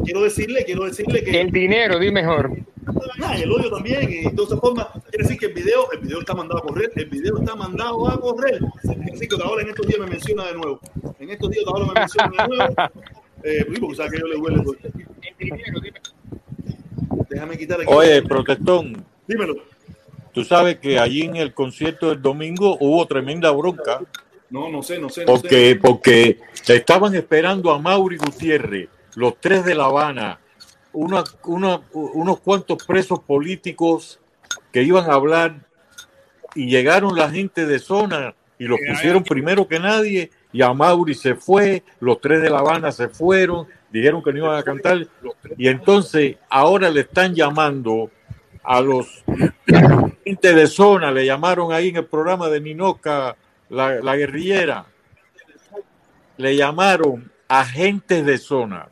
Quiero decirle, quiero decirle que El dinero, di mejor. Ah, el odio también, y de todas formas, quiere decir que el video, el video está mandado a correr, el video está mandado a correr. Decir que ahora en estos días me menciona de nuevo. En estos días ahora me menciona de nuevo. Eh, porque que yo le duele. pues. Déjame quitar aquí. Oye, protestón, Dímelo. tú sabes que allí en el concierto del domingo hubo tremenda bronca No, no sé, no sé. No porque, sé. porque estaban esperando a Mauri Gutiérrez, los tres de La Habana, una- una- unos cuantos presos políticos que iban a hablar y llegaron la gente de zona y los pusieron primero que nadie y a Mauri se fue, los tres de La Habana se fueron, dijeron que no iban a cantar y entonces ahora le están llamando a los gente de zona, le llamaron ahí en el programa de Ninoca, la, la guerrillera, le llamaron agentes de zona.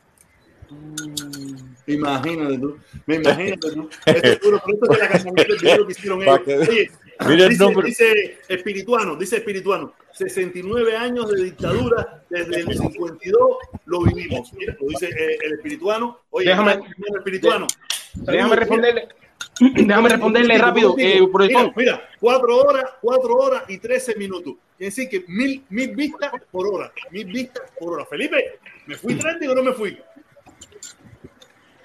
Imagínate tú, me imagínate tú. Esto es duro, pero esto es de la del video que hicieron ellos. Oye, Mira el dice, nombre. dice espirituano, dice espirituano, 69 años de dictadura, desde el 52 lo vivimos. Mira, lo dice eh, el espirituano. Oye, Déjame- hermano espirituano. Déjame responderle, déjame responderle rápido, eh, Mira, mira, cuatro horas, cuatro horas y 13 minutos. Quiere decir que mil, mil vistas por hora. Mil vistas por hora. Felipe, ¿me fui trending o no me fui?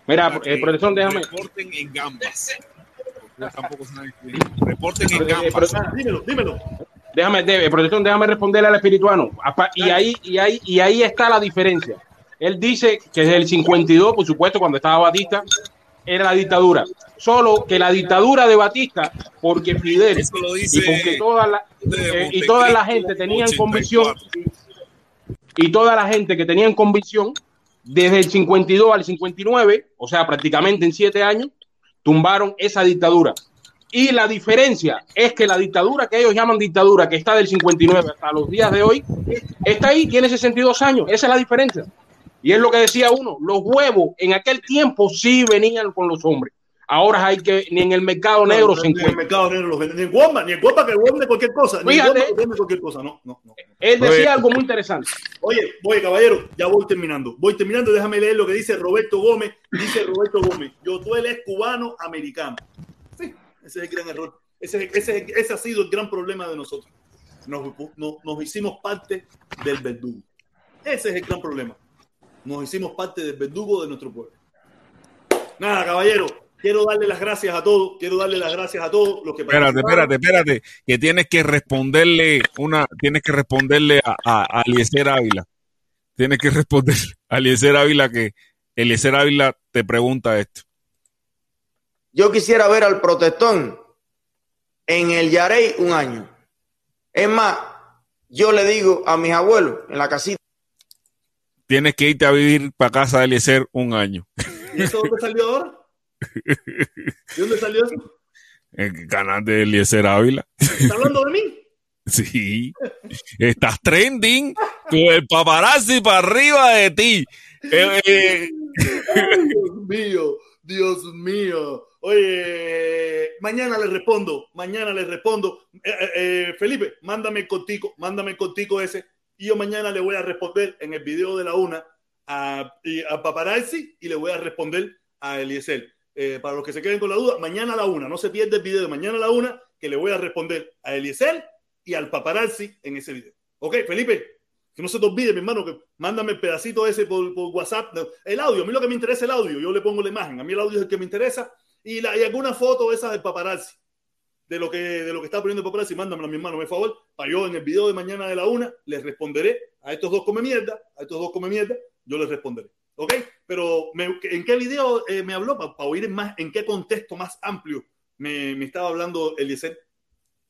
Mira, eh, profesor, déjame. Reporten en gambas. Yo tampoco saben. Reporten en Eh, gambas. profesor, dímelo, dímelo. Déjame, de- profesor, déjame responderle al espirituano. Y ahí, y, ahí, y ahí está la diferencia. Él dice que desde el 52, por supuesto, cuando estaba Batista, era la dictadura. Solo que la dictadura de Batista, porque Fidel Eso lo dice y porque toda la, eh, y toda la gente tenían convicción y toda la gente que tenían convicción desde el 52 al 59, o sea, prácticamente en siete años, tumbaron esa dictadura. Y la diferencia es que la dictadura que ellos llaman dictadura, que está del 59 hasta los días de hoy, está ahí, tiene 62 años. Esa es la diferencia. Y es lo que decía uno, los huevos en aquel tiempo sí venían con los hombres. Ahora hay que, ni en el mercado negro No, se ni en el encuentra. mercado negro los venden. Ni en Guamba, ni en Guamba que vende cualquier cosa. Ni en Fíjate. Guamba que vende cualquier cosa. No, no, no. Él Oye. decía algo muy interesante. Oye, oye, caballero, ya voy terminando. Voy terminando, déjame leer lo que dice Roberto Gómez. Dice Roberto Gómez, Yotuel es cubano-americano. Sí, ese es el gran error. Ese, es- ese, es- ese ha sido el gran problema de nosotros. Nos, nos- nos hicimos parte del verdugo. Ese es el gran problema. Nos hicimos parte del verdugo de nuestro pueblo. Nada, caballero, quiero darle las gracias a todos. Quiero darle las gracias a todos los que Espérate, espérate, espérate, que tienes que responderle una, tienes que responderle a, a, a Eliezer Ávila. Tienes que responder a Eliezer Ávila que Eliezer Ávila te pregunta esto. Yo quisiera ver al protestón en el Yarey un año. Es más, yo le digo a mis abuelos en la casita. Tienes que irte a vivir para casa de Eliezer un año. ¿Y eso dónde salió ahora? ¿De dónde salió eso? El canal de Eliezer Ávila. ¿Está hablando de mí? Sí. Estás trending con el paparazzi para arriba de ti. Eh, eh, Ay, Dios mío, Dios mío. Oye, mañana le respondo, mañana le respondo. Eh, Felipe, mándame el mándame el ese. Y yo mañana le voy a responder en el video de la una a, a Paparazzi y le voy a responder a Eliezer. Eh, para los que se queden con la duda, mañana a la una, no se pierde el video de mañana a la una, que le voy a responder a Eliezer y al Paparazzi en ese video. Ok, Felipe, que no se te olvide, mi hermano, que mándame el pedacito ese por, WhatsApp. El audio, a mí lo que me interesa es el audio. Yo le pongo la imagen. A mí el audio es el que me interesa. Y, la, y alguna foto esa del paparazzi. De lo que, de lo que está poniendo el paparazzi, mándamela, mi hermano, por favor. Para yo en el video de mañana de la una les responderé a estos dos come mierda. A estos dos come mierda, yo les responderé. ¿Ok? Pero me- ¿en qué video eh, me habló? Para oír más, en qué contexto más amplio me, me estaba hablando Eliezer.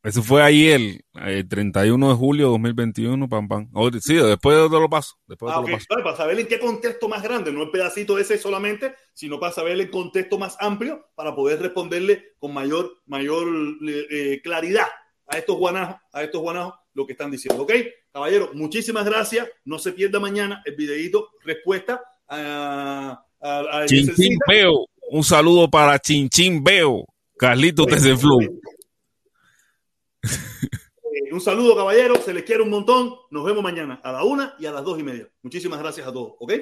Eso fue ayer, el 31 de julio de 2021, pam, pam. Oh, sí, después te lo paso. Después Ah, te ok. lo paso. Vale, para saber en qué contexto más grande, no el pedacito ese solamente, sino para saber el contexto más amplio para poder responderle con mayor, mayor eh, claridad a estos guanajos, a estos guanajos lo que están diciendo. ¿Ok? Caballero, muchísimas gracias. No se pierda mañana el videito respuesta a. Un saludo para Chinchín Veo. Carlito desde Flow. Eh, un saludo, caballero. Se les quiere un montón. Nos vemos mañana a la una y a las dos y media. Muchísimas gracias a todos. ¿Ok?